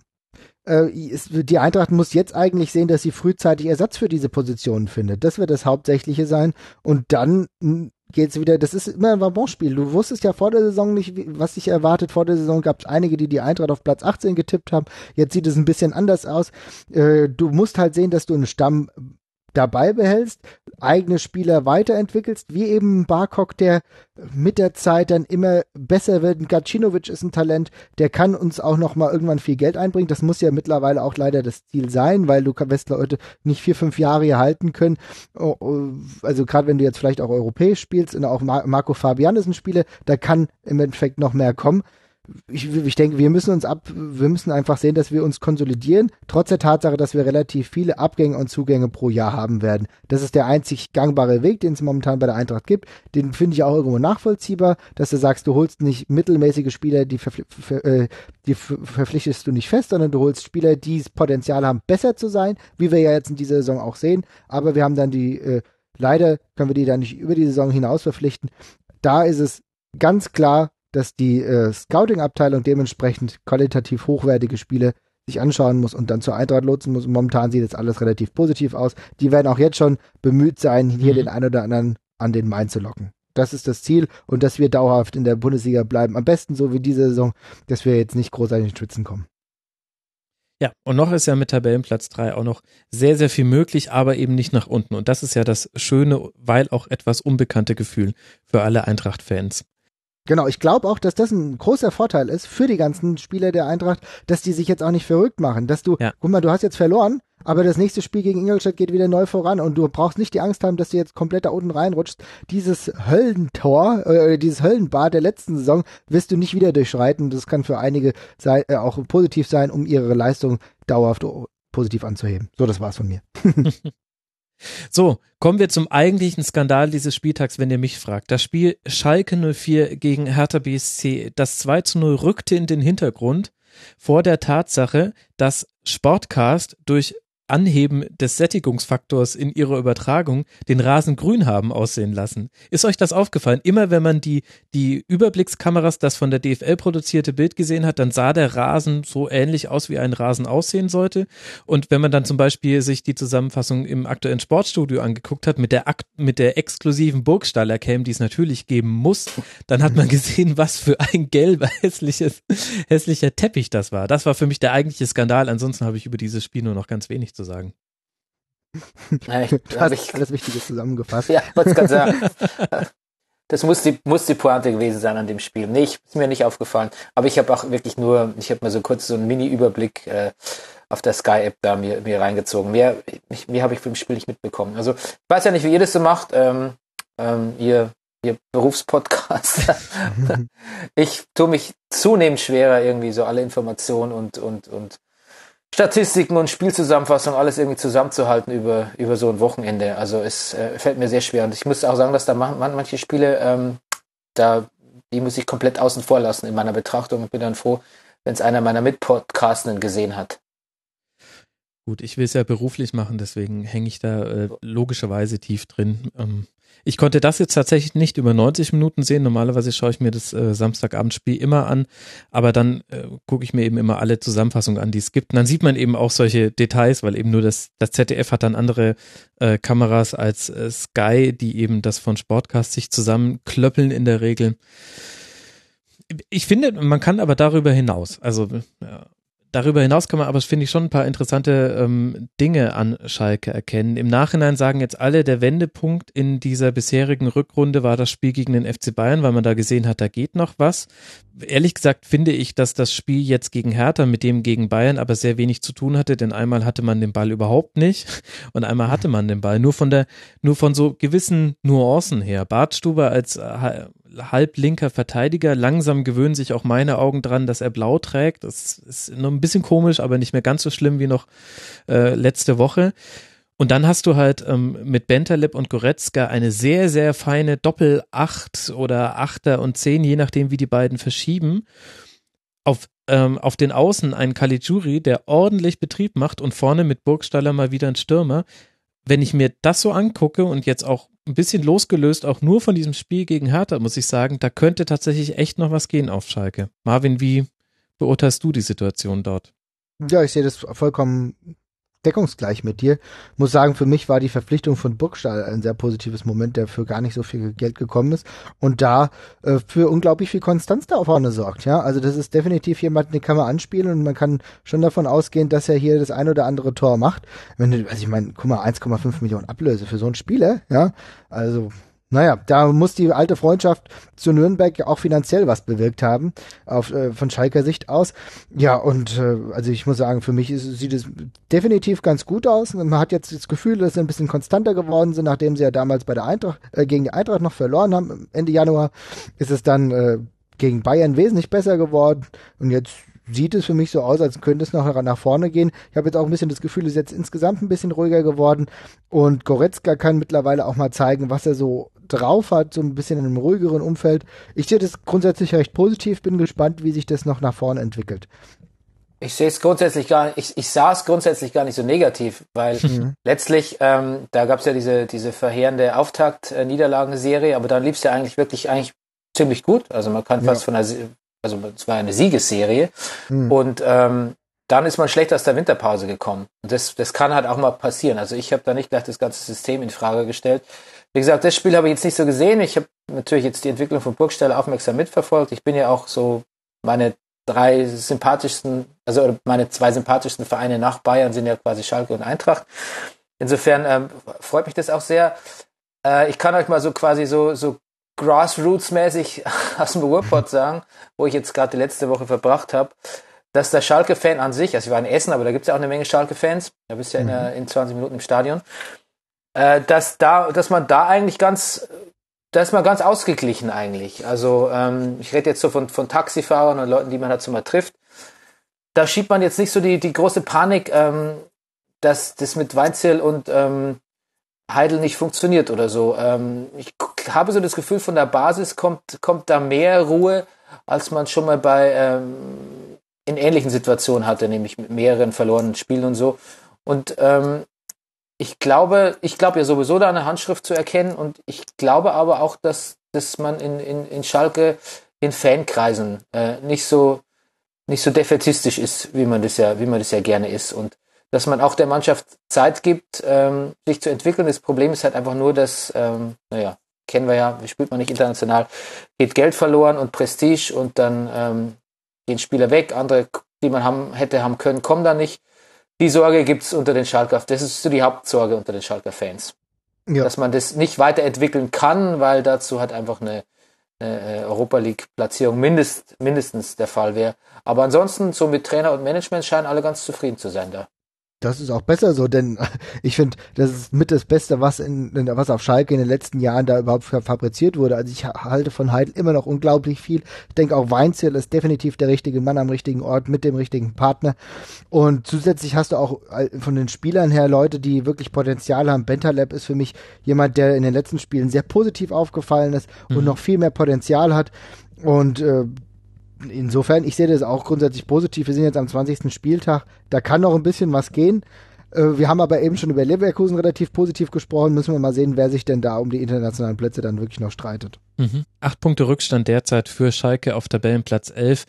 Äh, die Eintracht muss jetzt eigentlich sehen, dass sie frühzeitig Ersatz für diese Positionen findet. Das wird das Hauptsächliche sein. Und dann geht's wieder, das ist immer ein Wabonspiel. Du wusstest ja vor der Saison nicht, was sich erwartet. Vor der Saison gab es einige, die die Eintracht auf Platz 18 getippt haben. Jetzt sieht es ein bisschen anders aus. Äh, du musst halt sehen, dass du einen Stamm dabei behältst, eigene Spieler weiterentwickelst, wie eben Barkok, der mit der Zeit dann immer besser wird. Gacinovic ist ein Talent, der kann uns auch noch mal irgendwann viel Geld einbringen. Das muss ja mittlerweile auch leider das Ziel sein, weil du wirst Leute nicht vier, fünf Jahre hier halten können. Oh, oh, also gerade wenn du jetzt vielleicht auch europäisch spielst und auch Marco Fabian ist ein Spieler, da kann im Endeffekt noch mehr kommen ich, ich denke, wir müssen uns ab, wir müssen einfach sehen, dass wir uns konsolidieren, trotz der Tatsache, dass wir relativ viele Abgänge und Zugänge pro Jahr haben werden. Das ist der einzig gangbare Weg, den es momentan bei der Eintracht gibt. Den finde ich auch irgendwo nachvollziehbar, dass du sagst, du holst nicht mittelmäßige Spieler, die, verpfli äh, die verpflichtest du nicht fest, sondern du holst Spieler, die das Potenzial haben, besser zu sein, wie wir ja jetzt in dieser Saison auch sehen. Aber wir haben dann die, äh, leider können wir die dann nicht über die Saison hinaus verpflichten. Da ist es ganz klar, dass die äh, Scouting-Abteilung dementsprechend qualitativ hochwertige Spiele sich anschauen muss und dann zur Eintracht lotsen muss. momentan sieht das alles relativ positiv aus. Die werden auch jetzt schon bemüht sein, hier mhm. den einen oder anderen an den Main zu locken. Das ist das Ziel und dass wir dauerhaft in der Bundesliga bleiben. Am besten so wie diese Saison, dass wir jetzt nicht großartig in den Schwitzen kommen. Ja, und noch ist ja mit Tabellenplatz 3 auch noch sehr, sehr viel möglich, aber eben nicht nach unten. Und das ist ja das schöne, weil auch etwas unbekannte Gefühl für alle Eintracht-Fans. Genau, ich glaube auch, dass das ein großer Vorteil ist für die ganzen Spieler der Eintracht, dass die sich jetzt auch nicht verrückt machen. Dass du, ja. guck mal, du hast jetzt verloren, aber das nächste Spiel gegen Ingolstadt geht wieder neu voran und du brauchst nicht die Angst haben, dass du jetzt komplett da unten reinrutschst. Dieses Höllentor, äh, dieses Höllenbad der letzten Saison wirst du nicht wieder durchschreiten. Das kann für einige sei, äh, auch positiv sein, um ihre Leistung dauerhaft positiv anzuheben. So, das war's von mir. So, kommen wir zum eigentlichen Skandal dieses Spieltags, wenn ihr mich fragt. Das Spiel Schalke 04 gegen Hertha BSC, das 2 zu 0 rückte in den Hintergrund vor der Tatsache, dass Sportcast durch Anheben des Sättigungsfaktors in ihrer Übertragung den Rasen grün haben aussehen lassen. Ist euch das aufgefallen? Immer wenn man die, die Überblickskameras, das von der DFL produzierte Bild gesehen hat, dann sah der Rasen so ähnlich aus, wie ein Rasen aussehen sollte. Und wenn man dann zum Beispiel sich die Zusammenfassung im aktuellen Sportstudio angeguckt hat, mit der, mit der exklusiven Burgstaller Cam, die es natürlich geben muss, dann hat man gesehen, was für ein gelber, hässliches, hässlicher Teppich das war. Das war für mich der eigentliche Skandal. Ansonsten habe ich über dieses Spiel nur noch ganz wenig zu sagen. Ja, du hast ich, alles Wichtige zusammengefasst. Ja, ich wollte gerade sagen. Das muss die, muss die Pointe gewesen sein an dem Spiel. Nee, ich, ist mir nicht aufgefallen. Aber ich habe auch wirklich nur, ich habe mal so kurz so einen Mini-Überblick äh, auf der Sky-App da mir, mir reingezogen. Mehr, ich, mehr habe ich vom Spiel nicht mitbekommen. Also ich weiß ja nicht, wie ihr das so macht. Ähm, ähm, ihr, ihr Berufspodcast. ich tue mich zunehmend schwerer, irgendwie so alle Informationen und, und, und Statistiken und Spielzusammenfassung alles irgendwie zusammenzuhalten über, über so ein Wochenende. Also es äh, fällt mir sehr schwer. Und ich muss auch sagen, dass da man, manche Spiele, ähm, da, die muss ich komplett außen vor lassen in meiner Betrachtung. Ich bin dann froh, wenn es einer meiner Mitpodcastenden gesehen hat. Gut, ich will es ja beruflich machen, deswegen hänge ich da äh, logischerweise tief drin. Ähm, Ich konnte das jetzt tatsächlich nicht über 90 Minuten sehen. Normalerweise schaue ich mir das äh, Samstagabendspiel immer an, aber dann äh, gucke ich mir eben immer alle Zusammenfassungen an, die es gibt. Und dann sieht man eben auch solche Details, weil eben nur das, das ZDF hat dann andere äh, Kameras als äh, Sky, die eben das von Sportcast sich zusammenklöppeln in der Regel. Ich finde, man kann aber darüber hinaus, also ja, Darüber hinaus kann man aber, finde ich, schon ein paar interessante ähm, Dinge an Schalke erkennen. Im Nachhinein sagen jetzt alle, der Wendepunkt in dieser bisherigen Rückrunde war das Spiel gegen den FC Bayern, weil man da gesehen hat, da geht noch was. Ehrlich gesagt finde ich, dass das Spiel jetzt gegen Hertha mit dem gegen Bayern aber sehr wenig zu tun hatte, denn einmal hatte man den Ball überhaupt nicht und einmal hatte man den Ball. Nur von der, nur von so gewissen Nuancen her. Bartstuber als äh, halblinker Verteidiger. Langsam gewöhnen sich auch meine Augen dran, dass er blau trägt. Das ist noch ein bisschen komisch, aber nicht mehr ganz so schlimm wie noch äh, letzte Woche. Und dann hast du halt ähm, mit Bentaleb und Goretzka eine sehr, sehr feine Doppel-Acht oder Achter und Zehn, je nachdem, wie die beiden verschieben. Auf, ähm, auf den Außen einen Caligiuri, der ordentlich Betrieb macht und vorne mit Burgstaller mal wieder ein Stürmer. Wenn ich mir das so angucke und jetzt auch ein bisschen losgelöst auch nur von diesem Spiel gegen Hertha, muss ich sagen, da könnte tatsächlich echt noch was gehen auf Schalke. Marvin, wie beurteilst du die Situation dort? Ja, ich sehe das vollkommen deckungsgleich mit dir. Muss sagen, für mich war die Verpflichtung von Burgstall ein sehr positives Moment, der für gar nicht so viel Geld gekommen ist und da äh, für unglaublich viel Konstanz da vorne sorgt. Ja, also das ist definitiv jemand, den kann man anspielen und man kann schon davon ausgehen, dass er hier das ein oder andere Tor macht. Wenn du, also ich meine, guck mal, 1,5 Millionen Ablöse für so einen Spieler, ja, also naja, da muss die alte Freundschaft zu Nürnberg ja auch finanziell was bewirkt haben, auf, äh, von Schalker Sicht aus. Ja, und äh, also ich muss sagen, für mich ist, sieht es definitiv ganz gut aus. Man hat jetzt das Gefühl, dass sie ein bisschen konstanter geworden sind, nachdem sie ja damals bei der Eintracht, äh, gegen die Eintracht noch verloren haben. Ende Januar ist es dann äh, gegen Bayern wesentlich besser geworden. Und jetzt sieht es für mich so aus, als könnte es noch nach vorne gehen. Ich habe jetzt auch ein bisschen das Gefühl, es ist jetzt insgesamt ein bisschen ruhiger geworden und Goretzka kann mittlerweile auch mal zeigen, was er so drauf hat, so ein bisschen in einem ruhigeren Umfeld. Ich sehe das grundsätzlich recht positiv, bin gespannt, wie sich das noch nach vorne entwickelt. Ich sehe es grundsätzlich gar nicht, ich, ich sah es grundsätzlich gar nicht so negativ, weil mhm. letztlich, ähm, da gab es ja diese, diese verheerende Auftakt-Niederlagenserie, aber dann lief es ja eigentlich wirklich eigentlich ziemlich gut. Also man kann fast ja. von einer also es war eine Siegesserie. Hm. Und ähm, dann ist man schlecht aus der Winterpause gekommen. Und das, das kann halt auch mal passieren. Also ich habe da nicht gleich das ganze System in Frage gestellt. Wie gesagt, das Spiel habe ich jetzt nicht so gesehen. Ich habe natürlich jetzt die Entwicklung von Burgstelle aufmerksam mitverfolgt. Ich bin ja auch so meine drei sympathischsten, also meine zwei sympathischsten Vereine nach Bayern sind ja quasi Schalke und Eintracht. Insofern ähm, freut mich das auch sehr. Äh, ich kann euch mal so quasi so, so Grassroots-mäßig aus dem Ruhrpott sagen, wo ich jetzt gerade die letzte Woche verbracht habe, dass der Schalke-Fan an sich, also ich war in Essen, aber da gibt es ja auch eine Menge Schalke-Fans, da bist du ja in, mhm. in 20 Minuten im Stadion, äh, dass da, dass man da eigentlich ganz, da ist man ganz ausgeglichen eigentlich. Also ähm, ich rede jetzt so von, von Taxifahrern und Leuten, die man dazu mal trifft. Da schiebt man jetzt nicht so die, die große Panik, ähm, dass das mit Weinzel und ähm, Heidel nicht funktioniert oder so. Ähm, ich habe so das Gefühl, von der Basis kommt, kommt da mehr Ruhe, als man schon mal bei ähm, in ähnlichen Situationen hatte, nämlich mit mehreren verlorenen Spielen und so. Und ähm, ich glaube, ich glaube ja sowieso da eine Handschrift zu erkennen und ich glaube aber auch, dass, dass man in, in, in Schalke in Fankreisen äh, nicht so nicht so defetistisch ist, wie man das ja, wie man das ja gerne ist. Und dass man auch der Mannschaft Zeit gibt, ähm, sich zu entwickeln. Das Problem ist halt einfach nur, dass, ähm, naja, kennen wir ja, spielt man nicht international, geht Geld verloren und Prestige und dann ähm, gehen Spieler weg, andere, die man haben, hätte haben können, kommen da nicht. Die Sorge gibt's unter den Schalker, das ist so die Hauptsorge unter den Schalker Fans. Ja. Dass man das nicht weiterentwickeln kann, weil dazu halt einfach eine, eine äh, Europa League Platzierung mindest, mindestens der Fall wäre. Aber ansonsten, so mit Trainer und Management scheinen alle ganz zufrieden zu sein da. Das ist auch besser so, denn ich finde, das ist mit das Beste, was in, was auf Schalke in den letzten Jahren da überhaupt fabriziert wurde. Also ich halte von Heidel immer noch unglaublich viel. Ich denke auch Weinzel ist definitiv der richtige Mann am richtigen Ort mit dem richtigen Partner. Und zusätzlich hast du auch von den Spielern her Leute, die wirklich Potenzial haben. Bentaleb ist für mich jemand, der in den letzten Spielen sehr positiv aufgefallen ist und mhm. noch viel mehr Potenzial hat. Und äh, insofern, ich sehe das auch grundsätzlich positiv. Wir sind jetzt am 20. Spieltag, da kann noch ein bisschen was gehen. Äh, wir haben aber eben schon über Leverkusen relativ positiv gesprochen. Müssen wir mal sehen, wer sich denn da um die internationalen Plätze dann wirklich noch streitet. Mhm. Acht Punkte Rückstand derzeit für Schalke auf Tabellenplatz 11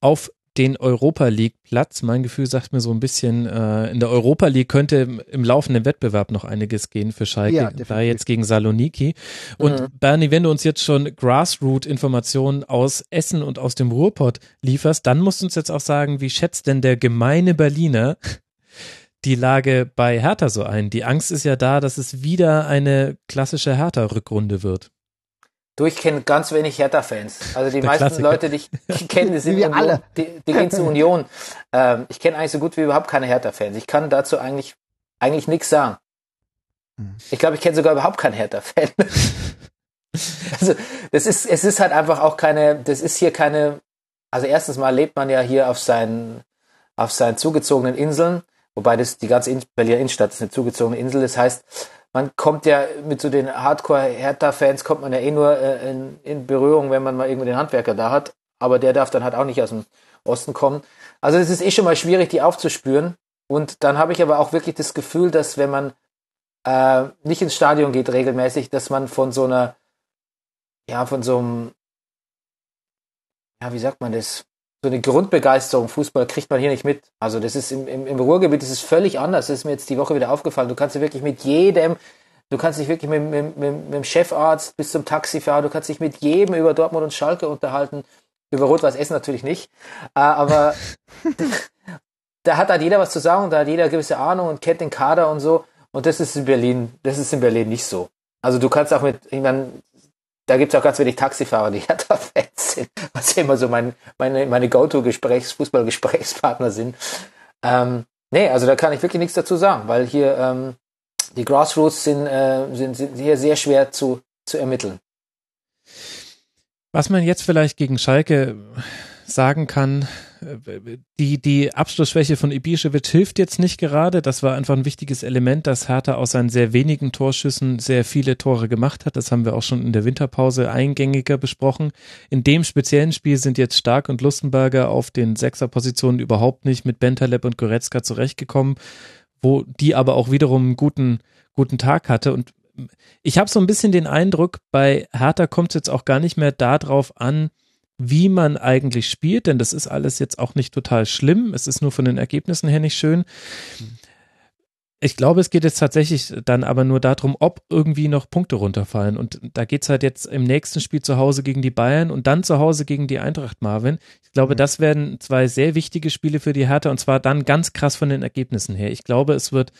auf den Europa League Platz. Mein Gefühl sagt mir so ein bisschen, äh, in der Europa League könnte im, laufenden Wettbewerb noch einiges gehen für Schalke, ja, da jetzt gegen Saloniki. Und mhm. Bernie, wenn du uns jetzt schon Grassroot-Informationen aus Essen und aus dem Ruhrpott lieferst, dann musst du uns jetzt auch sagen, wie schätzt denn der gemeine Berliner die Lage bei Hertha so ein? Die Angst ist ja da, dass es wieder eine klassische Hertha-Rückrunde wird. Du, ich kenne ganz wenig Hertha-Fans. Also die Der meisten Klassiker. Leute, die ich kenne, die sind wir alle. Die, die gehen zur Union. Ähm, ich kenne eigentlich so gut wie überhaupt keine Hertha-Fans. Ich kann dazu eigentlich eigentlich nichts sagen. Hm. Ich glaube, ich kenne sogar überhaupt keinen Hertha-Fan. also das ist, es ist halt einfach auch keine, das ist hier keine. Also erstens mal lebt man ja hier auf seinen auf seinen zugezogenen Inseln, wobei das die ganze Berliner Innenstadt ist eine zugezogene Insel. Das heißt, man kommt ja mit so den Hardcore-Hertha-Fans kommt man ja eh nur äh, in, in Berührung, wenn man mal irgendwie den Handwerker da hat. Aber der darf dann halt auch nicht aus dem Osten kommen. Also es ist eh schon mal schwierig, die aufzuspüren. Und dann habe ich aber auch wirklich das Gefühl, dass wenn man äh, nicht ins Stadion geht regelmäßig, dass man von so einer, ja, von so einem, ja, wie sagt man das, so eine Grundbegeisterung Fußball kriegt man hier nicht mit. Also das ist im, im, im Ruhrgebiet das ist völlig anders. Das ist mir jetzt die Woche wieder aufgefallen. Du kannst ja wirklich mit jedem, du kannst dich wirklich mit, mit, mit, mit dem Chefarzt bis zum Taxifahrer, du kannst dich mit jedem über Dortmund und Schalke unterhalten. Über Rot-Weiß Essen natürlich nicht. Äh, aber da hat halt jeder was zu sagen, da hat jeder eine gewisse Ahnung und kennt den Kader und so. Und das ist in Berlin, das ist in Berlin nicht so. Also du kannst auch mit, ich meine, da gibt es auch ganz wenig Taxifahrer, die Hertha-Fans sind, was ja immer so mein, meine, meine Go-To-Gesprächs-, Fußball-Gesprächspartner sind. Ähm, nee, also da kann ich wirklich nichts dazu sagen, weil hier ähm, die Grassroots sind, äh, sind, sind hier sehr schwer zu, zu ermitteln. Was man jetzt vielleicht gegen Schalke sagen kann, die, die Abschlussschwäche von Ibišević hilft jetzt nicht gerade. Das war einfach ein wichtiges Element, dass Hertha aus seinen sehr wenigen Torschüssen sehr viele Tore gemacht hat. Das haben wir auch schon in der Winterpause eingängiger besprochen. In dem speziellen Spiel sind jetzt Stark und Lustenberger auf den Sechserpositionen überhaupt nicht mit Bentaleb und Goretzka zurechtgekommen, wo die aber auch wiederum einen guten, guten Tag hatte. Und ich habe so ein bisschen den Eindruck, bei Hertha kommt es jetzt auch gar nicht mehr darauf an, wie man eigentlich spielt, denn das ist alles jetzt auch nicht total schlimm. Es ist nur von den Ergebnissen her nicht schön. Ich glaube, es geht jetzt tatsächlich dann aber nur darum, ob irgendwie noch Punkte runterfallen. Und da geht es halt jetzt im nächsten Spiel zu Hause gegen die Bayern und dann zu Hause gegen die Eintracht Marvin. Ich glaube, mhm. das werden zwei sehr wichtige Spiele für die Hertha und zwar dann ganz krass von den Ergebnissen her. Ich glaube, es wird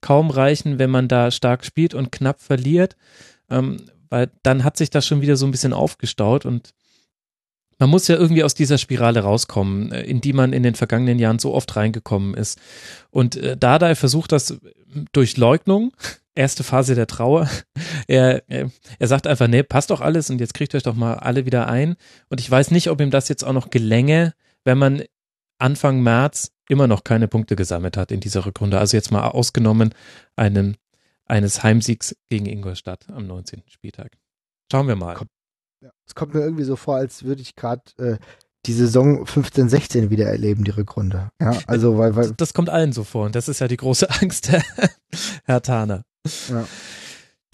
kaum reichen, wenn man da stark spielt und knapp verliert, ähm, weil dann hat sich das schon wieder so ein bisschen aufgestaut und man muss ja irgendwie aus dieser Spirale rauskommen, äh, in die man in den vergangenen Jahren so oft reingekommen ist. Und äh, Dada versucht das durch Leugnung, erste Phase der Trauer. Er, er, er sagt einfach, nee, passt doch alles und jetzt kriegt euch doch mal alle wieder ein. Und ich weiß nicht, ob ihm das jetzt auch noch gelänge, wenn man Anfang März immer noch keine Punkte gesammelt hat in dieser Rückrunde. Also jetzt mal ausgenommen einen, eines Heimsiegs gegen Ingolstadt am 19. Spieltag. Schauen wir mal. Ja. Es kommt mir irgendwie so vor, als würde ich gerade äh, die Saison 15, 16 wieder erleben, die Rückrunde. Ja, also weil, weil das kommt allen so vor und das ist ja die große Angst, Herr Thaner. Ja.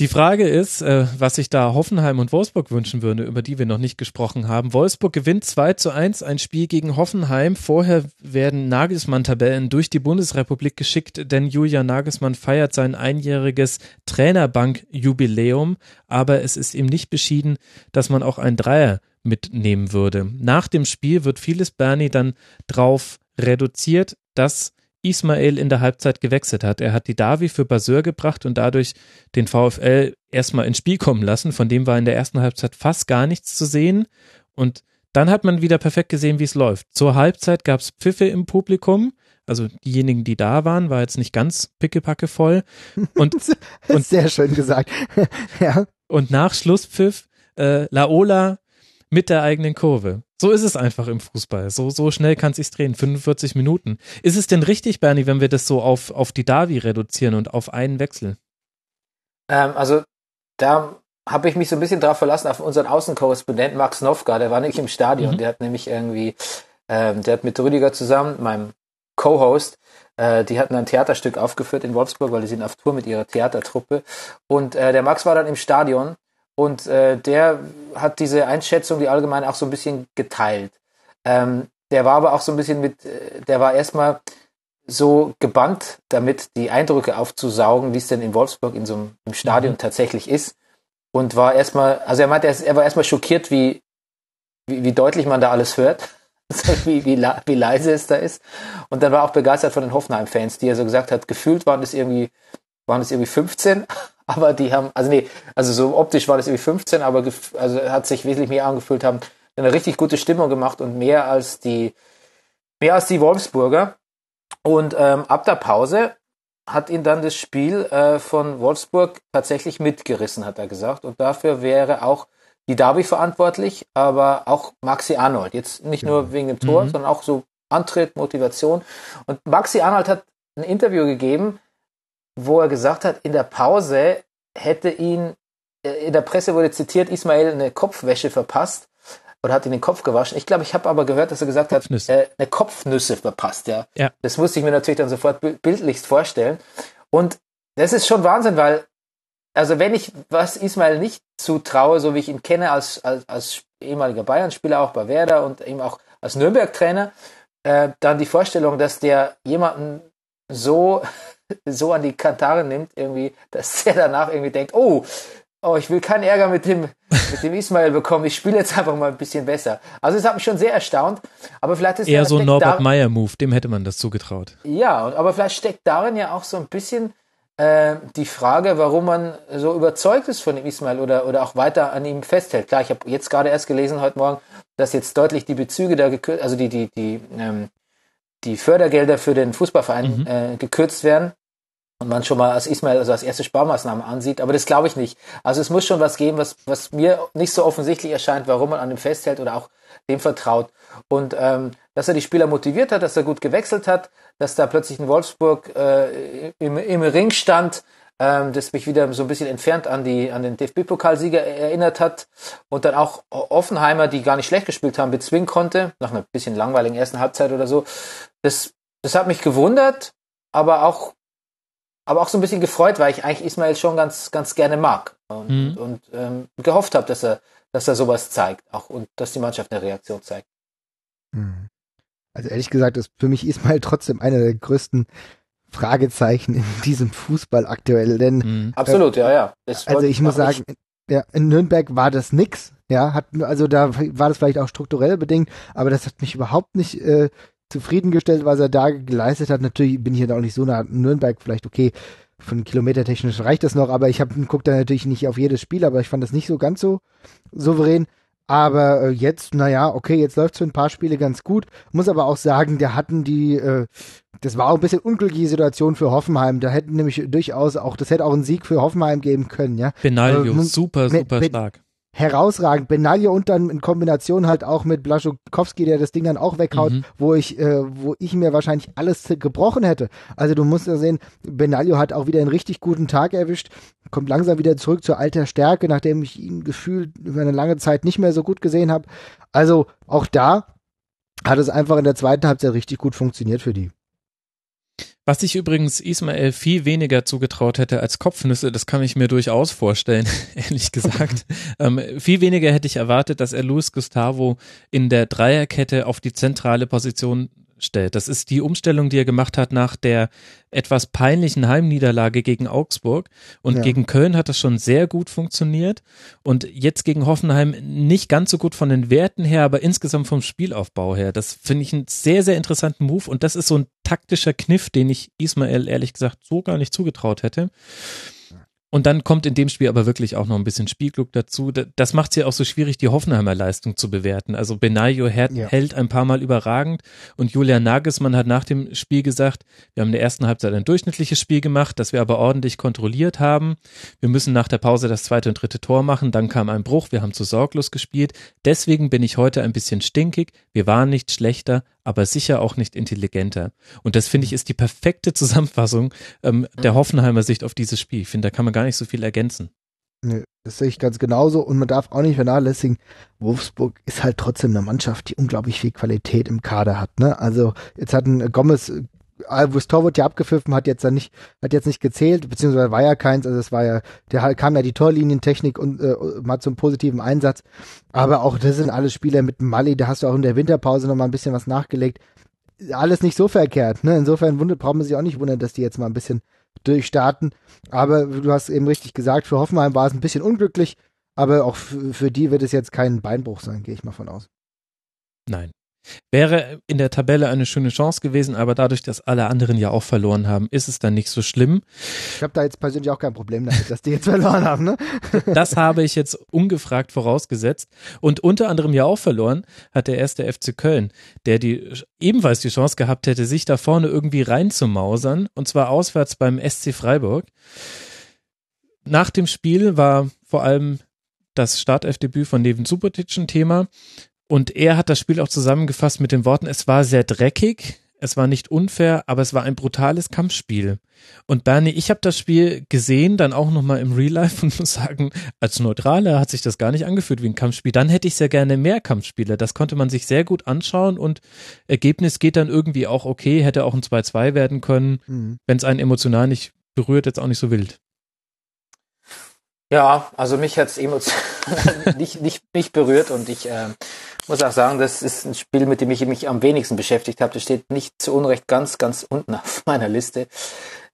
Die Frage ist, äh, was sich da Hoffenheim und Wolfsburg wünschen würde, über die wir noch nicht gesprochen haben. Wolfsburg gewinnt 2 zu 1 ein Spiel gegen Hoffenheim. Vorher werden Nagelsmann-Tabellen durch die Bundesrepublik geschickt, denn Julian Nagelsmann feiert sein einjähriges Trainerbank-Jubiläum. Aber es ist ihm nicht beschieden, dass man auch ein Dreier mitnehmen würde. Nach dem Spiel wird vieles Bernie dann drauf reduziert, dass Ismail in der Halbzeit gewechselt hat. Er hat die Davi für Baseur gebracht und dadurch den VfL erstmal ins Spiel kommen lassen. Von dem war in der ersten Halbzeit fast gar nichts zu sehen. Und dann hat man wieder perfekt gesehen, wie es läuft. Zur Halbzeit gab es Pfiffe im Publikum. Also diejenigen, die da waren, war jetzt nicht ganz pickepacke voll. Und, und sehr schön gesagt. ja. Und nach Schlusspfiff äh, Laola mit der eigenen Kurve. So ist es einfach im Fußball. So, so schnell kann es sich drehen. 45 Minuten. Ist es denn richtig, Bernie, wenn wir das so auf, auf die Davi reduzieren und auf einen Wechsel? Ähm, also, da habe ich mich so ein bisschen drauf verlassen, auf unseren Außenkorrespondent Max Nowka. Der war nämlich im Stadion. Mhm. Der hat nämlich irgendwie, ähm, der hat mit Rüdiger zusammen, meinem Co-Host. Äh, die hatten ein Theaterstück aufgeführt in Wolfsburg, weil die sind auf Tour mit ihrer Theatertruppe. Und äh, der Max war dann im Stadion und äh, der hat diese Einschätzung, die allgemein auch so ein bisschen geteilt. Ähm, der war aber auch so ein bisschen mit, äh, der war erstmal so gebannt damit, die Eindrücke aufzusaugen, wie es denn in Wolfsburg in so einem im Stadion mhm. tatsächlich ist. Und war erstmal, also er meinte, er war erstmal schockiert, wie, wie, wie deutlich man da alles hört. wie, wie, wie leise es da ist. Und dann war auch begeistert von den Hoffenheim-Fans, die er so gesagt hat, gefühlt waren es irgendwie, waren es irgendwie 15, aber die haben, also nee, also so optisch war das irgendwie 15, aber also hat sich wesentlich mehr angefühlt, haben eine richtig gute Stimmung gemacht und mehr als die, mehr als die Wolfsburger. Und ähm, ab der Pause hat ihn dann das Spiel äh, von Wolfsburg tatsächlich mitgerissen, hat er gesagt. Und dafür wäre auch die Derby verantwortlich, aber auch Maxi Arnold. Jetzt nicht nur wegen dem Tor, mhm. sondern auch so Antritt, Motivation. Und Maxi Arnold hat ein Interview gegeben, wo er gesagt hat, in der Pause hätte ihn, äh, in der Presse wurde zitiert, Ismail eine Kopfwäsche verpasst oder hat ihn den Kopf gewaschen. Ich glaube, ich habe aber gehört, dass er gesagt hat, äh, eine Kopfnüsse verpasst. Ja. ja. Das musste ich mir natürlich dann sofort bildlichst vorstellen. Und das ist schon Wahnsinn, weil also wenn ich was Ismail nicht zutraue, so wie ich ihn kenne als, als, als ehemaliger Bayern-Spieler, auch bei Werder und eben auch als Nürnberg-Trainer, äh, dann die Vorstellung, dass der jemanden so, so an die Kantare nimmt, irgendwie, dass der danach irgendwie denkt, oh, oh, ich will keinen Ärger mit dem, mit dem Ismail bekommen, ich spiele jetzt einfach mal ein bisschen besser. Also es hat mich schon sehr erstaunt, aber vielleicht ist eher so ein Norbert Meyer-Move, dem hätte man das zugetraut. Ja, aber vielleicht steckt darin ja auch so ein bisschen äh, die Frage, warum man so überzeugt ist von dem Ismail oder, oder auch weiter an ihm festhält. Klar, ich habe jetzt gerade erst gelesen heute Morgen, dass jetzt deutlich die Bezüge da gekürzt, also die, die, die, ähm, die Fördergelder für den Fußballverein mhm. äh, gekürzt werden und man schon mal als Ismail also als erste Sparmaßnahme ansieht, aber das glaube ich nicht. Also es muss schon was geben, was, was mir nicht so offensichtlich erscheint, warum man an ihm festhält oder auch dem vertraut. Und ähm, dass er die Spieler motiviert hat, dass er gut gewechselt hat, dass da plötzlich in Wolfsburg äh, im, im Ring stand, ähm, das mich wieder so ein bisschen entfernt an die an den DFB-Pokalsieger erinnert hat und dann auch Offenheimer, die gar nicht schlecht gespielt haben, bezwingen konnte nach einer bisschen langweiligen ersten Halbzeit oder so. Das das hat mich gewundert, aber auch aber auch so ein bisschen gefreut, weil ich eigentlich Ismail schon ganz ganz gerne mag und, mhm. und ähm, gehofft habe, dass er dass er sowas zeigt, auch und dass die Mannschaft eine Reaktion zeigt. Mhm. Also ehrlich gesagt ist für mich Ismail trotzdem einer der größten Fragezeichen in diesem Fußball aktuell, denn mhm. absolut, äh, ja, ja. Das also ich muss sagen, ich. ja, in Nürnberg war das nix, ja, hat also da war das vielleicht auch strukturell bedingt, aber das hat mich überhaupt nicht äh, zufriedengestellt, was er da geleistet hat. Natürlich bin ich jetzt auch nicht so nah Nürnberg, vielleicht okay, von kilometertechnisch reicht das noch, aber ich habe guckt da natürlich nicht auf jedes Spiel, aber ich fand das nicht so ganz so souverän. Aber äh, jetzt, naja, okay, jetzt läuft für ein paar Spiele ganz gut. Muss aber auch sagen, der hatten die, äh, das war auch ein bisschen unglückliche Situation für Hoffenheim. Da hätten nämlich durchaus auch, das hätte auch einen Sieg für Hoffenheim geben können, ja. Benaglio, äh, super, super stark herausragend. Benaglio und dann in Kombination halt auch mit Blaschukowski, der das Ding dann auch weghaut, mhm. wo ich, äh, wo ich mir wahrscheinlich alles gebrochen hätte. Also du musst ja sehen, Benaglio hat auch wieder einen richtig guten Tag erwischt, kommt langsam wieder zurück zur alter Stärke, nachdem ich ihn gefühlt über eine lange Zeit nicht mehr so gut gesehen habe. Also auch da hat es einfach in der zweiten Halbzeit richtig gut funktioniert für die. Was ich übrigens Ismael viel weniger zugetraut hätte als Kopfnüsse, das kann ich mir durchaus vorstellen, ehrlich gesagt. ähm, viel weniger hätte ich erwartet, dass er Luis Gustavo in der Dreierkette auf die zentrale Position stellt. Das ist die Umstellung, die er gemacht hat nach der etwas peinlichen Heimniederlage gegen Augsburg. Und ja. gegen Köln hat das schon sehr gut funktioniert. Und jetzt gegen Hoffenheim nicht ganz so gut von den Werten her, aber insgesamt vom Spielaufbau her. Das finde ich einen sehr, sehr interessanten Move. Und das ist so ein taktischer Kniff, den ich Ismael ehrlich gesagt so gar nicht zugetraut hätte. Und dann kommt in dem Spiel aber wirklich auch noch ein bisschen Spielglück dazu. Das macht es ja auch so schwierig, die Hoffenheimer Leistung zu bewerten. Also Benayo hält, ja. ein paar Mal überragend und Julian Nagelsmann hat nach dem Spiel gesagt, wir haben in der ersten Halbzeit ein durchschnittliches Spiel gemacht, das wir aber ordentlich kontrolliert haben. Wir müssen nach der Pause das zweite und dritte Tor machen, dann kam ein Bruch, wir haben zu sorglos gespielt. Deswegen bin ich heute ein bisschen stinkig. Wir waren nicht schlechter, aber sicher auch nicht intelligenter. Und das finde ich ist die perfekte Zusammenfassung ähm, der. Hoffenheimer Sicht auf dieses Spiel. Ich finde, da kann man gar nicht so viel ergänzen. Nee, das sehe ich ganz genauso. Und man darf auch nicht vernachlässigen, Wolfsburg ist halt trotzdem eine Mannschaft, die unglaublich viel Qualität im Kader hat. Ne? Also jetzt hatten Gomez Albus Tor wurde ja abgepfiffen, hat jetzt dann nicht, hat jetzt nicht gezählt, beziehungsweise war ja keins, also es war ja, der kam ja die Torlinientechnik und äh, mal zum positiven Einsatz. Aber auch das sind alle Spieler mit Mali, da hast du auch in der Winterpause noch mal ein bisschen was nachgelegt. Alles nicht so verkehrt, ne? Insofern wundert, braucht man sich auch nicht wundern, dass die jetzt mal ein bisschen durchstarten. Aber du hast eben richtig gesagt, für Hoffenheim war es ein bisschen unglücklich, aber auch für die wird es jetzt kein Beinbruch sein, gehe ich mal von aus. Nein. Wäre in der Tabelle eine schöne Chance gewesen, aber dadurch, dass alle anderen ja auch verloren haben, ist es dann nicht so schlimm. Ich habe da jetzt persönlich auch kein Problem damit, dass die jetzt verloren haben. Ne? Das habe ich jetzt ungefragt vorausgesetzt. Und unter anderem ja auch verloren hat der erste FC Köln, der die ebenfalls die Chance gehabt hätte, sich da vorne irgendwie reinzumausern, und zwar auswärts beim SC Freiburg. Nach dem Spiel war vor allem das Startelfdebüt von Neven Subotic ein Thema. Und er hat das Spiel auch zusammengefasst mit den Worten, es war sehr dreckig, es war nicht unfair, aber es war ein brutales Kampfspiel. Und Bernie, ich habe das Spiel gesehen, dann auch nochmal im Real Life und muss sagen, als Neutraler hat sich das gar nicht angefühlt wie ein Kampfspiel. Dann hätte ich sehr gerne mehr Kampfspiele. Das konnte man sich sehr gut anschauen und Ergebnis geht dann irgendwie auch okay, hätte auch ein 2-2 werden können, mhm. wenn es einen emotional nicht berührt, jetzt auch nicht so wild. Ja, also mich hat's emotional nicht, nicht, nicht berührt und ich äh, muss auch sagen, das ist ein Spiel, mit dem ich mich am wenigsten beschäftigt habe. Das steht nicht zu Unrecht ganz, ganz unten auf meiner Liste.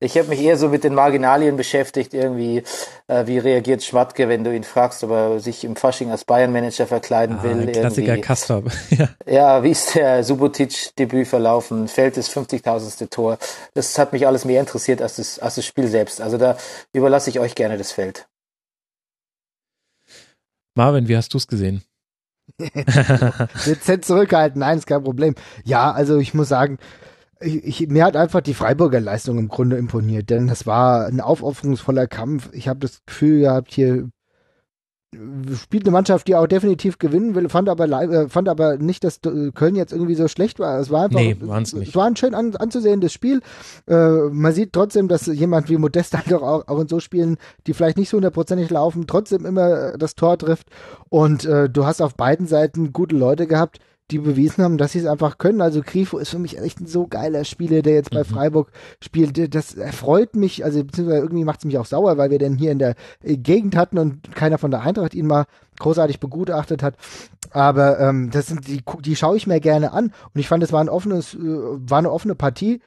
Ich habe mich eher so mit den Marginalien beschäftigt, irgendwie, äh, wie reagiert Schmatke, wenn du ihn fragst, ob er sich im Fasching als Bayern-Manager verkleiden ah, will. Ein Klassiker Kastor. ja. ja, wie ist der Subotic-Debüt verlaufen? Fällt das 50.000. Tor? Das hat mich alles mehr interessiert als das, als das Spiel selbst. Also da überlasse ich euch gerne das Feld. Marvin, wie hast du es gesehen? Dezent zurückhalten, nein, ist kein Problem. Ja, also ich muss sagen, ich, ich, mir hat einfach die Freiburger Leistung im Grunde imponiert, denn das war ein aufopferungsvoller Kampf. Ich habe das Gefühl gehabt, hier spielt eine Mannschaft, die auch definitiv gewinnen will, fand aber, äh, fand aber nicht, dass Köln jetzt irgendwie so schlecht war. Es war einfach, nee, es war ein schön an, anzusehendes Spiel. Äh, man sieht trotzdem, dass jemand wie Modest halt auch, auch in so Spielen, die vielleicht nicht so hundertprozentig laufen, trotzdem immer das Tor trifft. Und äh, du hast auf beiden Seiten gute Leute gehabt, die bewiesen haben, dass sie es einfach können. Also Grifo ist für mich echt ein so geiler Spieler, der jetzt bei mhm. Freiburg spielt. Das erfreut mich, also beziehungsweise irgendwie macht es mich auch sauer, weil wir den hier in der äh, Gegend hatten und keiner von der Eintracht ihn mal großartig begutachtet hat. Aber ähm, das sind die, die schaue ich mir gerne an und ich fand, es war ein offenes, äh, war eine offene Partie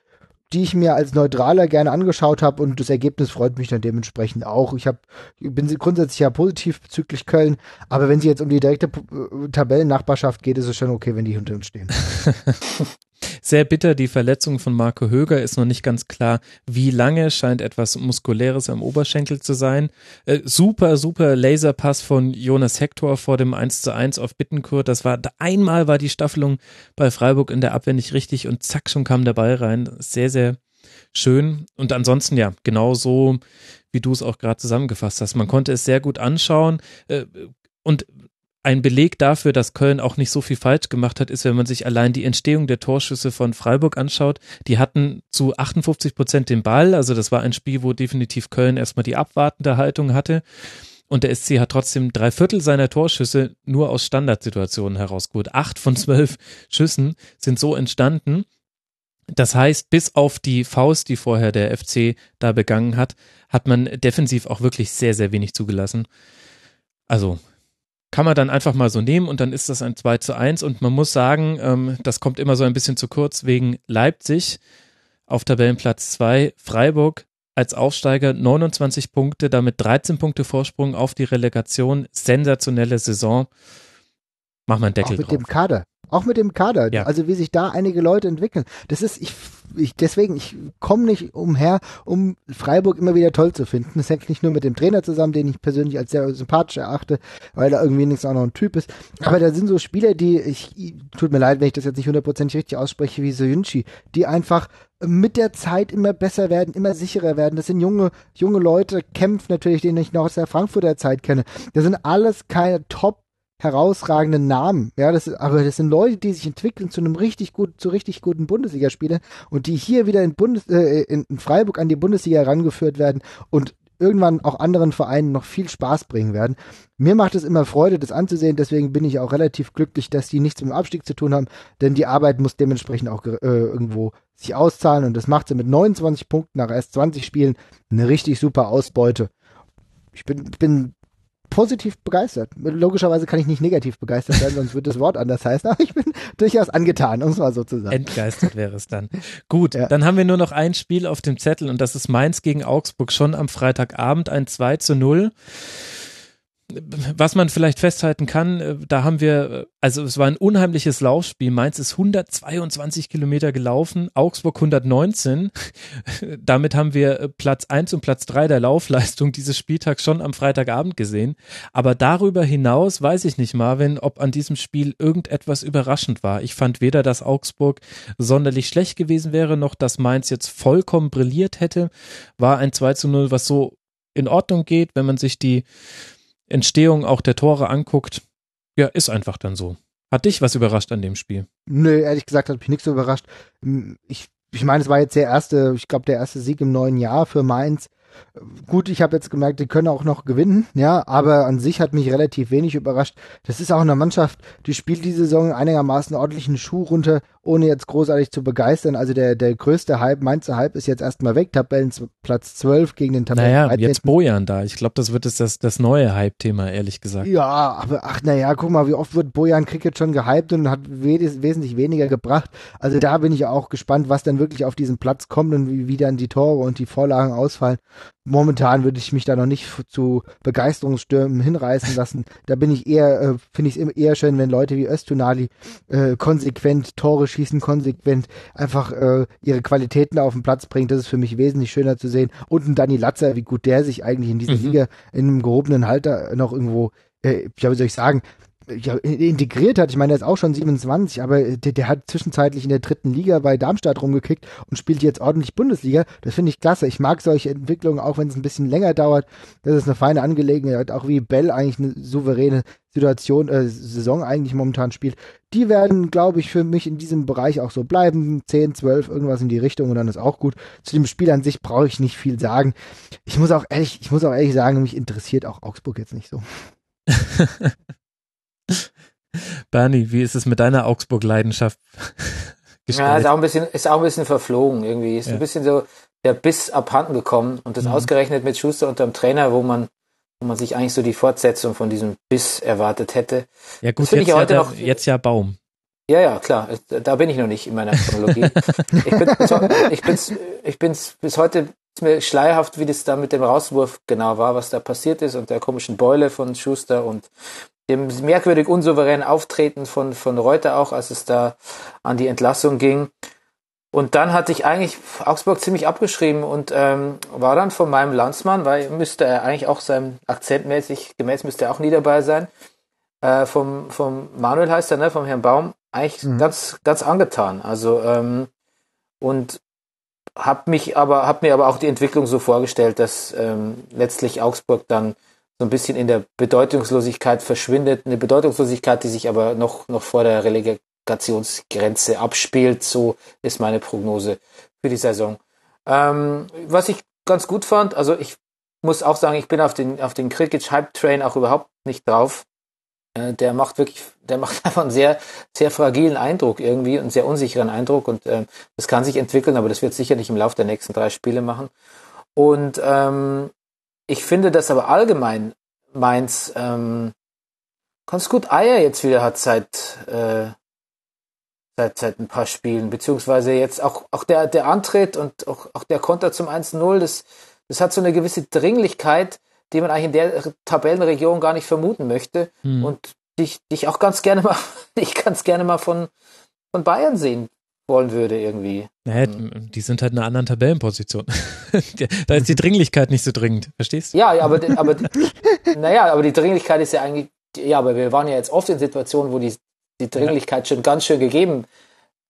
die ich mir als Neutraler gerne angeschaut habe und das Ergebnis freut mich dann dementsprechend auch. Ich hab, bin grundsätzlich ja positiv bezüglich Köln, aber wenn sie jetzt um die direkte äh, Tabellennachbarschaft geht, ist es schon okay, wenn die hinter uns stehen. Sehr bitter, die Verletzung von Marco Höger ist noch nicht ganz klar, wie lange, scheint etwas Muskuläres am Oberschenkel zu sein. Äh, super, super Laserpass von Jonas Hector vor dem 1 zu 1 auf Bittenkurt. Das war, einmal war die Staffelung bei Freiburg in der Abwehr nicht richtig und zack, schon kam der Ball rein. Sehr, sehr schön. Und ansonsten, ja, genau so, wie du es auch gerade zusammengefasst hast. Man konnte es sehr gut anschauen. Äh, und ein Beleg dafür, dass Köln auch nicht so viel falsch gemacht hat, ist, wenn man sich allein die Entstehung der Torschüsse von Freiburg anschaut. Die hatten zu 58 Prozent den Ball. Also das war ein Spiel, wo definitiv Köln erstmal die abwartende Haltung hatte. Und der SC hat trotzdem drei Viertel seiner Torschüsse nur aus Standardsituationen herausgeholt. Acht von zwölf Schüssen sind so entstanden. Das heißt, bis auf die Faust, die vorher der FC da begangen hat, hat man defensiv auch wirklich sehr, sehr wenig zugelassen. Also kann man dann einfach mal so nehmen und dann ist das ein 2 zu 1 und man muss sagen, ähm, das kommt immer so ein bisschen zu kurz. Wegen Leipzig auf Tabellenplatz 2, Freiburg als Aufsteiger 29 Punkte, damit 13 Punkte Vorsprung auf die Relegation, sensationelle Saison. Mach mal einen Deckel Auch mit drauf. dem Kader. Auch mit dem Kader. Ja. Also wie sich da einige Leute entwickeln. Das ist, ich, ich deswegen, ich komme nicht umher, um Freiburg immer wieder toll zu finden. Das hängt nicht nur mit dem Trainer zusammen, den ich persönlich als sehr sympathisch erachte, weil er irgendwie nichts auch noch ein Typ ist. Aber da sind so Spieler, die, ich, tut mir leid, wenn ich das jetzt nicht hundertprozentig richtig ausspreche, wie Soyunchi, die einfach mit der Zeit immer besser werden, immer sicherer werden. Das sind junge, junge Leute, kämpfen natürlich, den ich noch aus der Frankfurter Zeit kenne. Das sind alles keine Top herausragenden Namen. Ja, das aber das sind Leute, die sich entwickeln zu einem richtig gut, zu richtig guten Bundesligaspielern und die hier wieder in Bundes, äh, in Freiburg an die Bundesliga herangeführt werden und irgendwann auch anderen Vereinen noch viel Spaß bringen werden. Mir macht es immer Freude, das anzusehen, deswegen bin ich auch relativ glücklich, dass die nichts mit dem Abstieg zu tun haben, denn die Arbeit muss dementsprechend auch äh, irgendwo sich auszahlen und das macht sie mit 29 Punkten nach erst 20 Spielen eine richtig super Ausbeute. Ich bin, bin positiv begeistert. Logischerweise kann ich nicht negativ begeistert sein, sonst wird das Wort anders heißen, aber ich bin durchaus angetan, um es mal so zu sagen. Entgeistert wäre es dann. Gut, ja. dann haben wir nur noch ein Spiel auf dem Zettel und das ist Mainz gegen Augsburg schon am Freitagabend, ein 2 zu 0 was man vielleicht festhalten kann, äh, da haben wir, äh, also es war ein unheimliches Laufspiel. Mainz ist 122 Kilometer gelaufen, Augsburg 119. Damit haben wir äh, Platz eins und Platz drei der Laufleistung dieses Spieltags schon am Freitagabend gesehen. Aber darüber hinaus weiß ich nicht, Marvin, ob an diesem Spiel irgendetwas überraschend war. Ich fand weder, dass Augsburg sonderlich schlecht gewesen wäre, noch dass Mainz jetzt vollkommen brilliert hätte. War ein 2 zu 0, was so in Ordnung geht, wenn man sich die Entstehung auch der Tore anguckt, ja, ist einfach dann so. Hat dich was überrascht an dem Spiel? Nö, ehrlich gesagt hat mich nichts überrascht. Ich, ich meine, es war jetzt der erste, ich glaube, der erste Sieg im neuen Jahr für Mainz. Gut, ich habe jetzt gemerkt, die können auch noch gewinnen, ja, aber an sich hat mich relativ wenig überrascht. Das ist auch eine Mannschaft, die spielt die Saison einigermaßen ordentlichen Schuh runter, ohne jetzt großartig zu begeistern. Also der, der größte Hype, Mainzer Hype ist jetzt erstmal weg, Tabellenplatz 12 gegen den Tabellen. Naja, jetzt Bojan da. Ich glaube, das wird jetzt das, das neue Hype-Thema, ehrlich gesagt. Ja, aber ach naja, guck mal, wie oft wird Bojan Cricket schon gehypt und hat wes wesentlich weniger gebracht. Also da bin ich auch gespannt, was dann wirklich auf diesen Platz kommt und wie, wie dann die Tore und die Vorlagen ausfallen momentan würde ich mich da noch nicht zu Begeisterungsstürmen hinreißen lassen. Da bin ich eher, äh, finde ich es eher schön, wenn Leute wie Östunali äh, konsequent Tore schießen, konsequent einfach äh, ihre Qualitäten auf den Platz bringen. Das ist für mich wesentlich schöner zu sehen. Und ein Danny Latzer, wie gut der sich eigentlich in dieser mhm. Liga in einem gehobenen Halter noch irgendwo äh, ja, wie soll ich sagen, ja, integriert hat. Ich meine, er ist auch schon 27, aber der, der, hat zwischenzeitlich in der dritten Liga bei Darmstadt rumgekickt und spielt jetzt ordentlich Bundesliga. Das finde ich klasse. Ich mag solche Entwicklungen, auch wenn es ein bisschen länger dauert. Das ist eine feine Angelegenheit, auch wie Bell eigentlich eine souveräne Situation, äh, Saison eigentlich momentan spielt. Die werden, glaube ich, für mich in diesem Bereich auch so bleiben. 10, 12, irgendwas in die Richtung und dann ist auch gut. Zu dem Spiel an sich brauche ich nicht viel sagen. Ich muss auch ehrlich, ich muss auch ehrlich sagen, mich interessiert auch Augsburg jetzt nicht so. Bernie, wie ist es mit deiner Augsburg-Leidenschaft? ja, ist auch ein bisschen, ist auch ein bisschen verflogen irgendwie. Ist ja. ein bisschen so der Biss abhanden gekommen und das mhm. ausgerechnet mit Schuster unterm Trainer, wo man, wo man sich eigentlich so die Fortsetzung von diesem Biss erwartet hätte. Ja gut, jetzt, ich heute ja, noch, jetzt ja Baum. Ja, ja, klar. Da bin ich noch nicht in meiner Chronologie. ich bin, ich bin's, ich bin's bis heute ist mir schleierhaft, wie das da mit dem Rauswurf genau war, was da passiert ist und der komischen Beule von Schuster und dem merkwürdig unsouveränen Auftreten von, von Reuter auch, als es da an die Entlassung ging. Und dann hatte ich eigentlich Augsburg ziemlich abgeschrieben und ähm, war dann von meinem Landsmann, weil müsste er eigentlich auch seinem Akzentmäßig gemäß müsste er auch nie dabei sein, äh, vom, vom Manuel heißt er, ne, vom Herrn Baum, eigentlich mhm. ganz, ganz angetan. Also ähm, und hab mich aber, hab mir aber auch die Entwicklung so vorgestellt, dass ähm, letztlich Augsburg dann so ein bisschen in der Bedeutungslosigkeit verschwindet. Eine Bedeutungslosigkeit, die sich aber noch, noch vor der Relegationsgrenze abspielt. So ist meine Prognose für die Saison. Ähm, was ich ganz gut fand, also ich muss auch sagen, ich bin auf den, auf den Cricket Hype Train auch überhaupt nicht drauf. Äh, der macht wirklich, der macht einfach einen sehr, sehr fragilen Eindruck irgendwie, einen sehr unsicheren Eindruck und äh, das kann sich entwickeln, aber das wird sicherlich im Laufe der nächsten drei Spiele machen. Und ähm, ich finde, dass aber allgemein Mainz ähm, ganz gut Eier jetzt wieder hat seit, äh, seit, seit ein paar Spielen, beziehungsweise jetzt auch, auch der, der Antritt und auch, auch der Konter zum 1-0, das, das hat so eine gewisse Dringlichkeit, die man eigentlich in der Tabellenregion gar nicht vermuten möchte hm. und dich, dich auch ganz gerne mal, ich ganz gerne mal von, von Bayern sehen wollen würde irgendwie. Naja, hm. die sind halt in einer anderen Tabellenposition. da ist die Dringlichkeit nicht so dringend, verstehst du? Ja, aber, aber naja, aber die Dringlichkeit ist ja eigentlich, ja, aber wir waren ja jetzt oft in Situationen, wo die, die Dringlichkeit schon ganz schön gegeben,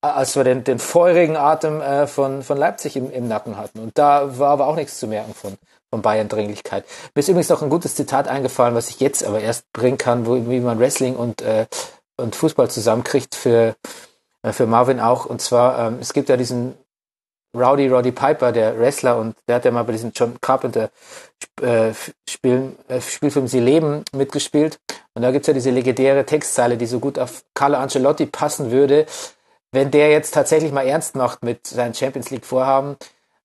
als wir den, den feurigen Atem äh, von, von Leipzig im, im Nacken hatten. Und da war aber auch nichts zu merken von, von Bayern-Dringlichkeit. Mir ist übrigens noch ein gutes Zitat eingefallen, was ich jetzt aber erst bringen kann, wo, wie man Wrestling und, äh, und Fußball zusammenkriegt für, für Marvin auch. Und zwar, ähm, es gibt ja diesen Rowdy Roddy Piper, der Wrestler, und der hat ja mal bei diesem John Carpenter äh, Spiel, äh, Spielfilm Sie leben mitgespielt. Und da gibt's ja diese legendäre Textzeile, die so gut auf Carlo Ancelotti passen würde, wenn der jetzt tatsächlich mal ernst macht mit seinen Champions League Vorhaben.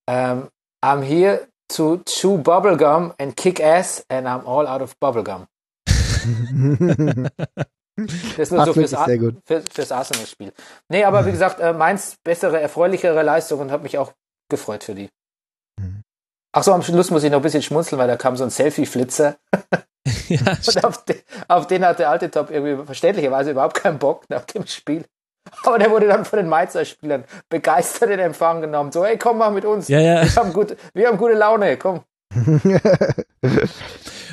Ähm, I'm here to chew bubblegum and kick ass and I'm all out of bubblegum. Das ist nur Ach, so fürs, für, fürs Arsenal-Spiel. Nee, aber wie gesagt, äh, meins bessere, erfreulichere Leistung und habe mich auch gefreut für die. Mhm. Ach so, am Schluss muss ich noch ein bisschen schmunzeln, weil da kam so ein Selfie-Flitzer. ja, und auf den, auf den hat der alte Top irgendwie verständlicherweise überhaupt keinen Bock nach dem Spiel. Aber der wurde dann von den Mainzer-Spielern begeistert in Empfang genommen. So, hey, komm mal mit uns. Ja, ja. Wir, haben gut, wir haben gute Laune, komm.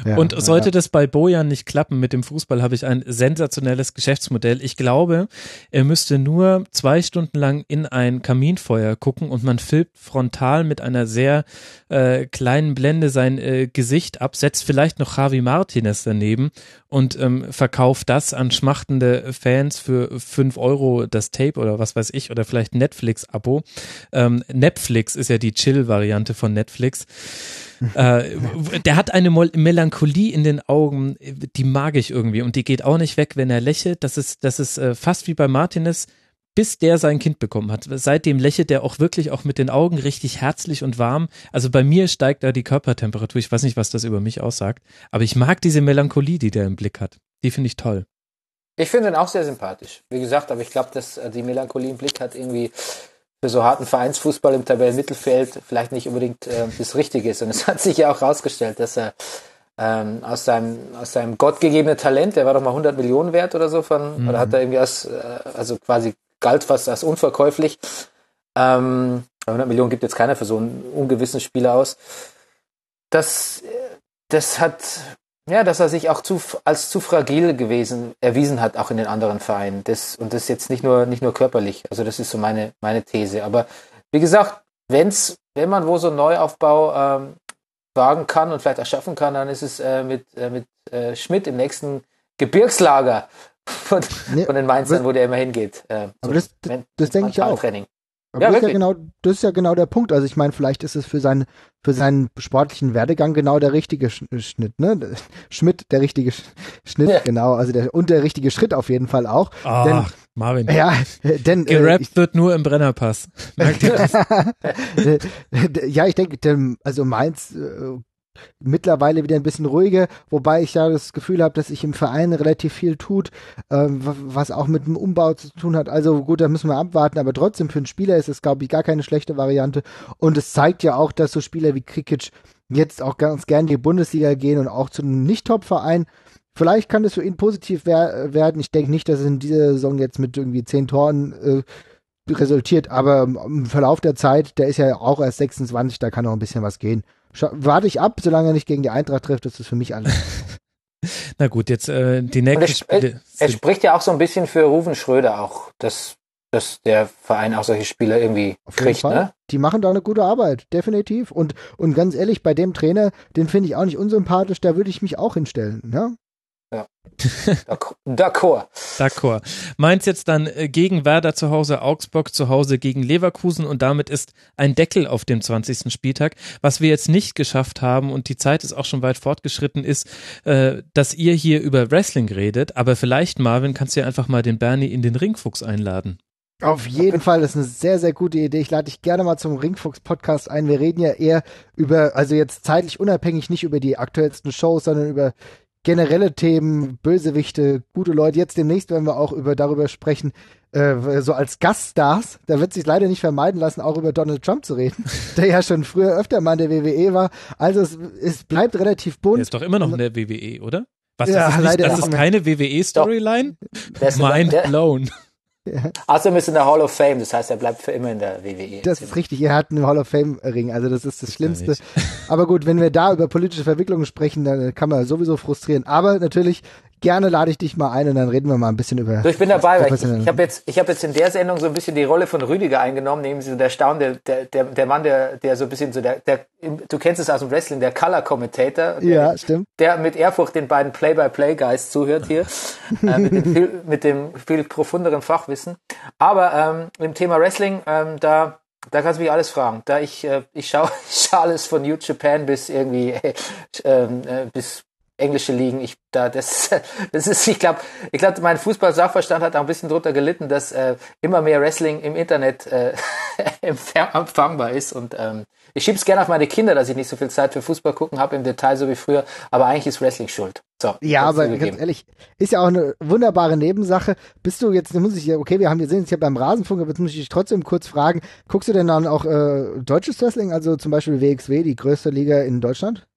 Ja, und sollte ja. das bei Bojan nicht klappen mit dem Fußball, habe ich ein sensationelles Geschäftsmodell. Ich glaube, er müsste nur zwei Stunden lang in ein Kaminfeuer gucken und man filmt frontal mit einer sehr äh, kleinen Blende sein äh, Gesicht ab, setzt vielleicht noch Javi Martinez daneben und ähm, verkauft das an schmachtende Fans für fünf Euro das Tape oder was weiß ich oder vielleicht Netflix-Abo. Ähm, Netflix ist ja die Chill-Variante von Netflix äh, der hat eine Mol Melancholie in den Augen, die mag ich irgendwie und die geht auch nicht weg, wenn er lächelt. Das ist, das ist äh, fast wie bei Martinez, bis der sein Kind bekommen hat. Seitdem lächelt er auch wirklich auch mit den Augen richtig herzlich und warm. Also bei mir steigt da die Körpertemperatur. Ich weiß nicht, was das über mich aussagt, aber ich mag diese Melancholie, die der im Blick hat. Die finde ich toll. Ich finde ihn auch sehr sympathisch. Wie gesagt, aber ich glaube, dass äh, die Melancholie im Blick hat irgendwie für so harten Vereinsfußball im Tabellenmittelfeld vielleicht nicht unbedingt äh, das Richtige ist. Und es hat sich ja auch herausgestellt, dass er ähm, aus seinem aus seinem gottgegebenen Talent, der war doch mal 100 Millionen wert oder so von, mhm. oder hat er irgendwie als, äh, also quasi galt fast als unverkäuflich. Ähm, 100 Millionen gibt jetzt keiner für so einen ungewissen Spieler aus. Das, das hat ja, dass er sich auch zu, als zu fragil gewesen, erwiesen hat, auch in den anderen Vereinen. Das, und das jetzt nicht nur, nicht nur körperlich. Also das ist so meine, meine These. Aber wie gesagt, wenn's, wenn man wo so einen Neuaufbau ähm, wagen kann und vielleicht erschaffen kann, dann ist es äh, mit, äh, mit äh, Schmidt im nächsten Gebirgslager von, nee, von den Mainzern, wo der immer hingeht. Äh, aber das, das, das denke ich auch. Training. Aber ja, das, ist ja genau, das ist ja genau der Punkt. Also ich meine, vielleicht ist es für seinen, für seinen sportlichen Werdegang genau der richtige Schnitt, ne? Schmidt, der richtige Schnitt, ja. genau. Also der, und der richtige Schritt auf jeden Fall auch. Ach, denn, Marvin. Ja, denn. Äh, Gerappt äh, wird nur im Brennerpass. ja, ich denke, also Mainz äh, mittlerweile wieder ein bisschen ruhiger, wobei ich ja das Gefühl habe, dass sich im Verein relativ viel tut, ähm, was auch mit dem Umbau zu tun hat. Also gut, da müssen wir abwarten, aber trotzdem für einen Spieler ist es, glaube ich, gar keine schlechte Variante. Und es zeigt ja auch, dass so Spieler wie Krikic jetzt auch ganz gern in die Bundesliga gehen und auch zu einem Nicht-Top-Verein. Vielleicht kann das für ihn positiv wer werden. Ich denke nicht, dass es in dieser Saison jetzt mit irgendwie zehn Toren äh, resultiert, aber im Verlauf der Zeit, der ist ja auch erst 26, da kann noch ein bisschen was gehen warte ich ab, solange er nicht gegen die Eintracht trifft, das ist für mich alles. Na gut, jetzt äh, die nächste Spiele. Er spricht ja auch so ein bisschen für Rufen Schröder auch, dass, dass der Verein auch solche Spieler irgendwie Auf kriegt. Ne? Die machen da eine gute Arbeit, definitiv. Und, und ganz ehrlich, bei dem Trainer, den finde ich auch nicht unsympathisch, da würde ich mich auch hinstellen. Ne? Ja. D'accord. D'accord. Mainz jetzt dann äh, gegen Werder zu Hause, Augsburg zu Hause gegen Leverkusen und damit ist ein Deckel auf dem 20. Spieltag. Was wir jetzt nicht geschafft haben und die Zeit ist auch schon weit fortgeschritten, ist, äh, dass ihr hier über Wrestling redet. Aber vielleicht, Marvin, kannst du ja einfach mal den Bernie in den Ringfuchs einladen. Auf jeden Fall, das ist eine sehr, sehr gute Idee. Ich lade dich gerne mal zum Ringfuchs-Podcast ein. Wir reden ja eher über, also jetzt zeitlich unabhängig, nicht über die aktuellsten Shows, sondern über generelle Themen, Bösewichte, gute Leute. Jetzt demnächst werden wir auch über darüber sprechen, äh, so als Gaststars. Da wird sich leider nicht vermeiden lassen, auch über Donald Trump zu reden, der ja schon früher öfter mal in der WWE war. Also es, es bleibt relativ bunt. Der ist doch immer noch in der WWE, oder? Was, ja, das ist, nicht, das ist keine WWE-Storyline? Mind blown. Ja. Außerdem ist in der Hall of Fame, das heißt, er bleibt für immer in der WWE. Das ist richtig, er hat einen Hall of Fame-Ring, also das ist das, das Schlimmste. Aber gut, wenn wir da über politische Verwicklungen sprechen, dann kann man sowieso frustrieren. Aber natürlich gerne lade ich dich mal ein und dann reden wir mal ein bisschen über. So, ich bin dabei, weil ich, ich habe jetzt, ich habe jetzt in der Sendung so ein bisschen die Rolle von Rüdiger eingenommen, neben so der Staun, der, der, der Mann, der, der so ein bisschen so der, der, du kennst es aus dem Wrestling, der Color Commentator. Ja, stimmt. Der mit Ehrfurcht den beiden Play-by-Play-Guys zuhört hier, äh, mit, dem viel, mit dem viel profunderen Fachwissen. Aber ähm, im Thema Wrestling, ähm, da Da kannst du mich alles fragen. Da ich, äh, ich schaue ich schau alles von New Japan bis irgendwie äh, äh, bis englische Ligen. Ich da das das ist ich glaube ich glaube mein Fußball-Sachverstand hat auch ein bisschen drunter gelitten, dass äh, immer mehr Wrestling im Internet äh, empfangbar ist und ähm, ich schieb's gerne auf meine Kinder, dass ich nicht so viel Zeit für Fußball gucken habe im Detail so wie früher, aber eigentlich ist Wrestling schuld. So, ja, aber ganz ehrlich, ist ja auch eine wunderbare Nebensache. Bist du jetzt, muss ich ja, okay, wir haben gesehen, jetzt hier beim Rasenfunk, aber jetzt muss ich dich trotzdem kurz fragen, guckst du denn dann auch äh, deutsches Wrestling, also zum Beispiel WXW, die größte Liga in Deutschland?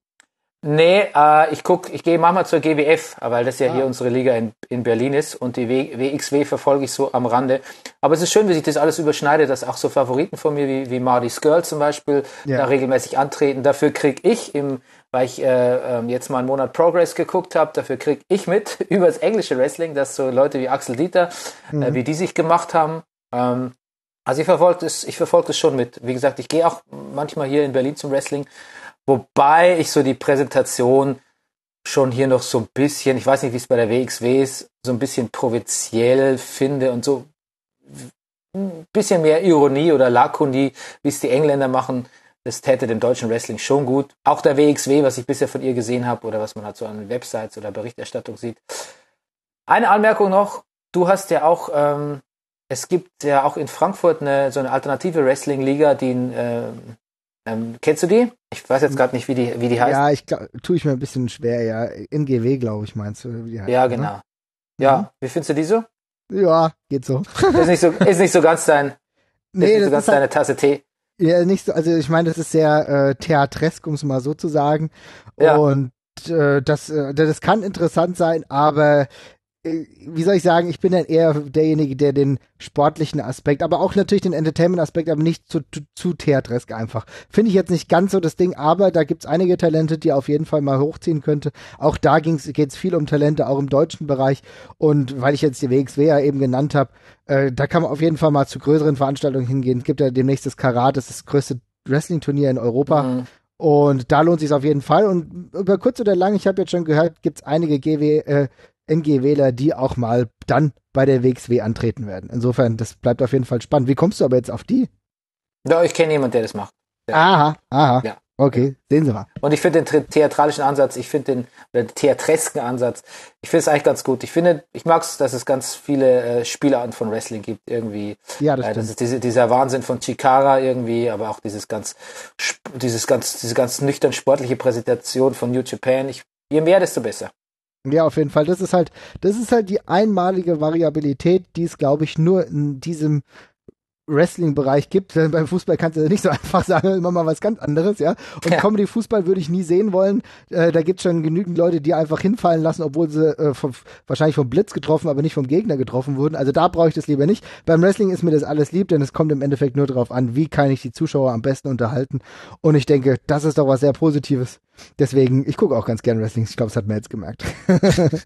Nee, äh, ich guck, ich gehe manchmal zur GWF, weil das ja ah. hier unsere Liga in, in Berlin ist und die w, WXW verfolge ich so am Rande. Aber es ist schön, wie sich das alles überschneidet, dass auch so Favoriten von mir wie, wie Marty's Girl zum Beispiel ja. da regelmäßig antreten. Dafür krieg ich im, weil ich äh, ähm, jetzt mal einen Monat Progress geguckt habe, dafür krieg ich mit über das englische Wrestling, dass so Leute wie Axel Dieter, äh, mhm. äh, wie die sich gemacht haben. Ähm, also ich verfolge das, ich verfolge das schon mit. Wie gesagt, ich gehe auch manchmal hier in Berlin zum Wrestling Wobei ich so die Präsentation schon hier noch so ein bisschen, ich weiß nicht, wie es bei der WXW ist, so ein bisschen provinziell finde und so ein bisschen mehr Ironie oder Lakonie, wie es die Engländer machen. Das täte dem deutschen Wrestling schon gut. Auch der WXW, was ich bisher von ihr gesehen habe oder was man halt so an Websites oder Berichterstattung sieht. Eine Anmerkung noch. Du hast ja auch, ähm, es gibt ja auch in Frankfurt eine, so eine alternative Wrestling-Liga, die in, äh, ähm, kennst du die? Ich weiß jetzt gerade nicht, wie die, wie die heißt. Ja, ich glaub, tue ich mir ein bisschen schwer, ja. NGW, glaube ich, meinst du, wie die heißt. Ja, genau. Ne? Ja, mhm. wie findest du die so? Ja, geht so. ist nicht so, ist nicht so ganz dein, nee, ist nicht so ganz deine halt, Tasse Tee. Ja, nicht so, also ich meine, das ist sehr äh, theatresk, um es mal so zu sagen. Ja. Und äh, das, äh, das kann interessant sein, aber wie soll ich sagen, ich bin dann eher derjenige, der den sportlichen Aspekt, aber auch natürlich den Entertainment-Aspekt, aber nicht zu, zu, zu theatresk einfach. Finde ich jetzt nicht ganz so das Ding, aber da gibt's einige Talente, die auf jeden Fall mal hochziehen könnte. Auch da ging's, geht's viel um Talente, auch im deutschen Bereich. Und weil ich jetzt die WXW ja eben genannt habe, äh, da kann man auf jeden Fall mal zu größeren Veranstaltungen hingehen. Es gibt ja demnächst das Karat, das ist das größte Wrestling-Turnier in Europa. Mhm. Und da lohnt sich auf jeden Fall. Und über kurz oder lang, ich habe jetzt schon gehört, gibt's einige GW, äh, NG-Wähler, die auch mal dann bei der WXW antreten werden. Insofern, das bleibt auf jeden Fall spannend. Wie kommst du aber jetzt auf die? Ja, ich kenne jemanden, der das macht. Ja. Aha, aha. Ja. Okay, sehen Sie mal. Und ich finde den theatralischen Ansatz, ich finde den, den theatresken Ansatz, ich finde es eigentlich ganz gut. Ich finde, ich mag es, dass es ganz viele äh, Spielarten von Wrestling gibt, irgendwie. Ja, das, äh, das ist diese, dieser Wahnsinn von Chikara irgendwie, aber auch dieses ganz, dieses ganz, diese ganz nüchtern sportliche Präsentation von New Japan. Ich, je mehr, desto besser. Ja, auf jeden Fall. Das ist halt, das ist halt die einmalige Variabilität, die es, glaube ich, nur in diesem Wrestling-Bereich gibt. Beim Fußball kannst du nicht so einfach sagen, immer mal was ganz anderes, ja. Und ja. Comedy-Fußball würde ich nie sehen wollen. Äh, da gibt es schon genügend Leute, die einfach hinfallen lassen, obwohl sie äh, vom, wahrscheinlich vom Blitz getroffen, aber nicht vom Gegner getroffen wurden. Also da brauche ich das lieber nicht. Beim Wrestling ist mir das alles lieb, denn es kommt im Endeffekt nur darauf an, wie kann ich die Zuschauer am besten unterhalten. Und ich denke, das ist doch was sehr Positives. Deswegen, ich gucke auch ganz gern Wrestling. Ich glaube, das hat man jetzt gemerkt.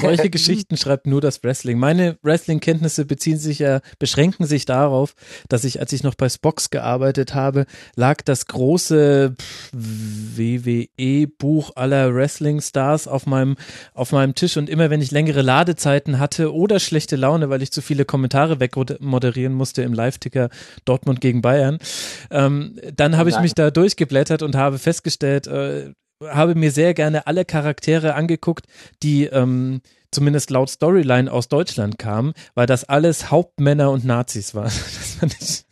Solche Geschichten schreibt nur das Wrestling. Meine Wrestling-Kenntnisse beziehen sich ja, beschränken sich darauf, dass ich, als ich noch bei Spox gearbeitet habe, lag das große WWE-Buch aller Wrestling-Stars auf meinem, auf meinem Tisch und immer wenn ich längere Ladezeiten hatte oder schlechte Laune, weil ich zu viele Kommentare wegmoderieren musste im Live-Ticker Dortmund gegen Bayern, ähm, dann habe ich mich da durchgeblättert und habe festgestellt, äh, habe mir sehr gerne alle Charaktere angeguckt, die ähm, zumindest laut Storyline aus Deutschland kamen, weil das alles Hauptmänner und Nazis waren. Das fand ich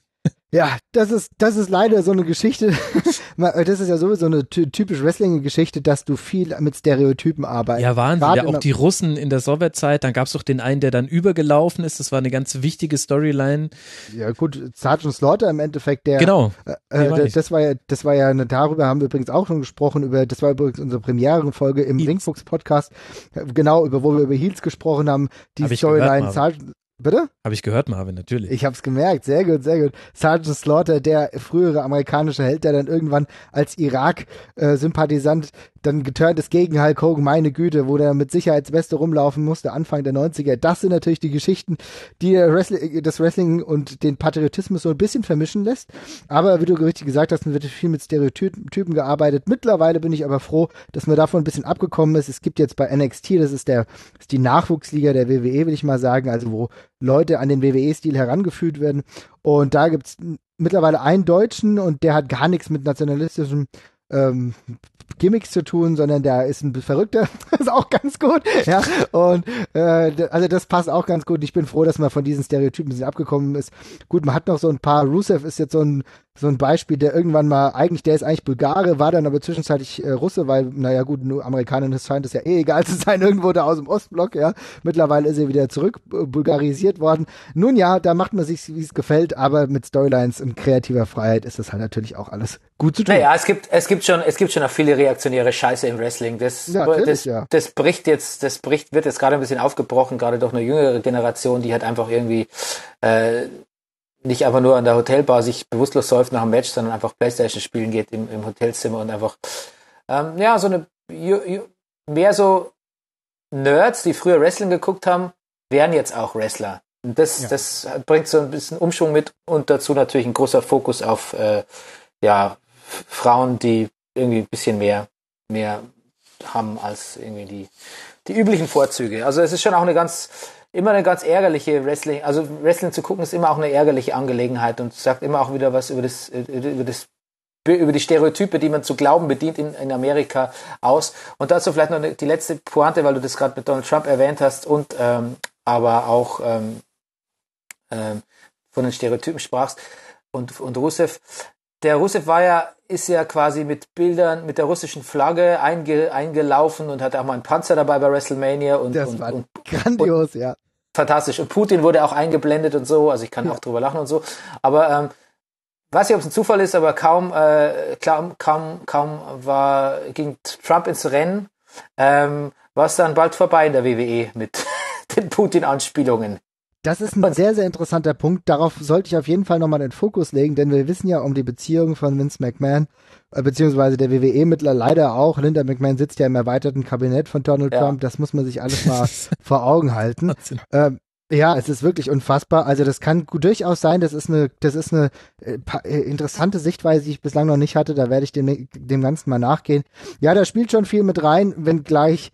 ja, das ist, das ist leider so eine Geschichte. das ist ja sowieso eine typisch Wrestling-Geschichte, dass du viel mit Stereotypen arbeitest. Ja, Wahnsinn. ja, auch die Russen in der Sowjetzeit. Dann gab's doch den einen, der dann übergelaufen ist. Das war eine ganz wichtige Storyline. Ja, gut. Sergeant Slaughter im Endeffekt, der. Genau. Äh, äh das war ja, das war ja, eine, darüber haben wir übrigens auch schon gesprochen, über, das war übrigens unsere Premierenfolge im Linkfuchs Podcast. Genau, über, wo wir über Heels gesprochen haben. Die Hab Storyline Sergeant, Bitte? Habe ich gehört, Marvin, natürlich. Ich habe es gemerkt, sehr gut, sehr gut. Sergeant Slaughter, der frühere amerikanische Held, der dann irgendwann als Irak-Sympathisant dann geturnt ist gegen Hulk Hogan, meine Güte, wo der mit Sicherheitsweste rumlaufen musste, Anfang der 90er. Das sind natürlich die Geschichten, die Wrestling, das Wrestling und den Patriotismus so ein bisschen vermischen lässt. Aber wie du richtig gesagt hast, wird viel mit Stereotypen gearbeitet. Mittlerweile bin ich aber froh, dass man davon ein bisschen abgekommen ist. Es gibt jetzt bei NXT, das ist der, ist die Nachwuchsliga der WWE, will ich mal sagen, also wo Leute an den WWE-Stil herangeführt werden. Und da gibt's mittlerweile einen Deutschen und der hat gar nichts mit nationalistischem ähm, Gimmicks zu tun, sondern der ist ein Verrückter. das ist auch ganz gut. Ja, und äh, also das passt auch ganz gut. Ich bin froh, dass man von diesen Stereotypen ein bisschen abgekommen ist. Gut, man hat noch so ein paar. Rusev ist jetzt so ein so ein Beispiel, der irgendwann mal, eigentlich, der ist eigentlich Bulgare, war dann aber zwischenzeitlich äh, Russe, weil, naja gut, nur Amerikanern scheint es ja eh egal zu sein, irgendwo da aus dem Ostblock, ja. Mittlerweile ist er wieder zurück äh, bulgarisiert worden. Nun ja, da macht man sich, wie es gefällt, aber mit Storylines und kreativer Freiheit ist das halt natürlich auch alles gut zu tun. Naja, es gibt, es gibt schon, es gibt schon auch viele reaktionäre Scheiße im Wrestling. Das, ja, das, ja. das bricht jetzt, das bricht, wird jetzt gerade ein bisschen aufgebrochen, gerade durch eine jüngere Generation, die halt einfach irgendwie, äh, nicht einfach nur an der Hotelbar sich bewusstlos säuft nach dem Match, sondern einfach Playstation spielen geht im, im Hotelzimmer und einfach, ähm, ja, so eine, mehr so Nerds, die früher Wrestling geguckt haben, wären jetzt auch Wrestler. Und das, ja. das bringt so ein bisschen Umschwung mit und dazu natürlich ein großer Fokus auf, äh, ja, Frauen, die irgendwie ein bisschen mehr, mehr haben als irgendwie die, die üblichen Vorzüge. Also es ist schon auch eine ganz, immer eine ganz ärgerliche Wrestling, also Wrestling zu gucken ist immer auch eine ärgerliche Angelegenheit und sagt immer auch wieder was über das, über das über die Stereotype, die man zu glauben bedient in, in Amerika aus. Und dazu vielleicht noch die letzte Pointe, weil du das gerade mit Donald Trump erwähnt hast und ähm, aber auch ähm, ähm, von den Stereotypen sprachst und, und Rusev. Der Rusev war ja, ist ja quasi mit Bildern, mit der russischen Flagge einge, eingelaufen und hatte auch mal einen Panzer dabei bei WrestleMania und, das und, war und grandios, und, ja. Fantastisch. Und Putin wurde auch eingeblendet und so, also ich kann ja. auch drüber lachen und so. Aber ähm, weiß nicht, ob es ein Zufall ist, aber kaum, äh, kaum, kaum, kaum war, ging Trump ins Rennen, ähm, war es dann bald vorbei in der WWE mit den Putin-Anspielungen. Das ist ein sehr, sehr interessanter Punkt. Darauf sollte ich auf jeden Fall nochmal den Fokus legen, denn wir wissen ja um die Beziehung von Vince McMahon, äh, beziehungsweise der WWE-Mittler leider auch. Linda McMahon sitzt ja im erweiterten Kabinett von Donald ja. Trump. Das muss man sich alles mal vor Augen halten. Ähm, ja, es ist wirklich unfassbar. Also das kann durchaus sein. Das ist eine, das ist eine äh, äh, interessante Sichtweise, die ich bislang noch nicht hatte. Da werde ich dem, dem Ganzen mal nachgehen. Ja, da spielt schon viel mit rein, wenn gleich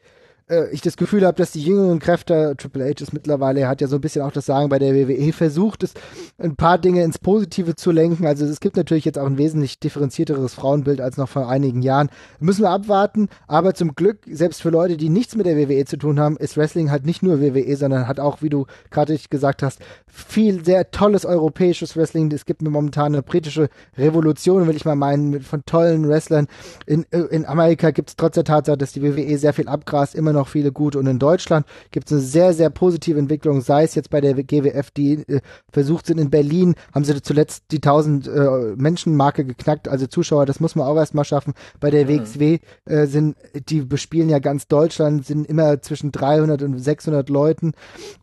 äh, ich das Gefühl habe, dass die jüngeren Kräfte, Triple H ist mittlerweile, er hat ja so ein bisschen auch das Sagen bei der WWE, versucht es ein paar Dinge ins Positive zu lenken. Also es gibt natürlich jetzt auch ein wesentlich differenzierteres Frauenbild als noch vor einigen Jahren. Müssen wir abwarten, aber zum Glück, selbst für Leute, die nichts mit der WWE zu tun haben, ist Wrestling halt nicht nur WWE, sondern hat auch, wie du gerade gesagt hast, viel sehr tolles europäisches Wrestling. Es gibt mir momentan eine britische Revolution, will ich mal meinen, von tollen Wrestlern. In, äh, in Amerika gibt es trotz der Tatsache, dass die WWE sehr viel abgrast, immer noch viele gute. Und in Deutschland gibt es eine sehr, sehr positive Entwicklung, sei es jetzt bei der GWF, die äh, versucht sind in Berlin, haben sie zuletzt die 1000 äh, Menschenmarke geknackt, also Zuschauer, das muss man auch erstmal schaffen. Bei der mhm. WXW äh, sind, die bespielen ja ganz Deutschland, sind immer zwischen 300 und 600 Leuten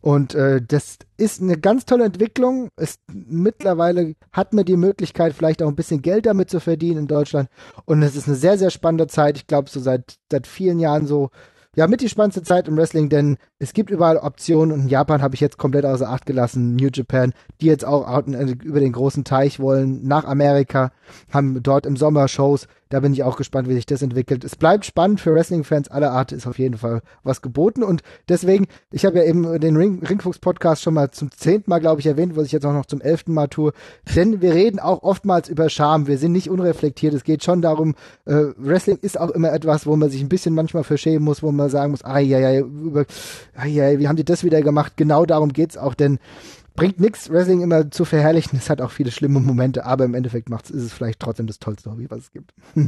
und äh, das ist eine ganz tolle Entwicklung. Ist, mittlerweile hat man die Möglichkeit, vielleicht auch ein bisschen Geld damit zu verdienen in Deutschland. Und es ist eine sehr, sehr spannende Zeit. Ich glaube, so seit, seit vielen Jahren so ja, mit die spannendste Zeit im Wrestling, denn es gibt überall Optionen und in Japan habe ich jetzt komplett außer Acht gelassen, New Japan, die jetzt auch über den großen Teich wollen, nach Amerika, haben dort im Sommer Shows. Da bin ich auch gespannt, wie sich das entwickelt. Es bleibt spannend für Wrestling-Fans aller Art, ist auf jeden Fall was geboten. Und deswegen, ich habe ja eben den Ring, Ringfuchs-Podcast schon mal zum zehnten Mal, glaube ich, erwähnt, was ich jetzt auch noch zum elften Mal tue. Denn wir reden auch oftmals über Scham. Wir sind nicht unreflektiert. Es geht schon darum, äh, Wrestling ist auch immer etwas, wo man sich ein bisschen manchmal verschämen muss, wo man sagen muss, ai, ai, ai, über, ai, ai, wie haben die das wieder gemacht? Genau darum geht's auch, denn bringt nichts, Wrestling immer zu verherrlichen. Es hat auch viele schlimme Momente, aber im Endeffekt macht's, ist es vielleicht trotzdem das tollste Hobby, was es gibt.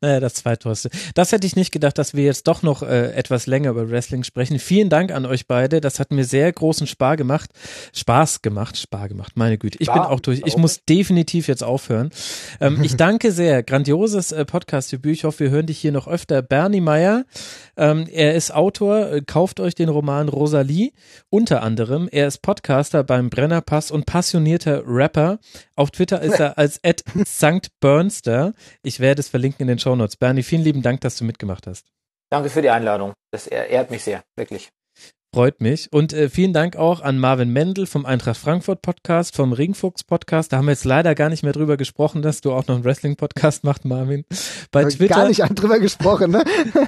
Naja, das zweiteuerste. Das hätte ich nicht gedacht, dass wir jetzt doch noch äh, etwas länger über Wrestling sprechen. Vielen Dank an euch beide. Das hat mir sehr großen Spaß gemacht. Spaß gemacht, Spaß gemacht. Meine Güte. Ich Klar, bin auch durch. Ich muss definitiv jetzt aufhören. Ähm, ich danke sehr. Grandioses äh, Podcast-Debüt. Ich hoffe, wir hören dich hier noch öfter. Bernie Meyer. Ähm, er ist Autor. Äh, kauft euch den Roman Rosalie. Unter anderem. Er ist Podcaster beim Brennerpass und passionierter Rapper Auf Twitter ist er als at St. Burnster. Ich werde es verlinken in den Shownotes. Bernie, vielen lieben Dank, dass du mitgemacht hast. Danke für die Einladung. Das ehrt mich sehr, wirklich. Freut mich. Und äh, vielen Dank auch an Marvin Mendel vom Eintracht Frankfurt Podcast, vom Ringfuchs Podcast. Da haben wir jetzt leider gar nicht mehr drüber gesprochen, dass du auch noch einen Wrestling Podcast machst, Marvin. Bei Twitter. Gar nicht drüber gesprochen, ne?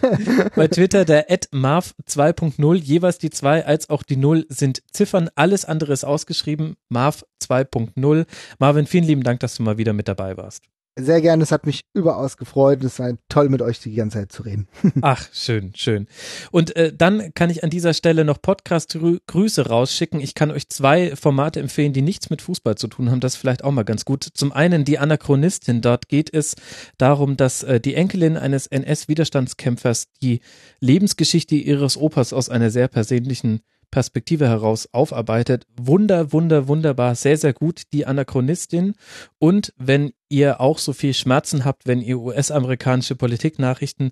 bei Twitter der Marv 2.0, jeweils die 2 als auch die 0 sind Ziffern. Alles andere ist ausgeschrieben. Marv 2.0. Marvin, vielen lieben Dank, dass du mal wieder mit dabei warst. Sehr gerne, es hat mich überaus gefreut. Es war toll, mit euch die ganze Zeit zu reden. Ach, schön, schön. Und äh, dann kann ich an dieser Stelle noch Podcast-Grüße rausschicken. Ich kann euch zwei Formate empfehlen, die nichts mit Fußball zu tun haben. Das ist vielleicht auch mal ganz gut. Zum einen die Anachronistin. Dort geht es darum, dass äh, die Enkelin eines NS-Widerstandskämpfers die Lebensgeschichte ihres Opas aus einer sehr persönlichen Perspektive heraus aufarbeitet. Wunder, wunder, wunderbar, sehr, sehr gut, die Anachronistin. Und wenn ihr auch so viel Schmerzen habt, wenn ihr US-amerikanische Politiknachrichten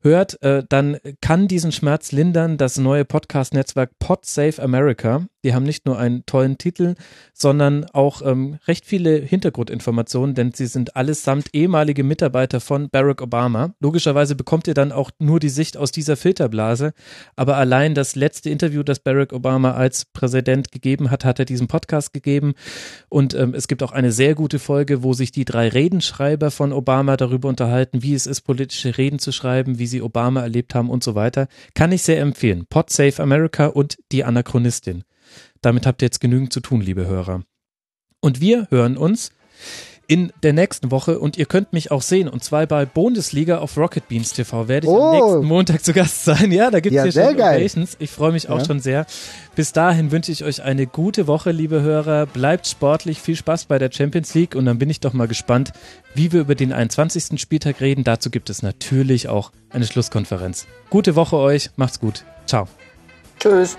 hört, äh, dann kann diesen Schmerz lindern das neue Podcast-Netzwerk Pod Save America. Die haben nicht nur einen tollen Titel, sondern auch ähm, recht viele Hintergrundinformationen, denn sie sind allesamt ehemalige Mitarbeiter von Barack Obama. Logischerweise bekommt ihr dann auch nur die Sicht aus dieser Filterblase, aber allein das letzte Interview, das Barack Obama als Präsident gegeben hat, hat er diesen Podcast gegeben und ähm, es gibt auch eine sehr gute Folge, wo sich die drei Redenschreiber von Obama darüber unterhalten, wie es ist, politische Reden zu schreiben, wie sie Obama erlebt haben und so weiter. Kann ich sehr empfehlen. Pod Save America und die Anachronistin. Damit habt ihr jetzt genügend zu tun, liebe Hörer. Und wir hören uns in der nächsten Woche und ihr könnt mich auch sehen und zwar bei Bundesliga auf Rocket Beans TV werde ich oh. am nächsten Montag zu Gast sein. Ja, da gibt es ja, hier schon Locations. Ich freue mich auch ja. schon sehr. Bis dahin wünsche ich euch eine gute Woche, liebe Hörer. Bleibt sportlich, viel Spaß bei der Champions League und dann bin ich doch mal gespannt, wie wir über den 21. Spieltag reden. Dazu gibt es natürlich auch eine Schlusskonferenz. Gute Woche euch, macht's gut. Ciao. Tschüss.